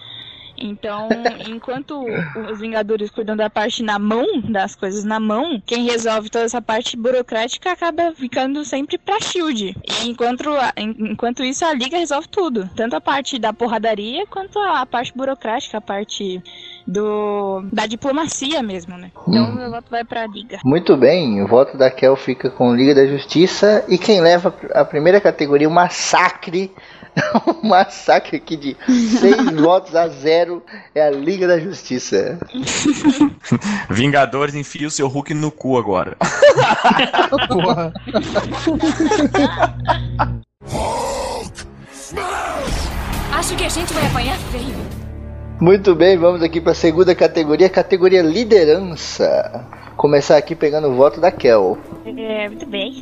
Então, enquanto os Vingadores cuidam da parte na mão, das coisas na mão, quem resolve toda essa parte burocrática acaba ficando sempre pra Shield. E enquanto, a- en- enquanto isso, a Liga resolve tudo. Tanto a parte da porradaria quanto a parte burocrática, a parte do da diplomacia mesmo, né? Então, Hum. meu voto vai pra Liga. Muito bem, o voto da Kel fica com Liga da Justiça. E quem leva a primeira categoria, o massacre. um massacre aqui de 6 votos a 0 é a Liga da Justiça. Vingadores enfia o seu Hulk no cu agora. Porra. Acho que a gente vai apanhar feio. Muito bem, vamos aqui para a segunda categoria, categoria liderança. Começar aqui pegando o voto da Kel. É, muito bem.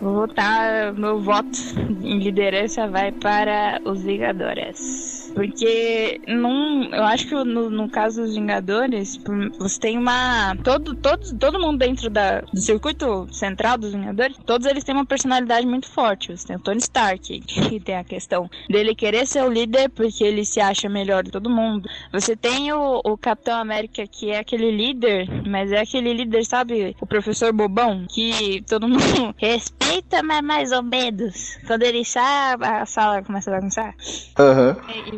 Vou votar. Meu voto em liderança vai para os Vingadores. Porque não, eu acho que no, no caso dos Vingadores, você tem uma. Todo, todo, todo mundo dentro da, do circuito central dos Vingadores, todos eles têm uma personalidade muito forte. Você tem o Tony Stark, que tem a questão dele querer ser o líder porque ele se acha melhor de todo mundo. Você tem o, o Capitão América, que é aquele líder, mas é aquele líder, sabe? O professor bobão, que todo mundo respeita, mas mais ou menos. Quando ele sai, a sala começa a bagunçar. Aham. E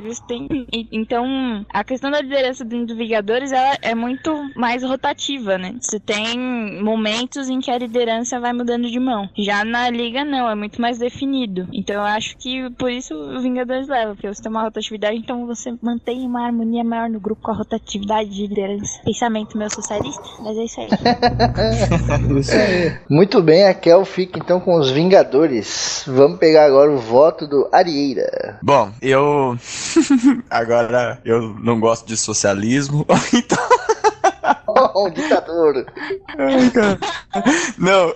e- então, a questão da liderança dentro do Vingadores ela é muito mais rotativa, né? Você tem momentos em que a liderança vai mudando de mão. Já na Liga, não, é muito mais definido. Então, eu acho que por isso o Vingadores leva, porque você tem uma rotatividade, então você mantém uma harmonia maior no grupo com a rotatividade de liderança. Pensamento meu socialista, mas é isso aí. Isso aí. Muito bem, a Kel fica então com os Vingadores. Vamos pegar agora o voto do Arieira. Bom, eu. Agora, eu não gosto de socialismo, então. Um ditador. Não,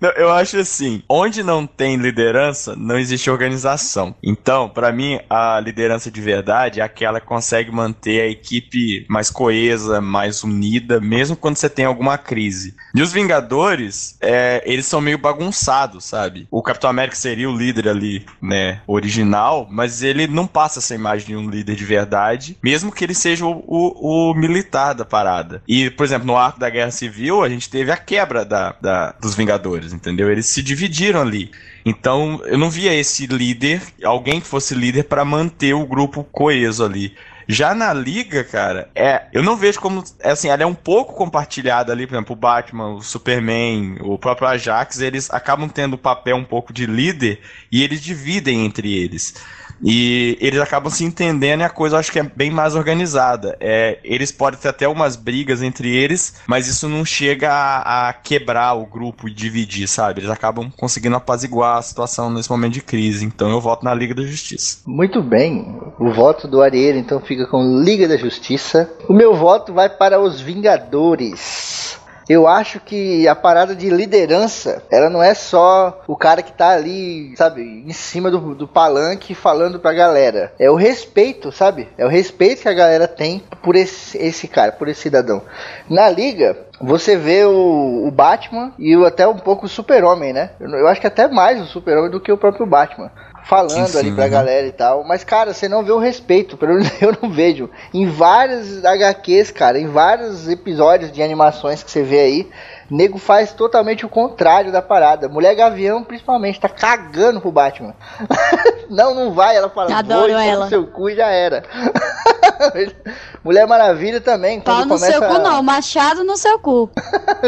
não, eu acho assim, onde não tem liderança, não existe organização. Então, pra mim, a liderança de verdade é aquela que consegue manter a equipe mais coesa, mais unida, mesmo quando você tem alguma crise. E os Vingadores, é, eles são meio bagunçados, sabe? O Capitão América seria o líder ali, né, original, mas ele não passa essa imagem de um líder de verdade, mesmo que ele seja o, o- o militar da parada. E, por exemplo, no arco da Guerra Civil, a gente teve a quebra da, da- dos Vingadores, entendeu? Eles se dividiram ali. Então, eu não via esse líder, alguém que fosse líder pra manter o grupo coeso ali. Já na liga, cara, é, eu não vejo como, é assim, ela é um pouco compartilhada ali, por exemplo, o Batman, o Superman, o próprio Ajax, eles acabam tendo o papel um pouco de líder e eles dividem entre eles. E eles acabam se entendendo e a coisa acho que é bem mais organizada. É, eles podem ter até umas brigas entre eles, mas isso não chega a, a quebrar o grupo e dividir, sabe? Eles acabam conseguindo apaziguar a situação nesse momento de crise. Então eu voto na Liga da Justiça. Muito bem, o voto do Arieira então fica com Liga da Justiça. O meu voto vai para os Vingadores. Eu acho que a parada de liderança, ela não é só o cara que tá ali, sabe, em cima do, do palanque falando pra galera. É o respeito, sabe? É o respeito que a galera tem por esse, esse cara, por esse cidadão. Na liga, você vê o, o Batman e o- até um pouco o Super-Homem, né? Eu, eu acho que até mais o Super-Homem do que o próprio Batman. Falando Sim, ali sim, pra uhum. galera e tal. Mas, cara, você não vê o respeito. Pelo menos eu não vejo. Em vários HQs, cara, em vários episódios de animações que você vê aí, nego faz totalmente o contrário da parada. Mulher Gavião, principalmente, tá cagando pro Batman. não, não vai. Ela fala, Adoro vou ela. no seu cu e já era. Mulher Maravilha também, Pau no começa... seu cu não, machado no seu cu.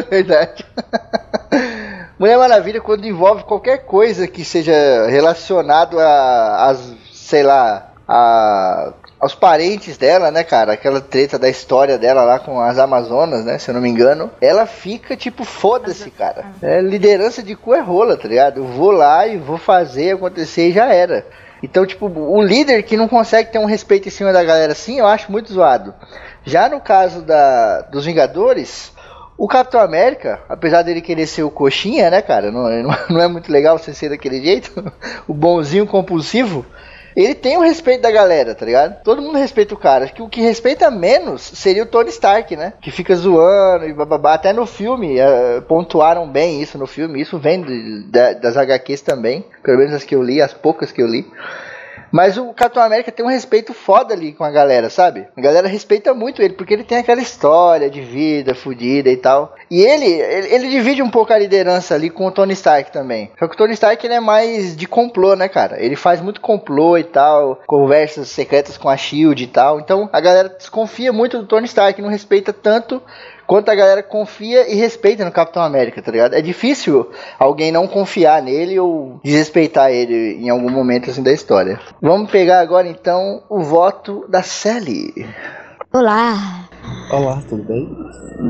Verdade. Mulher Maravilha, quando envolve qualquer coisa que seja relacionado a, as, sei lá, a aos parentes dela, né, cara? Aquela treta da história dela lá com as Amazonas, né? Se eu não me engano. Ela fica tipo, foda-se, cara. É, liderança de cu é rola, tá ligado? Eu vou lá e vou fazer acontecer e já era. Então, tipo, o líder que não consegue ter um respeito em cima da galera assim, eu acho muito zoado. Já no caso da, dos Vingadores, o Capitão América, apesar dele querer ser o coxinha, né, cara? Não, não é muito legal você ser daquele jeito, o bonzinho compulsivo. Ele tem o respeito da galera, tá ligado? Todo mundo respeita o cara. Que o que respeita menos seria o Tony Stark, né? Que fica zoando e bababá. Até no filme, uh, pontuaram bem isso no filme. Isso vem de, de, das HQs também. Pelo menos as que eu li, as poucas que eu li. Mas o Capitão América tem um respeito foda ali com a galera, sabe? A galera respeita muito ele, porque ele tem aquela história de vida fodida e tal. E ele, ele, ele, divide um pouco a liderança ali com o Tony Stark também. Só que o Tony Stark ele é mais de complô, né, cara? Ele faz muito complô e tal, conversas secretas com a Shield e tal. Então a galera desconfia muito do Tony Stark, não respeita tanto quanto a galera confia e respeita no Capitão América, tá ligado? É difícil alguém não confiar nele ou desrespeitar ele em algum momento assim da história. Vamos pegar agora então o voto da Sally. Olá. Olá, tudo bem?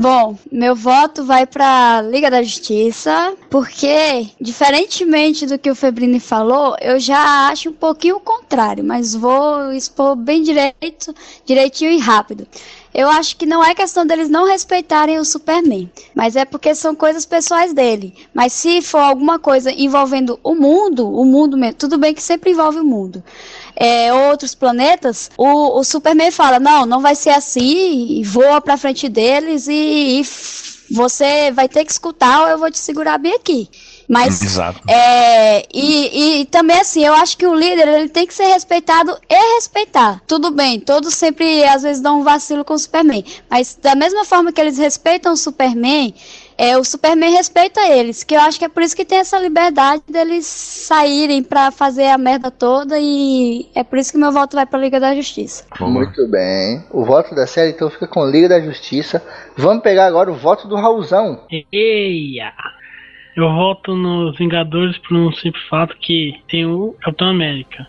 Bom, meu voto vai para Liga da Justiça, porque diferentemente do que o Febrini falou, eu já acho um pouquinho o contrário, mas vou expor bem direito, direitinho e rápido. Eu acho que não é questão deles não respeitarem o Superman, mas é porque são coisas pessoais dele. Mas se for alguma coisa envolvendo o mundo, o mundo mesmo, tudo bem que sempre envolve o mundo. É, outros planetas, o, o Superman fala: não, não vai ser assim, e voa pra frente deles e, e você vai ter que escutar ou eu vou te segurar bem aqui. Mas Exato. É, e, e também assim, eu acho que o líder ele tem que ser respeitado e respeitar. Tudo bem, todos sempre às vezes dão um vacilo com o Superman, mas da mesma forma que eles respeitam o Superman, é, o Superman respeita eles, que eu acho que é por isso que tem essa liberdade deles saírem para fazer a merda toda e é por isso que meu voto vai pra Liga da Justiça. Muito bem. O voto da série então fica com Liga da Justiça. Vamos pegar agora o voto do Raulzão. Eia! Eu voto nos Vingadores por um simples fato que tem o Capitão América.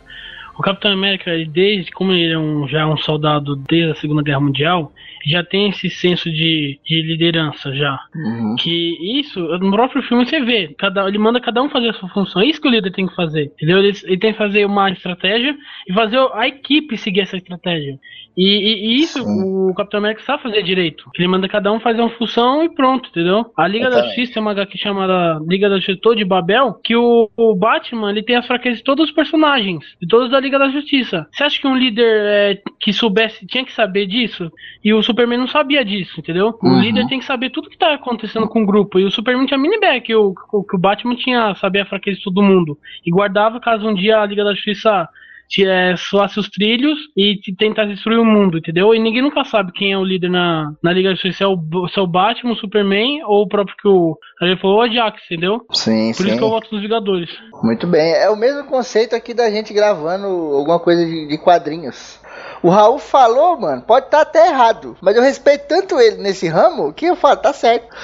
O Capitão América, desde como ele é um, já é um soldado desde a Segunda Guerra Mundial, já tem esse senso de, de liderança já. Uhum. Que isso, no próprio filme você vê, cada, ele manda cada um fazer a sua função. É isso que o líder tem que fazer, entendeu? Ele, ele tem que fazer uma estratégia e fazer a equipe seguir essa estratégia. E, e, e isso Sim. o Capitão América sabe fazer direito. Ele manda cada um fazer uma função e pronto, entendeu? A Liga da Justiça é uma HQ chamada Liga da Justiça de Babel, que o, o, Batman ele tem as fraquezas de todos os personagens, de todos da Liga da Justiça. Você acha que um líder é, que soubesse, tinha que saber disso? E o Superman não sabia disso, entendeu? Uhum. O líder tem que saber tudo que tá acontecendo com o grupo. E o Superman tinha mini back, que o, que o Batman tinha saber a fraqueza de todo mundo. E guardava caso um dia a Liga da Justiça é, soasse os trilhos e tentar destruir o mundo, entendeu? E ninguém nunca sabe quem é o líder na, na Liga da Justiça, se é o, se é o Batman, o Superman ou o próprio que o. Ele falou o Ajax, entendeu? Sim, Por sim. isso que eu voto nos Vingadores. Muito bem. É o mesmo conceito aqui da gente gravando alguma coisa de, de quadrinhos. O Raul falou, mano, pode estar tá até errado, mas eu respeito tanto ele nesse ramo que eu falo, tá certo.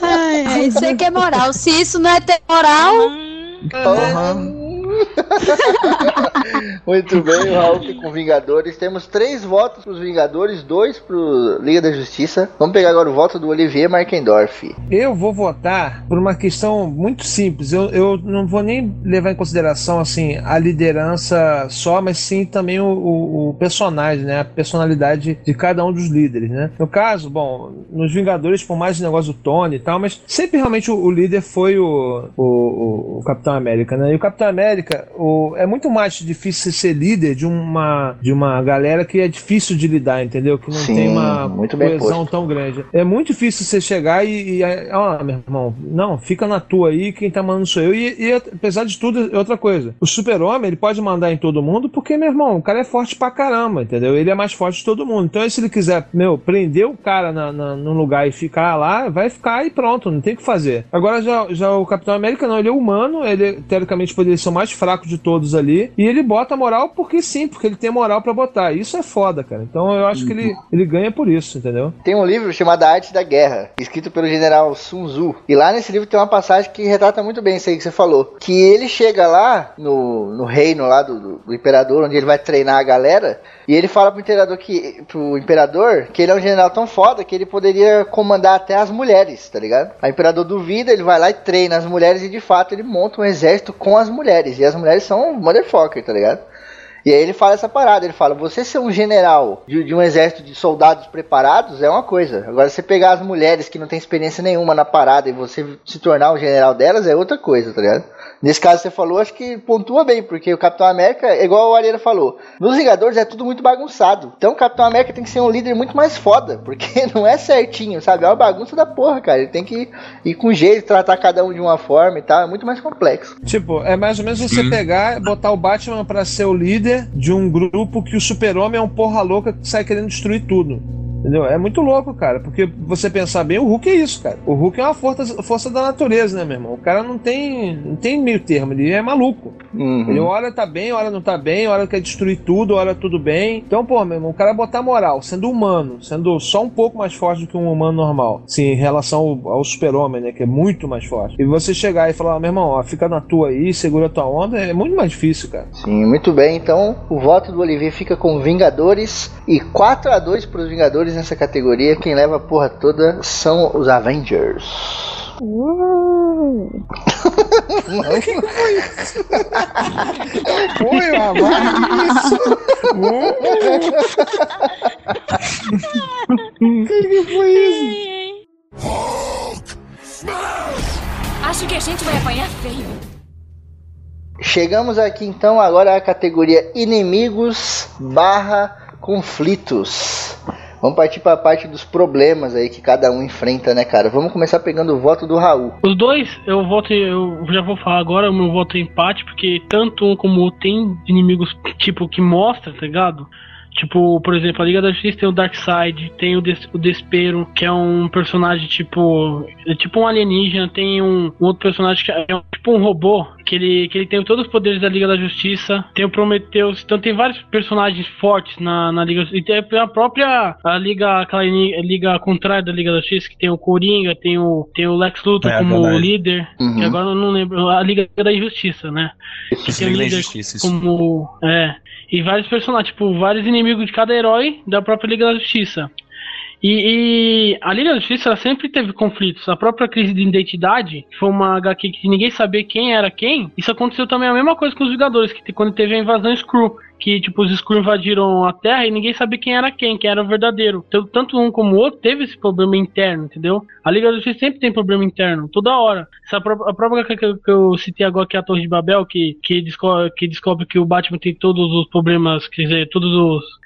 ai, isso é que é moral. Se isso não é ter moral. Uhum. Muito bem, o Raul com Vingadores. Temos três votos para os Vingadores, dois para Liga da Justiça. Vamos pegar agora o voto do Olivier Markendorf. Eu vou votar por uma questão muito simples. Eu, eu não vou nem levar em consideração assim a liderança só, mas sim também o, o, o personagem, né? A personalidade de cada um dos líderes, né? No caso, bom, nos Vingadores, por mais negócio do Tony e tal, mas sempre realmente o, o líder foi o, o Capitão América, né? E o Capitão América América, o, é muito mais difícil ser líder de uma, de uma galera que é difícil de lidar, entendeu? Que não Sim, tem uma coesão tão grande. É muito difícil você chegar e, e ó, meu irmão, não, fica na tua aí, quem tá mandando sou eu. E, e apesar de tudo, é outra coisa. O super-homem, ele pode mandar em todo mundo porque, meu irmão, o cara é forte pra caramba, entendeu? Ele é mais forte de todo mundo. Então, se ele quiser, meu, prender o cara na, na, num lugar e ficar lá, vai ficar e pronto, não tem o que fazer. Agora, já, já o Capitão América, não, ele é humano, ele teoricamente poderia ser o mais fraco de todos ali. E ele bota moral porque sim, porque ele tem moral para botar. Isso é foda, cara. Então eu acho que ele, ele ganha por isso, entendeu? Tem um livro chamado A Arte da Guerra, escrito pelo general Sun Tzu. E lá nesse livro tem uma passagem que retrata muito bem isso aí que você falou. Que ele chega lá no, no reino lá do, do, do imperador, onde ele vai treinar a galera. E ele fala pro imperador que pro imperador que ele é um general tão foda que ele poderia comandar até as mulheres, tá ligado? Aí o imperador duvida, ele vai lá e treina as mulheres e de fato ele monta um exército com as mulheres. E as mulheres são motherfucker, tá ligado? E aí ele fala essa parada, ele fala, você ser um general de, de, um exército de soldados preparados é uma coisa. Agora você pegar as mulheres que não tem experiência nenhuma na parada e você se tornar um general delas é outra coisa, tá ligado? Nesse caso você falou, acho que pontua bem, porque o Capitão América, é igual o Areira falou, nos Vingadores é tudo muito bagunçado. Então o Capitão América tem que ser um líder muito mais foda, porque não é certinho, sabe? É uma bagunça da porra, cara. Ele tem que ir com jeito, tratar cada um de uma forma e tal, é muito mais complexo. Tipo, é mais ou menos você Sim. pegar e botar o Batman para ser o líder de um grupo que o super-homem é um porra louca que sai querendo destruir tudo. Entendeu? É muito louco, cara, porque você pensar bem, o Hulk é isso, cara. O Hulk é uma força, força da natureza, né, meu irmão? O cara não tem, não tem meio termo, ele é maluco. Uhum. Ele hora tá bem, hora não tá bem, hora quer destruir tudo, hora tudo bem. Então, pô, meu irmão, o cara botar moral, sendo humano, sendo só um pouco mais forte do que um humano normal, sim, em relação ao, ao super-homem, né, que é muito mais forte. E você chegar e falar, ah, meu irmão, ó, fica na tua aí, segura a tua onda, é muito mais difícil, cara. Sim, muito bem. Então, o voto do Olivier fica com Vingadores e 4 a 2 para os Vingadores nessa categoria, quem leva a porra toda são os Avengers. Uh. Não que foi isso? Foi uma O que, que foi isso? Acho que a gente vai apanhar feio. Chegamos aqui então agora à categoria inimigos barra conflitos. Vamos partir para a parte dos problemas aí que cada um enfrenta, né, cara? Vamos começar pegando o voto do Raul. Os dois, eu voto, eu já vou falar agora, o meu voto é empate, porque tanto um como o outro tem inimigos tipo que mostra, tá ligado? Tipo, por exemplo, a Liga da Justiça tem o Darkseid, tem o, Des o Despero, que é um personagem tipo. É tipo um alienígena, tem um, um, outro personagem que é um, tipo um robô, que ele, que ele tem todos os poderes da Liga da Justiça. Tem o Prometheus, então tem vários personagens fortes na, na Liga E tem a própria a Liga, aquela Liga contrária da Liga da Justiça, que tem o Coringa, tem o, tem o Lex Luthor é, como verdade. líder. Uhum. Que agora eu não lembro. A Liga da Justiça, né? Que tem o líder como. É. E vários personagens, tipo, vários inimigos de cada herói da própria Liga da Justiça. E, e, a Liga da Justiça sempre teve conflitos. A própria crise de identidade, que foi uma HQ que ninguém sabia quem era quem, isso aconteceu também a mesma coisa com os Vingadores, que quando teve a invasão Screw, que tipo os Screw invadiram a Terra e ninguém sabia quem era quem, quem era o verdadeiro. Então, tanto um como o outro teve esse problema interno, entendeu? A Liga da Justiça sempre tem problema interno, toda hora. Essa pró a própria que, que eu citei agora, que é a Torre de Babel, que, que, que descobre que o Batman tem todos os problemas, quer dizer, todos os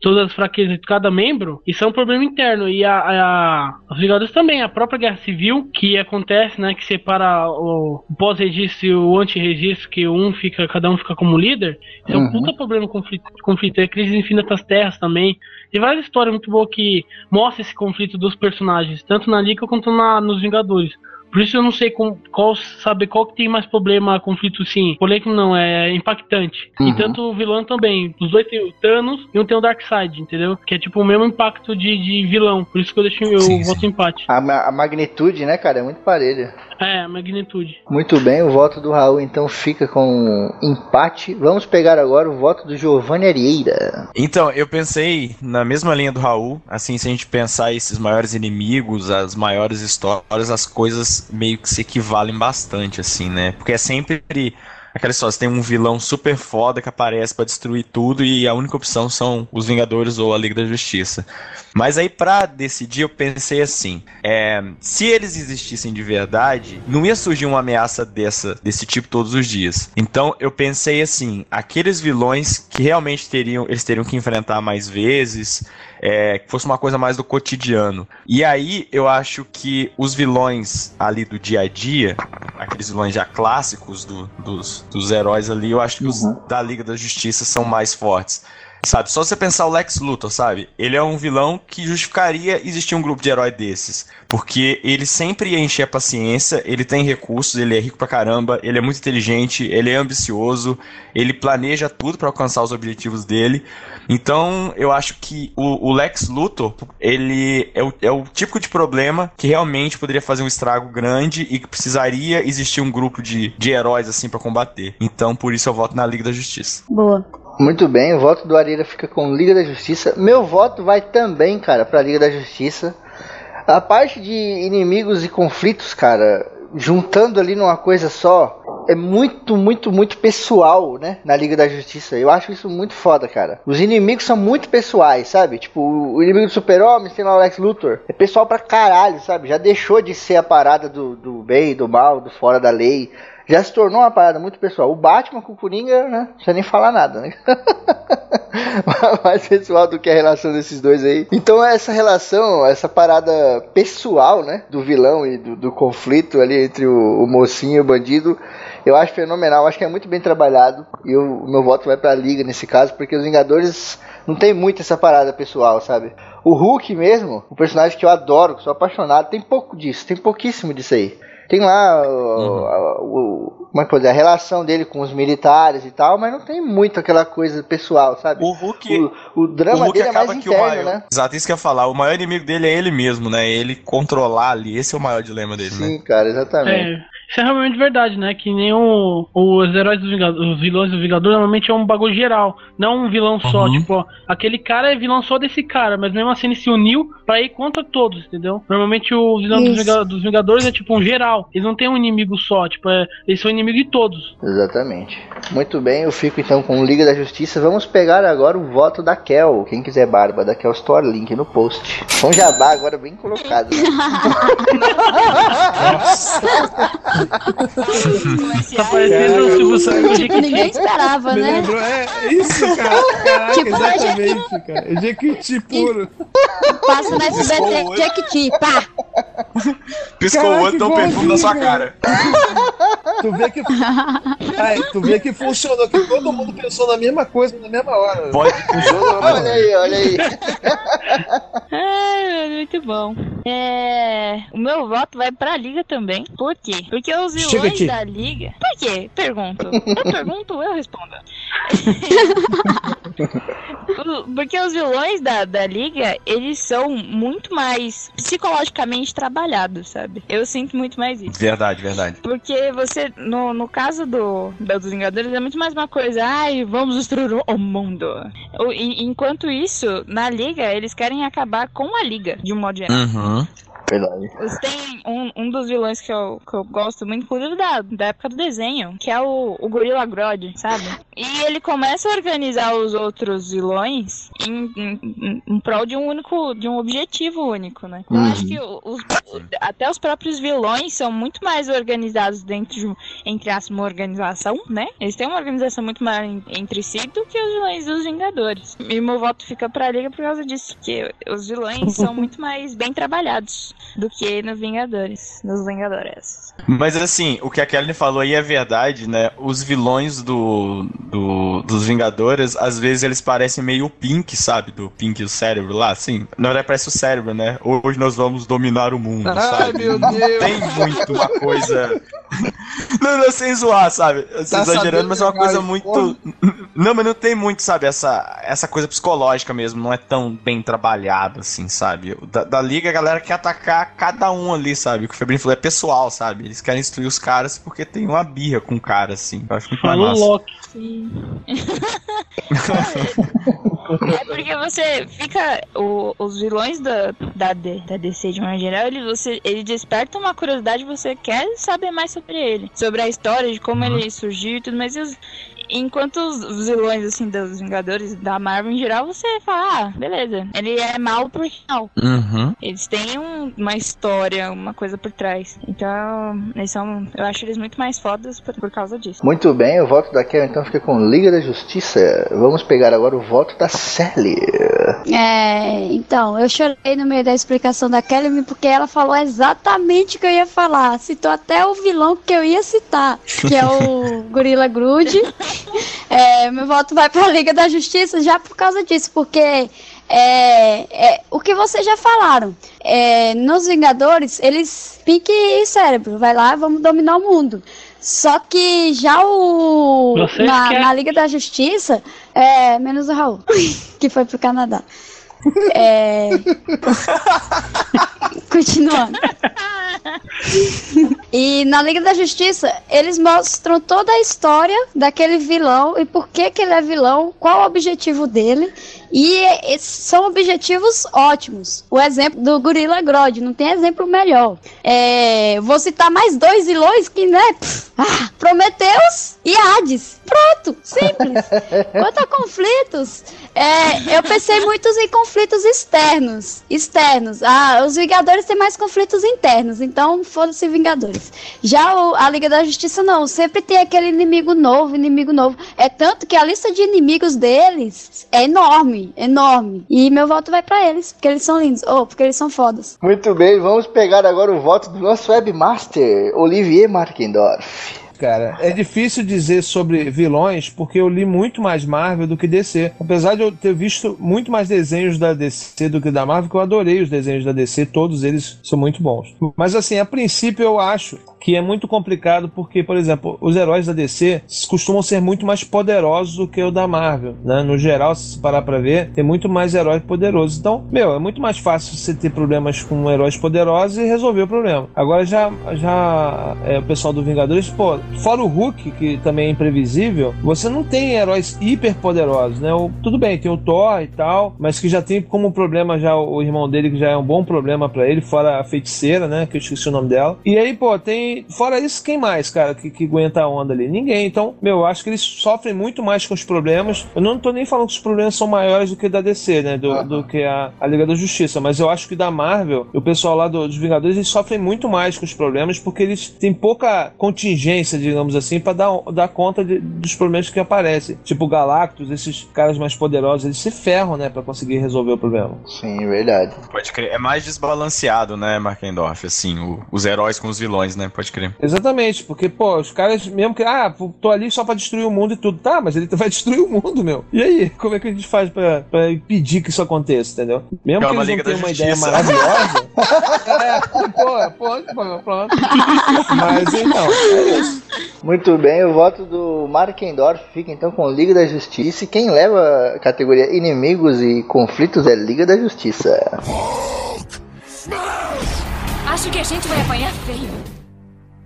todas as fraquezas de cada membro, isso é um problema interno. E a, a, os Vingadores também, a própria guerra civil que acontece, né, que separa o, pós-registro e o anti-registro, que um fica, cada um fica como líder, isso uhum. é um uhum. puta problema conflito, conflito. É a crise infinitas terras também. Tem várias histórias muito boas que mostram esse conflito dos personagens, tanto na Liga quanto na, nos Vingadores. Por isso eu não sei com, qual saber qual que tem mais problema, conflito sim. Polêmico não, é impactante. Uhum. E tanto o vilão também. Os dois tem o Thanos e um tem o Darkseid, entendeu? Que é tipo o mesmo impacto de, de vilão. Por isso que eu deixei o sim, voto sim. empate. A, a, magnitude, né, cara, é muito parelha. É, a magnitude. Muito bem, o voto do Raul então fica com empate. Vamos pegar agora o voto do Giovanni Arieira. Então, eu pensei na mesma linha do Raul. Assim, se a gente pensar esses maiores inimigos, as maiores histórias, as coisas meio que se equivalem bastante, assim, né? Porque é sempre aquela história, você tem um vilão super foda que aparece para destruir tudo e a única opção são os Vingadores ou a Liga da Justiça. Mas aí para decidir eu pensei assim, é, se eles existissem de verdade, não ia surgir uma ameaça dessa desse tipo todos os dias. Então eu pensei assim, aqueles vilões que realmente teriam eles teriam que enfrentar mais vezes, é, que fosse uma coisa mais do cotidiano. E aí eu acho que os vilões ali do dia a dia, aqueles vilões já clássicos do, dos, dos heróis ali, eu acho que os uhum. da Liga da Justiça são mais fortes. Sabe, só você pensar o Lex Luthor, sabe? Ele é um vilão que justificaria existir um grupo de herói desses. Porque ele sempre ia encher a paciência, ele tem recursos, ele é rico pra caramba, ele é muito inteligente, ele é ambicioso, ele planeja tudo pra alcançar os objetivos dele. Então, eu acho que o, o Lex Luthor, ele é o, é o típico de problema que realmente poderia fazer um estrago grande e que precisaria existir um grupo de, de heróis assim pra combater. Então, por isso eu voto na Liga da Justiça. Boa. Muito bem, o voto do Arira fica com Liga da Justiça. Meu voto vai também, cara, pra Liga da Justiça. A parte de inimigos e conflitos, cara, juntando ali numa coisa só, é muito, muito, muito pessoal, né? Na Liga da Justiça. Eu acho isso muito foda, cara. Os inimigos são muito pessoais, sabe? Tipo, o inimigo do Super-Homem, tem lá o Lex Luthor. É pessoal pra caralho, sabe? Já deixou de ser a parada do, do bem, do mal, do fora da lei. Já se tornou uma parada muito pessoal. O Batman com o Coringa, né? Não precisa nem falar nada, né? mais pessoal do que a relação desses dois aí. Então essa relação, essa parada pessoal, né, do vilão e do, do conflito ali entre o, o, mocinho e o bandido, eu acho fenomenal, acho que é muito bem trabalhado e o meu voto vai pra liga nesse caso, porque os Vingadores não tem muito essa parada pessoal, sabe? O Hulk mesmo, um personagem que eu adoro, que sou apaixonado, tem pouco disso, tem pouquíssimo disso aí. Tem lá o, o, como é que dizer, a relação dele com os militares e tal, mas não tem muito aquela coisa pessoal, sabe? O Hulk. O, o drama o Hulk dele é mais acaba que interno, o maior, né? Exato, isso que eu ia falar. O maior inimigo dele é ele mesmo, né? Ele controlar ali. Esse é o maior dilema dele, né? Sim, cara, exatamente. É. Isso é realmente verdade, né? Que nem o, os heróis dos Vingadores, os vilões do Vingador normalmente é um bagulho geral, não um vilão só. Uhum. Tipo, ó, aquele cara é vilão só desse cara, mas mesmo assim ele se uniu pra ir contra todos, entendeu? Normalmente o vilão dos, Isso. Vinga- dos Vingadores é tipo um geral. Eles não têm um inimigo só, tipo, é, eles são inimigo de todos. Exatamente. Muito bem, eu fico então com Liga da Justiça. Vamos pegar agora o voto da Kel. Quem quiser barba da Kel Store, link no post. Com jabá agora bem colocado. Né? Tá parecendo o Silvio Santos de Ninguém esperava, Me né? lembrou, é, é isso, cara. Caraca, Tipo, exatamente, cara. Jequiti puro. Passa no SBT, Jequiti, pá! Piscou o outro, dá um perfume na sua cara. Tu vê que. Ai, tu vê que funcionou, que todo mundo pensou na mesma coisa na mesma hora. Pode. Funcionou, olha aí, olha aí. Ai, muito bom. É, o meu voto vai pra Liga também. Por quê? Porque os vilões da Liga. Por quê? Pergunto. Eu pergunto, eu respondo. Porque os vilões da, da Liga, eles são muito mais psicologicamente trabalhados, sabe? Eu sinto muito mais isso. Verdade, verdade. Porque você, no, no caso do, dos Vingadores, é muito mais uma coisa, ai, vamos destruir o- mundo. Enquanto isso, na Liga, eles querem acabar com a Liga, de um modo geral. Uhum. Verdade. Têm um, um dos vilões que eu, que eu gosto muito, inclusive da, da época do desenho, que é o, o Gorilla Grodd, sabe? E ele começa a organizar os outros vilões em, em, em- em prol de um único, de um objetivo único, né? Eu Uhum. acho que o- os, até os próprios vilões são muito mais organizados dentro de, entre aspas, uma organização, né? Eles têm uma organização muito maior en- entre si do que os vilões dos Vingadores. E meu voto fica pra Liga por causa disso, porque os vilões são muito mais bem trabalhados do que nos Vingadores, nos Vingadores. Mas assim, o que a Kelly falou aí é verdade, né? Os vilões do, do- dos Vingadores, às vezes eles parecem meio o Pink, sabe? Do Pink o cérebro lá, assim. Na verdade parece o cérebro, né? Hoje nós vamos dominar o mundo, Ai, sabe? meu Não Deus. tem muito uma coisa. Não, não, sem zoar, sabe? Tá exagerando, mas é uma coisa muito. Não, mas não tem muito, sabe? Essa, essa coisa psicológica mesmo, não é tão bem trabalhada, assim, sabe? Da, da liga a galera quer atacar cada um ali, sabe? O que o Febrinho falou é pessoal, sabe? Eles querem destruir os caras porque tem uma birra com o cara, assim. Eu acho muito mais Falou massa. Loki. Sim. É porque você fica. o- os vilões da, da, D- da DC de uma geral, ele, você, ele desperta uma curiosidade você quer saber mais sobre ele. Sobre a história, de como ele surgiu e tudo mais. E os- enquanto os, vilões, assim, dos Vingadores, da Marvel em geral, você fala, ah, beleza. Ele é mal por mal. Uhum. Eles têm um- uma história, uma coisa por trás. Então, eles são. Eu acho eles muito mais fodas por, por causa disso. Muito bem, o voto da Kel então fica com Liga da Justiça. Vamos pegar agora o voto da Sally. É, então, eu chorei no meio da explicação da Kelly porque ela falou exatamente o que eu ia falar. Citou até o vilão que eu ia citar, que é o Gorilla Grodd. É, meu voto vai pra Liga da Justiça já por causa disso, porque é, é, o que vocês já falaram. É, nos Vingadores, eles pique cérebro, vai lá, vamos dominar o mundo. Só que já o. Na, na Liga da Justiça, é, menos o Raul, que foi pro Canadá. É. Continuando. E na Liga da Justiça, eles mostram toda a história daquele vilão e por que, que ele é vilão, qual o objetivo dele. E são objetivos ótimos. O exemplo do Gorilla Grodd, não tem exemplo melhor. É, vou citar mais dois vilões que, né? pff, ah, Prometheus e Hades. Pronto, simples. Quanto a conflitos, é, eu pensei muitos em conflitos externos. Externos. Ah, os Vingadores têm mais conflitos internos, então foda-se Vingadores. Já o- a Liga da Justiça não, sempre tem aquele inimigo novo, inimigo novo. É tanto que a lista de inimigos deles é enorme, enorme. E meu voto vai pra eles, porque eles são lindos, ou porque eles são fodas. Muito bem, vamos pegar agora o voto do nosso webmaster, Olivier Markendorf. Cara, é difícil dizer sobre vilões porque eu li muito mais Marvel do que DC. Apesar de eu ter visto muito mais desenhos da DC do que da Marvel, que eu adorei os desenhos da DC, todos eles são muito bons. Mas assim, a princípio eu acho que é muito complicado porque, por exemplo, os heróis da DC costumam ser muito mais poderosos do que o da Marvel, né? No geral, se parar pra ver, tem muito mais heróis poderosos. Então, meu, é muito mais fácil você ter problemas com heróis poderosos e resolver o problema. Agora já, já é, o pessoal do Vingadores, pô, fora o Hulk, que também é imprevisível, você não tem heróis hiper poderosos, né? O- tudo bem, tem o Thor e tal, mas que já tem como problema já o irmão dele, que já é um bom problema pra ele, fora a feiticeira, né? Que eu esqueci o nome dela. E aí, pô, tem. Fora isso, quem mais, cara, que, que aguenta a onda ali? Ninguém. Então, meu, eu acho que eles sofrem muito mais com os problemas. Eu não tô nem falando que os problemas são maiores do que da DC, né? Do, do que a, a Liga da Justiça. Mas eu acho que da Marvel, o pessoal lá do- dos Vingadores, eles sofrem muito mais com os problemas porque eles têm pouca contingência, digamos assim, pra dar, dar conta de- dos problemas que aparecem. Tipo o Galactus, esses caras mais poderosos, eles se ferram, né? Pra conseguir resolver o problema. Sim, verdade. Pode crer. É mais desbalanceado, né, Markendorf? Assim, o- os heróis com os vilões, né? Pode crer. Exatamente, porque, pô, os caras, mesmo que, ah, tô ali só pra destruir o mundo e tudo. Tá, mas ele vai destruir o mundo, meu. E aí, como é que a gente faz pra, pra impedir que isso aconteça, entendeu? Mesmo Calma, que eles não tenham uma ideia maravilhosa. é, pô, pô, pô, pronto. Mas então, é isso. Muito bem, o voto do Markendorf fica então com Liga da Justiça. E quem leva a categoria inimigos e conflitos é Liga da Justiça. Acho que a gente vai apanhar feio.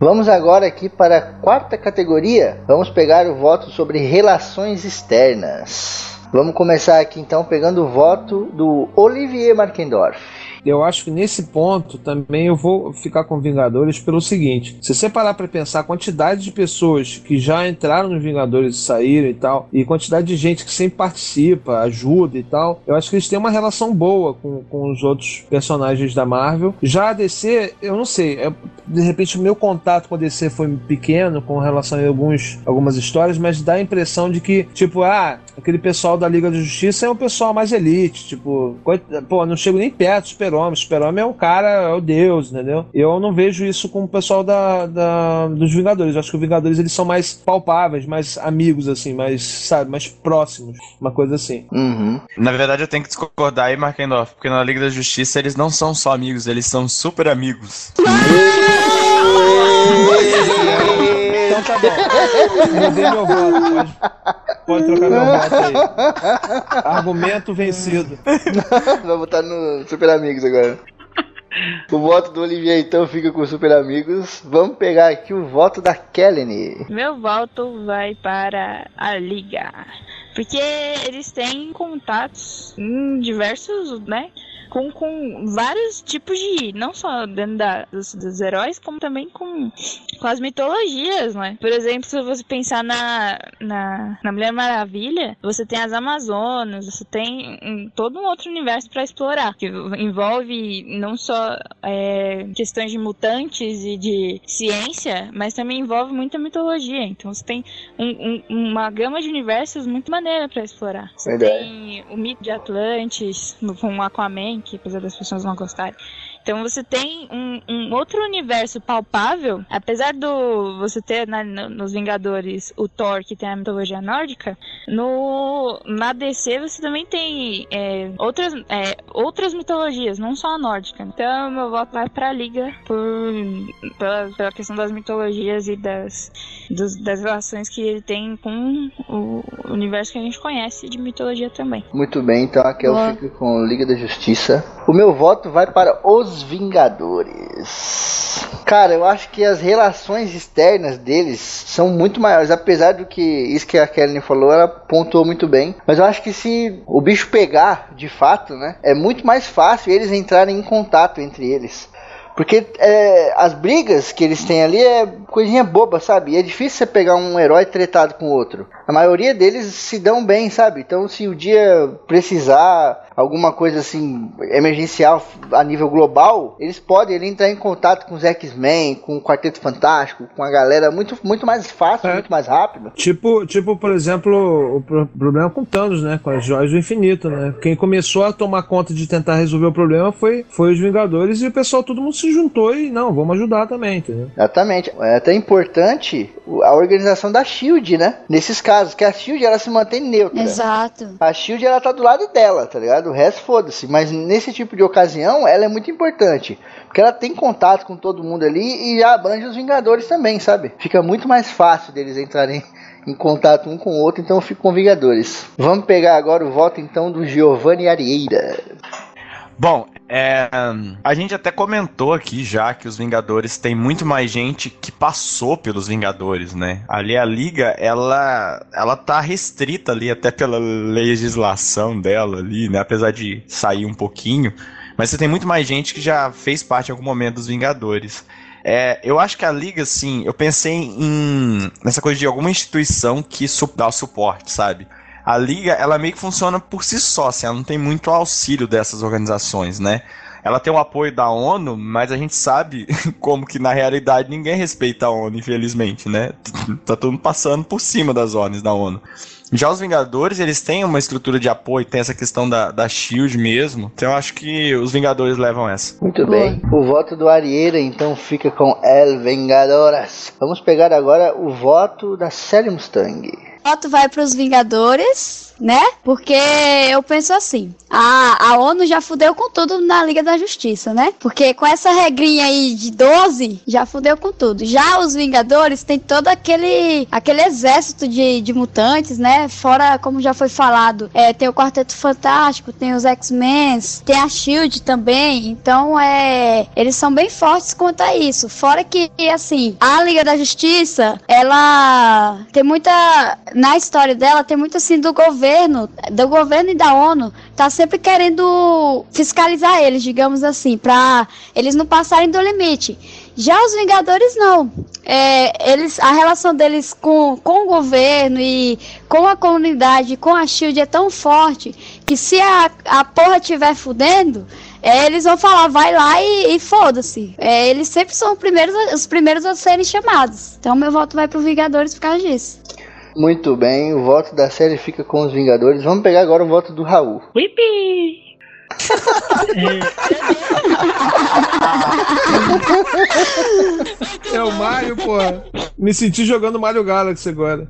Vamos agora aqui para a quarta categoria. Vamos pegar o voto sobre relações externas. Vamos começar aqui então pegando o voto do Olivier Markendorf. Eu acho que nesse ponto também eu vou ficar com Vingadores pelo seguinte: se você parar pra pensar a quantidade de pessoas que já entraram nos Vingadores e saíram e tal, e quantidade de gente que sempre participa, ajuda e tal, eu acho que eles têm uma relação boa com, com os outros personagens da Marvel. Já a DC, eu não sei, é- de repente o meu contato com a DC foi pequeno com relação a alguns, algumas histórias, mas dá a impressão de que, tipo, ah, aquele pessoal da Liga da Justiça é um pessoal mais elite, tipo, pô, não chego nem perto do Super-Homem. Super-Homem é um cara, é o Deus, entendeu? Eu não vejo isso com o pessoal da, da- dos Vingadores. Eu acho que os Vingadores eles são mais palpáveis, mais amigos, assim, mais, sabe, mais próximos, uma coisa assim. Uhum. Na verdade, eu tenho que discordar aí, Markendorf, porque na Liga da Justiça eles não são só amigos, eles são super amigos. Então tá bom. Mudei meu voto. Pode, pode trocar meu voto aí. Argumento vencido. Vai botar no Super Amigos agora. O voto do Olivier então fica com os Super Amigos. Vamos pegar aqui o voto da Kelly. Meu voto vai para a Liga. Porque eles têm contatos em diversos, né? Com, com vários tipos de. Não só dentro da, dos, dos heróis, como também com, com as mitologias, né? Por exemplo, se você pensar na, na, na Mulher Maravilha, você tem as Amazonas, você tem um- todo um outro universo para explorar. Que envolve não só é, questões de mutantes e de ciência, mas também envolve muita mitologia. Então você tem um- um- uma gama de universos muito maneira para explorar. Você tem o mito de Atlantis, com Aquaman, que apesar das pessoas não gostarem. Então você tem um, um outro universo palpável, apesar do você ter na- no- nos Vingadores o Thor que tem a mitologia nórdica, no na DC você também tem é, outras é, outras mitologias, não só a nórdica. Então meu voto vai pra Liga por pela, pela questão das mitologias e das dos- das relações que ele tem com o universo que a gente conhece de mitologia também. Muito bem, então aqui eu Boa. fico com Liga da Justiça. O meu voto vai para os Vingadores. Cara, eu acho que as relações externas deles são muito maiores, apesar do que isso que a Kelly falou, ela pontuou muito bem. Mas eu acho que se o bicho pegar, de fato, né, é muito mais fácil eles entrarem em contato entre eles. Porque é, as brigas que eles têm ali é coisinha boba, sabe? E é difícil você pegar um herói tretado com outro. A maioria deles se dão bem, sabe? Então, se o dia precisar alguma coisa assim emergencial a nível global, eles podem ali, entrar em contato com os X-Men, com o Quarteto Fantástico, com a galera muito, muito mais fácil, muito mais rápido. Tipo, tipo, por exemplo, o pro- problema com Thanos, né? Com as joias do infinito, né? Quem começou a tomar conta de tentar resolver o problema foi, foi os Vingadores e o pessoal, todo mundo se juntou e não, vamos ajudar também, entendeu? Exatamente. É até importante a organização da Shield, né? Nesses casos, que a Shield ela se mantém neutra. Exato. A Shield ela tá do lado dela, tá ligado? O resto foda-se. Mas nesse tipo de ocasião, ela é muito importante. Porque ela tem contato com todo mundo ali e já abrange os Vingadores também, sabe? Fica muito mais fácil deles entrarem em contato um com o outro, então eu fico com Vingadores. Vamos pegar agora o voto então do Giovanni Arieira. Bom, é, a gente até comentou aqui já que os Vingadores tem muito mais gente que passou pelos Vingadores, né? Ali a liga, ela ela tá restrita ali até pela legislação dela ali, né? Apesar de sair um pouquinho, mas você tem muito mais gente que já fez parte em algum momento dos Vingadores. É, eu acho que a liga, assim, eu pensei em nessa coisa de alguma instituição que dá o suporte, sabe? A liga, ela meio que funciona por si só, assim, ela não tem muito auxílio dessas organizações, né? Ela tem o apoio da ONU, mas a gente sabe como que na realidade ninguém respeita a ONU, infelizmente, né? Tá todo mundo passando por cima das ordens da ONU. Já os Vingadores, eles têm uma estrutura de apoio, tem essa questão da, da SHIELD mesmo, então eu acho que os Vingadores levam essa. Muito bem. O voto do Arieira então fica com El Vengadoras. Vamos pegar agora o voto da Sally Mustang. Voto vai para os Vingadores, né? Porque eu penso assim: a, a ONU já fudeu com tudo na Liga da Justiça, né? Porque com essa regrinha aí de 12, já fudeu com tudo. Já os Vingadores tem todo aquele, aquele exército de, de mutantes, né? Fora, como já foi falado, é, tem o Quarteto Fantástico, tem os X-Men, tem a Shield também. Então, é, eles são bem fortes quanto a isso. Fora que, assim, a Liga da Justiça, ela tem muita. Na história dela, tem muito assim do governo, do governo e da ONU, tá sempre querendo fiscalizar eles, digamos assim, pra eles não passarem do limite. Já os Vingadores não. É, eles, a relação deles com, com o governo e com a comunidade, com a Shield é tão forte que se a, a porra tiver fudendo, é, eles vão falar, vai lá e, e foda-se. É, eles sempre são os primeiros, os primeiros a serem chamados. Então meu voto vai pro Vingadores por causa disso. Muito bem, o voto da série fica com os Vingadores. Vamos pegar agora o voto do Raul. Whippy! É o Mario, porra. Me senti jogando Mario Galaxy agora.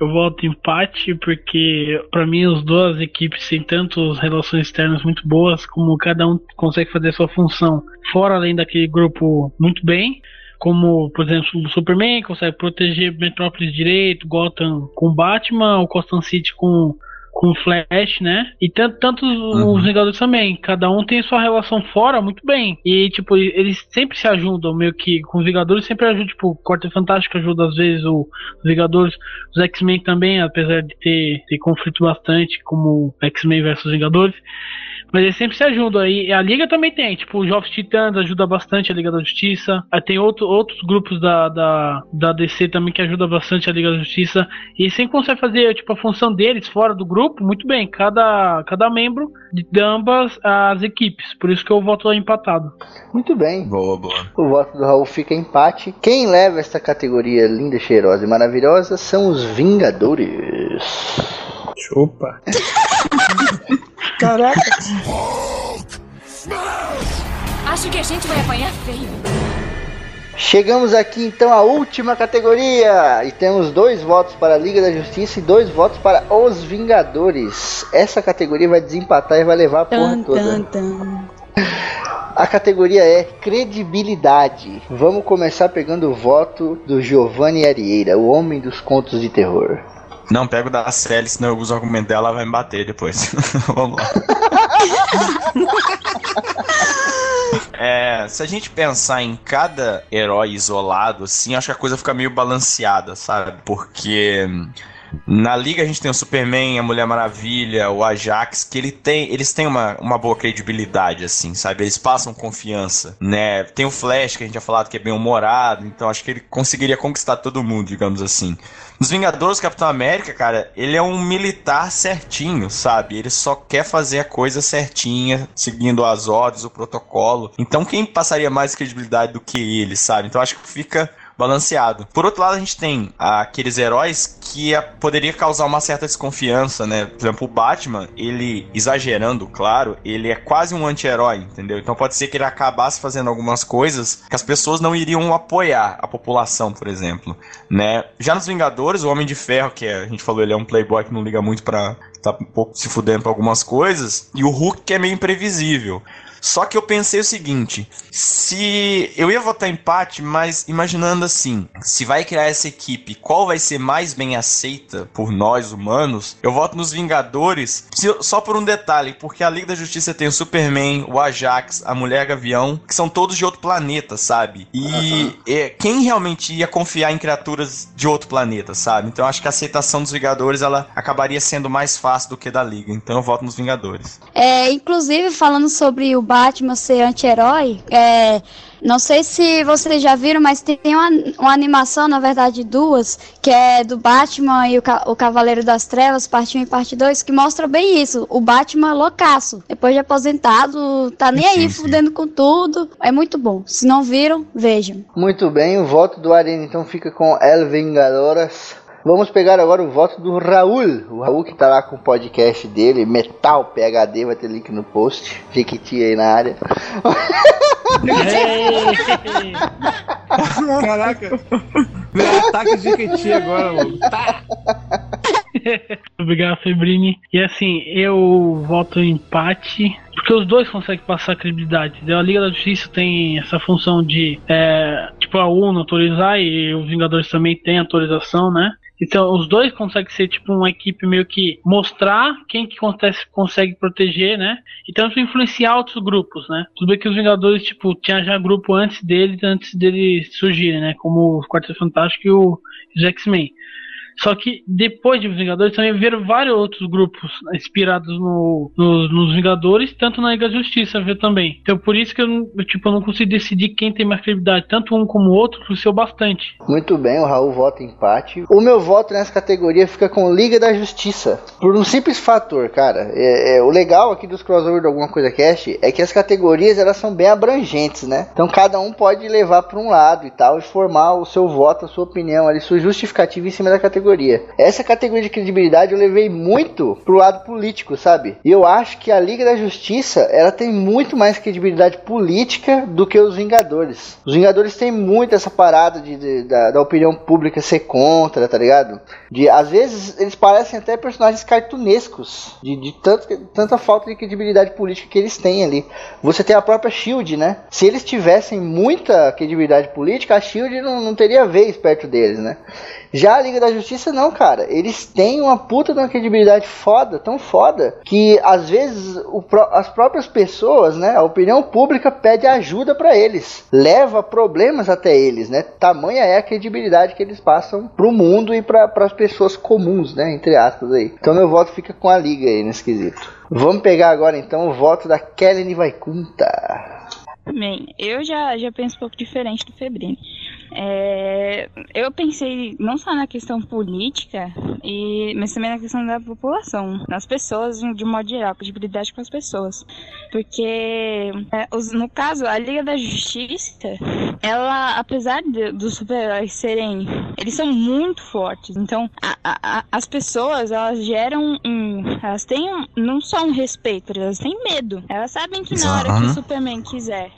Eu voto empate porque, pra mim, as duas equipes têm tanto relações externas muito boas, como cada um consegue fazer sua função fora além daquele grupo muito bem. Como, por exemplo, o Superman consegue proteger Metrópolis direito, Gotham com Batman, o Gotham City com, com Flash, né? E tanto, tanto os Vingadores também. Cada um tem sua relação fora muito bem. E, tipo, eles sempre se ajudam, meio que com os Vingadores sempre ajudam. Tipo, o Quarteto Fantástico ajuda às vezes o, os Vingadores. Os X-Men também, apesar de ter, ter conflito bastante, como X-Men versus Vingadores. Mas eles sempre se ajudam aí. A Liga também tem, tipo, os Jovens Titãs ajuda bastante a Liga da Justiça. Aí tem outro, outros grupos da, da, da DC também que ajuda bastante a Liga da Justiça. E sempre conseguem fazer, tipo, a função deles fora do grupo muito bem. Cada, cada membro de ambas as equipes. Por isso que eu voto empatado. Muito bem. Boa, boa. O voto do Raul fica empate. Quem leva esta categoria linda, cheirosa e maravilhosa são os Vingadores. Chupa. Caraca. Acho que a gente vai apanhar feio. Chegamos aqui então à última categoria e temos dois votos para a Liga da Justiça e dois votos para os Vingadores. Essa categoria vai desempatar e vai levar a porra Tan, toda. tan, tan. A categoria é credibilidade. Vamos começar pegando o voto do Giovanni Arieira, o homem dos contos de terror. Não pego da Sally, senão eu uso o argumento dela, ela vai me bater depois. Vamos lá. É, se a gente pensar em cada herói isolado, assim, acho que a coisa fica meio balanceada, sabe? Porque na liga a gente tem o Superman, a Mulher Maravilha, o Ajax, que ele tem, eles têm uma, uma boa credibilidade, assim, sabe? Eles passam confiança, né? Tem o Flash, que a gente já falado que é bem humorado, então acho que ele conseguiria conquistar todo mundo, digamos assim. Nos Vingadores, Capitão América, cara, ele é um militar certinho, sabe? Ele só quer fazer a coisa certinha, seguindo as ordens, o protocolo. Então quem passaria mais credibilidade do que ele, sabe? Então acho que fica balanceado. Por outro lado, a gente tem aqueles heróis que poderia causar uma certa desconfiança, né? Por exemplo, o Batman, ele, exagerando, claro, ele é quase um anti-herói, entendeu? Então pode ser que ele acabasse fazendo algumas coisas que as pessoas não iriam apoiar, a população, por exemplo, né? Já nos Vingadores, o Homem de Ferro, que é- a gente falou, ele é um playboy que não liga muito pra... tá um pouco se fudendo pra algumas coisas, e o Hulk que é meio imprevisível. Só que eu pensei o seguinte: se eu ia votar empate, mas imaginando assim, se vai criar essa equipe, qual vai ser mais bem aceita por nós humanos? Eu voto nos Vingadores, se- só por um detalhe, porque a Liga da Justiça tem o Superman, o Ajax, a Mulher Gavião, que são todos de outro planeta, sabe? E é, quem realmente ia confiar em criaturas de outro planeta, sabe? Então eu acho que a aceitação dos Vingadores ela acabaria sendo mais fácil do que da Liga. Então eu voto nos Vingadores. É, inclusive, falando sobre o Batman ser anti-herói, é, não sei se vocês já viram, mas tem uma, uma animação, na verdade duas, que é do Batman e o, o Cavaleiro das Trevas, parte 1 e parte 2, que mostra bem isso. O Batman loucaço, depois de aposentado, tá nem aí fudendo com tudo. É muito bom. Se não viram, vejam. Muito bem, o voto do Arena então fica com El Vingadoras. Vamos pegar agora o voto do Raul. O Raul que tá lá com o podcast dele, Metal PHD, vai ter link no post. Jequiti aí na área. Caraca. Meu ataque de Jequiti agora, mano. Obrigado, Febrini. E assim, eu voto em empate. Porque os dois conseguem passar a credibilidade. entendeu? A Liga da Justiça tem essa função de, é, tipo, a UNO autorizar e os Vingadores também têm autorização, né? Então, os dois conseguem ser, tipo, uma equipe meio que mostrar quem que acontece, consegue proteger, né? E tanto influenciar outros grupos, né? Tudo bem que os Vingadores, tipo, tinha já grupo antes deles, antes deles surgirem, né? Como o Quarteto Fantástico e o- os X-Men. Só que depois de Vingadores também viram vários outros grupos inspirados no, no- nos Vingadores, tanto na Liga da Justiça viu também. Então por isso que eu, eu, tipo, eu não consigo decidir quem tem mais credibilidade. Tanto um como o outro cresceu bastante. Muito bem, o Raul vota empate. O meu voto nessa categoria fica com Liga da Justiça. Por um simples fator, cara. É, é, o legal aqui dos crossover de alguma coisa cast é que as categorias elas são bem abrangentes, né? Então cada um pode levar para um lado e tal e formar o seu voto, a sua opinião ali, sua justificativa em cima da categoria. Essa categoria de credibilidade eu levei muito pro lado político, sabe? E eu acho que a Liga da Justiça ela tem muito mais credibilidade política do que os Vingadores. Os Vingadores têm muito essa parada de, de- da, da opinião pública ser contra, tá ligado? De às vezes eles parecem até personagens cartunescos, de, de tanto, tanta falta de credibilidade política que eles têm ali. Você tem a própria Shield, né? Se eles tivessem muita credibilidade política, a Shield não, não teria vez perto deles, né? Já a Liga da Justiça não, cara. Eles têm uma puta de uma credibilidade foda, tão foda, que às vezes o as próprias pessoas, né, a opinião pública pede ajuda pra eles, leva problemas até eles, né? Tamanha é a credibilidade que eles passam pro mundo e para as pessoas comuns, né, entre aspas aí. Então meu voto fica com a Liga aí nesse quesito. Vamos pegar agora então o voto da Kelly Vaikunta. Bem, eu já, já penso um pouco diferente do Febrini. É, eu pensei não só na questão política, e, mas também na questão da população, das pessoas, de um modo geral, credibilidade com as pessoas. Porque, é, os- no caso, a Liga da Justiça, ela, apesar de- dos super-heróis serem. Eles são muito fortes. Então, a- a- a- as pessoas, elas geram um, Elas têm um, não só um respeito, elas têm medo. Elas sabem que na hora que o Superman quiser.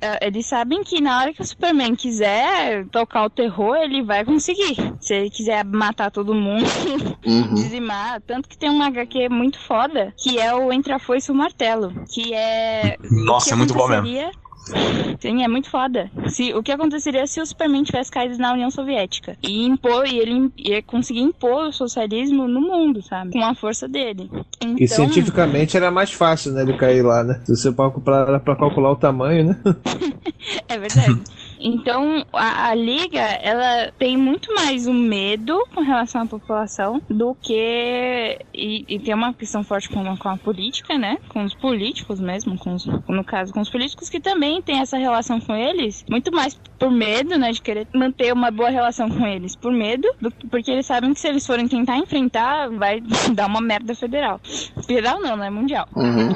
eh, Eles sabem que na hora que o Superman quiser tocar o terror, ele vai conseguir. Se ele quiser matar todo mundo, Uhum. dizimar. Tanto que tem uma HQ muito foda, que é o Entre a Foice e o Martelo. Que é. Nossa, que é muito bom mesmo. Sim, é muito foda. Se, o que aconteceria se o Superman tivesse caído na União Soviética? E impor, e ele ia conseguir impor o socialismo no mundo, sabe? Com a força dele. Então, E cientificamente era mais fácil, né, ele cair lá, né? Se você pra calcular o tamanho, né? É verdade. Então, a, a Liga, ela tem muito mais o medo com relação à população do que. E, e tem uma questão forte com, com a política, né? Com os políticos mesmo, com os- no caso, com os políticos que também tem essa relação com eles, muito mais por medo, né? De querer manter uma boa relação com eles, por medo, do que- porque eles sabem que se eles forem tentar enfrentar, vai dar uma merda federal. Federal não, né? Mundial. Uhum.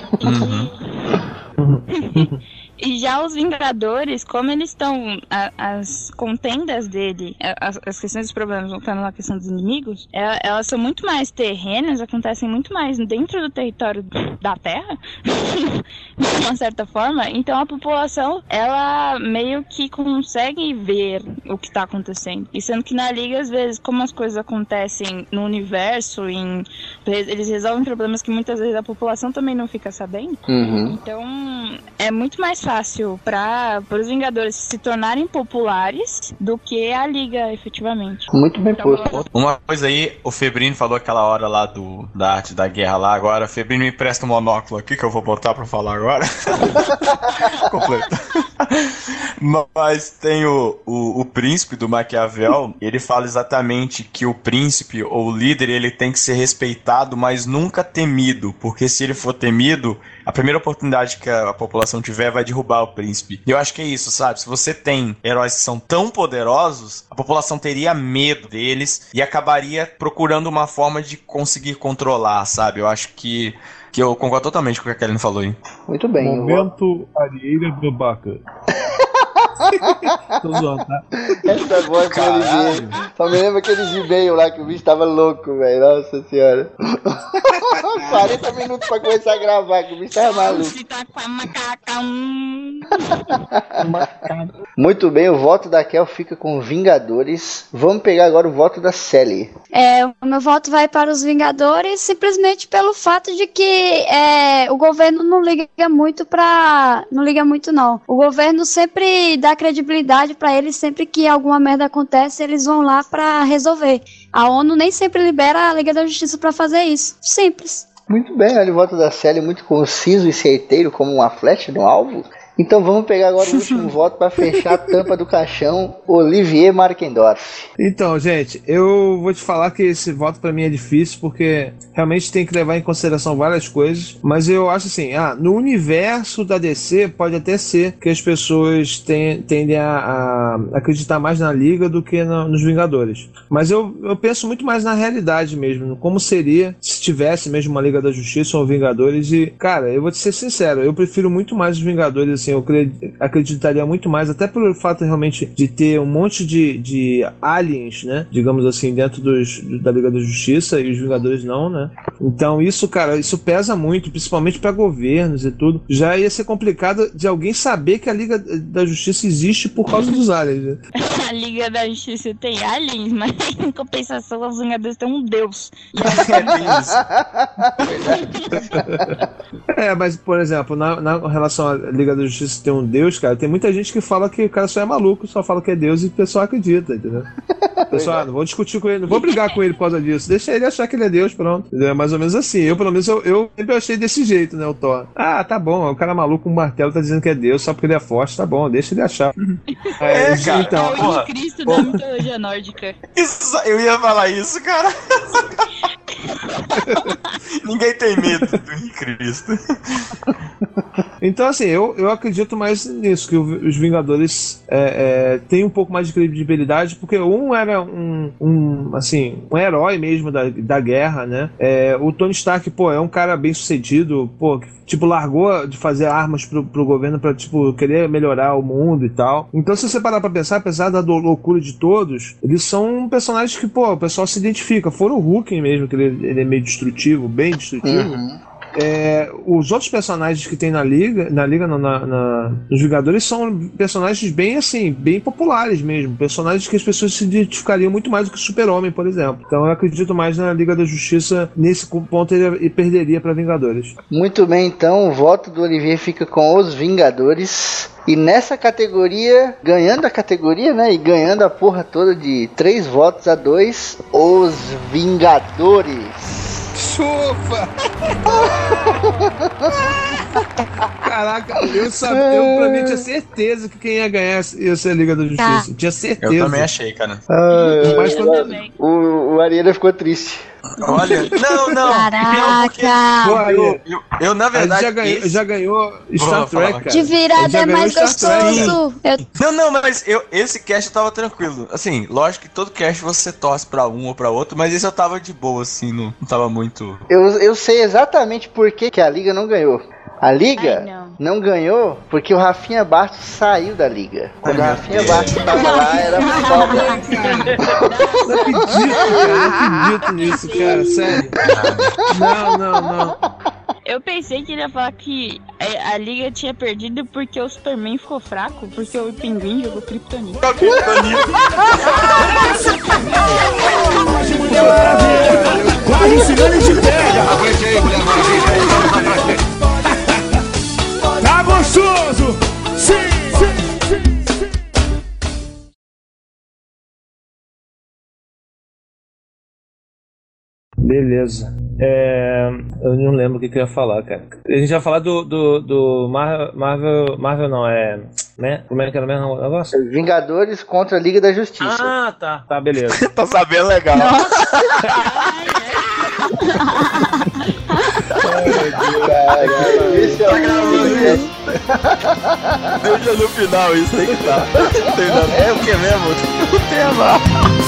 E já os Vingadores, como eles estão. a- As contendas dele, as, as questões dos problemas, voltando na questão dos inimigos, é- elas são muito mais terrenas, acontecem muito mais dentro do território da Terra, de uma certa forma. Então a população, ela meio que consegue ver o que tá acontecendo. E sendo que na Liga, às vezes, como as coisas acontecem no universo, em, eles resolvem problemas que muitas vezes a população também não fica sabendo. Uhum. Então, é muito mais fácil para os Vingadores se tornarem populares do que a Liga, efetivamente. Muito bem Então, posto. Uma coisa aí, o Febrino falou aquela hora lá do, da arte da guerra lá agora. Febrino me empresta um monóculo aqui que eu vou botar pra falar agora. Completo. Mas tem o, o, o príncipe do Maquiavel, ele fala exatamente que o príncipe ou o líder ele tem que ser respeitado, mas nunca temido, porque se ele for temido, a primeira oportunidade que a, a população tiver vai derrubar o príncipe. E eu acho que é isso, sabe? Se você tem heróis que são tão poderosos, a população teria medo deles e acabaria procurando uma forma de conseguir controlar, sabe? Eu acho que que eu concordo totalmente com o que a Kelly falou aí. Muito bem. eu vou- Momento Arieira Babaca. Tô zoando, tá? Essa voz do Olivier. Só me lembra aqueles e-mail lá que o bicho tava louco, velho. Nossa senhora. 40 minutos pra começar a gravar, que o bicho tava maluco. Se com a macaca. Muito bem, o voto da Kel fica com Vingadores. Vamos pegar agora o voto da Sally. É, o meu voto vai para os Vingadores simplesmente pelo fato de que é, o governo não liga muito pra. Não liga muito, não. O governo sempre dá credibilidade pra eles, sempre que alguma merda acontece, eles vão lá pra resolver. A ONU nem sempre libera a Liga da Justiça pra fazer isso. Simples. Muito bem, olha o voto da Sally muito conciso e certeiro, como uma flecha no alvo. Então vamos pegar agora o último voto para fechar a tampa do caixão, Olivier Markendorf. Então, gente, eu vou te falar que esse voto pra mim é difícil porque realmente tem que levar em consideração várias coisas, mas eu acho assim, ah, no universo da DC pode até ser que as pessoas ten- tendem a, a acreditar mais na Liga do que na- nos Vingadores. Mas eu, eu penso muito mais na realidade mesmo, como seria se tivesse mesmo uma Liga da Justiça ou Vingadores e, cara, eu vou te ser sincero, eu prefiro muito mais os Vingadores, assim, eu acre- acreditaria muito mais, até pelo fato realmente de ter um monte de, de aliens, né? Digamos assim, dentro dos, da Liga da Justiça e os Vingadores não, né? Então isso, cara, isso pesa muito, principalmente para governos e tudo. Já ia ser complicado de alguém saber que a Liga da Justiça existe por causa dos aliens, né? A Liga da Justiça tem aliens, mas em compensação os Vingadores têm um deus. É, mas, por exemplo, na, na relação à Liga da Justiça ter um Deus, cara, tem muita gente que fala que o cara só é maluco, só fala que é Deus e o pessoal acredita, entendeu? O Pessoal, ah, não vou discutir com ele, não vou brigar com ele por causa disso. Deixa ele achar que ele é Deus, pronto. Entendeu? É mais ou menos assim. Eu, pelo menos, eu, eu sempre achei desse jeito, né, o Thor. Ah, tá bom, o cara maluco com um martelo tá dizendo que é Deus só porque ele é forte, tá bom, deixa ele achar. É, cara. Então, é o. Cristo da mitologia nórdica. Isso, eu ia falar isso, cara. Ninguém tem medo do Cristo. Então, assim, eu, eu acredito mais nisso, que os Vingadores é, é, têm um pouco mais de credibilidade, porque um era um, um, assim, um herói mesmo da, da guerra, né? É, o Tony Stark, pô, é um cara bem sucedido, pô, que, tipo, largou de fazer armas pro, pro governo pra, tipo, querer melhorar o mundo e tal. Então, se você parar pra pensar, apesar da loucura de todos, eles são personagens que, pô, o pessoal se identifica. Fora o Hulk mesmo, que ele, ele é meio destrutivo, bem destrutivo. É, os outros personagens que tem na liga, na liga na, na- nos Vingadores são personagens bem assim, bem populares mesmo, personagens que as pessoas se identificariam muito mais do que o Super-Homem, por exemplo. Então eu acredito mais na Liga da Justiça nesse ponto ele, perderia para Vingadores. Muito bem, então o voto do Olivier fica com os Vingadores. E nessa categoria, ganhando a categoria, né? E ganhando a porra toda de três votos a dois, os Vingadores. Chupa! Caraca, eu sabia, eu pra mim tinha certeza que quem ia ganhar ia ser a Liga da Justiça. Tinha certeza. Eu também achei, cara. Mas quando, O, o Ariela ficou triste. Olha, não, não. Caraca! Eu, eu, eu, na verdade. já ganhou, esse- já ganhou Star Trek, cara. De virada é mais gostoso. Eu Não, não, mas eu, esse cast eu tava tranquilo. Assim, lógico que todo cast você torce pra um ou pra outro, mas esse eu tava de boa, assim, não, não tava muito. Eu, eu sei exatamente por que, que a Liga não ganhou. A Liga Ai, não. ganhou porque o Rafinha Bastos saiu da Liga. Quando o Rafinha Bastos tava lá, era foda. Não acredito, cara. Não acredito nisso, cara. Sério. Não, não, não. Eu pensei que ele ia falar que a, a liga tinha perdido porque o Superman ficou fraco, porque o Pinguim jogou Kryptonita. Quase ensinando de pega. Aguente aí, Mulher Maravilha. Gostoso? Sim, sim, sim, sim. Beleza. É, eu não lembro o que, que eu ia falar, cara. A gente vai falar do, do, do Mar- Marvel. Marvel não, é. Né? Como é que era o mesmo negócio? Vingadores contra a Liga da Justiça. Ah, tá. Tá, beleza. tá sabendo legal. Esse é o Deixa no final isso aí que tá. É o que mesmo? O tema.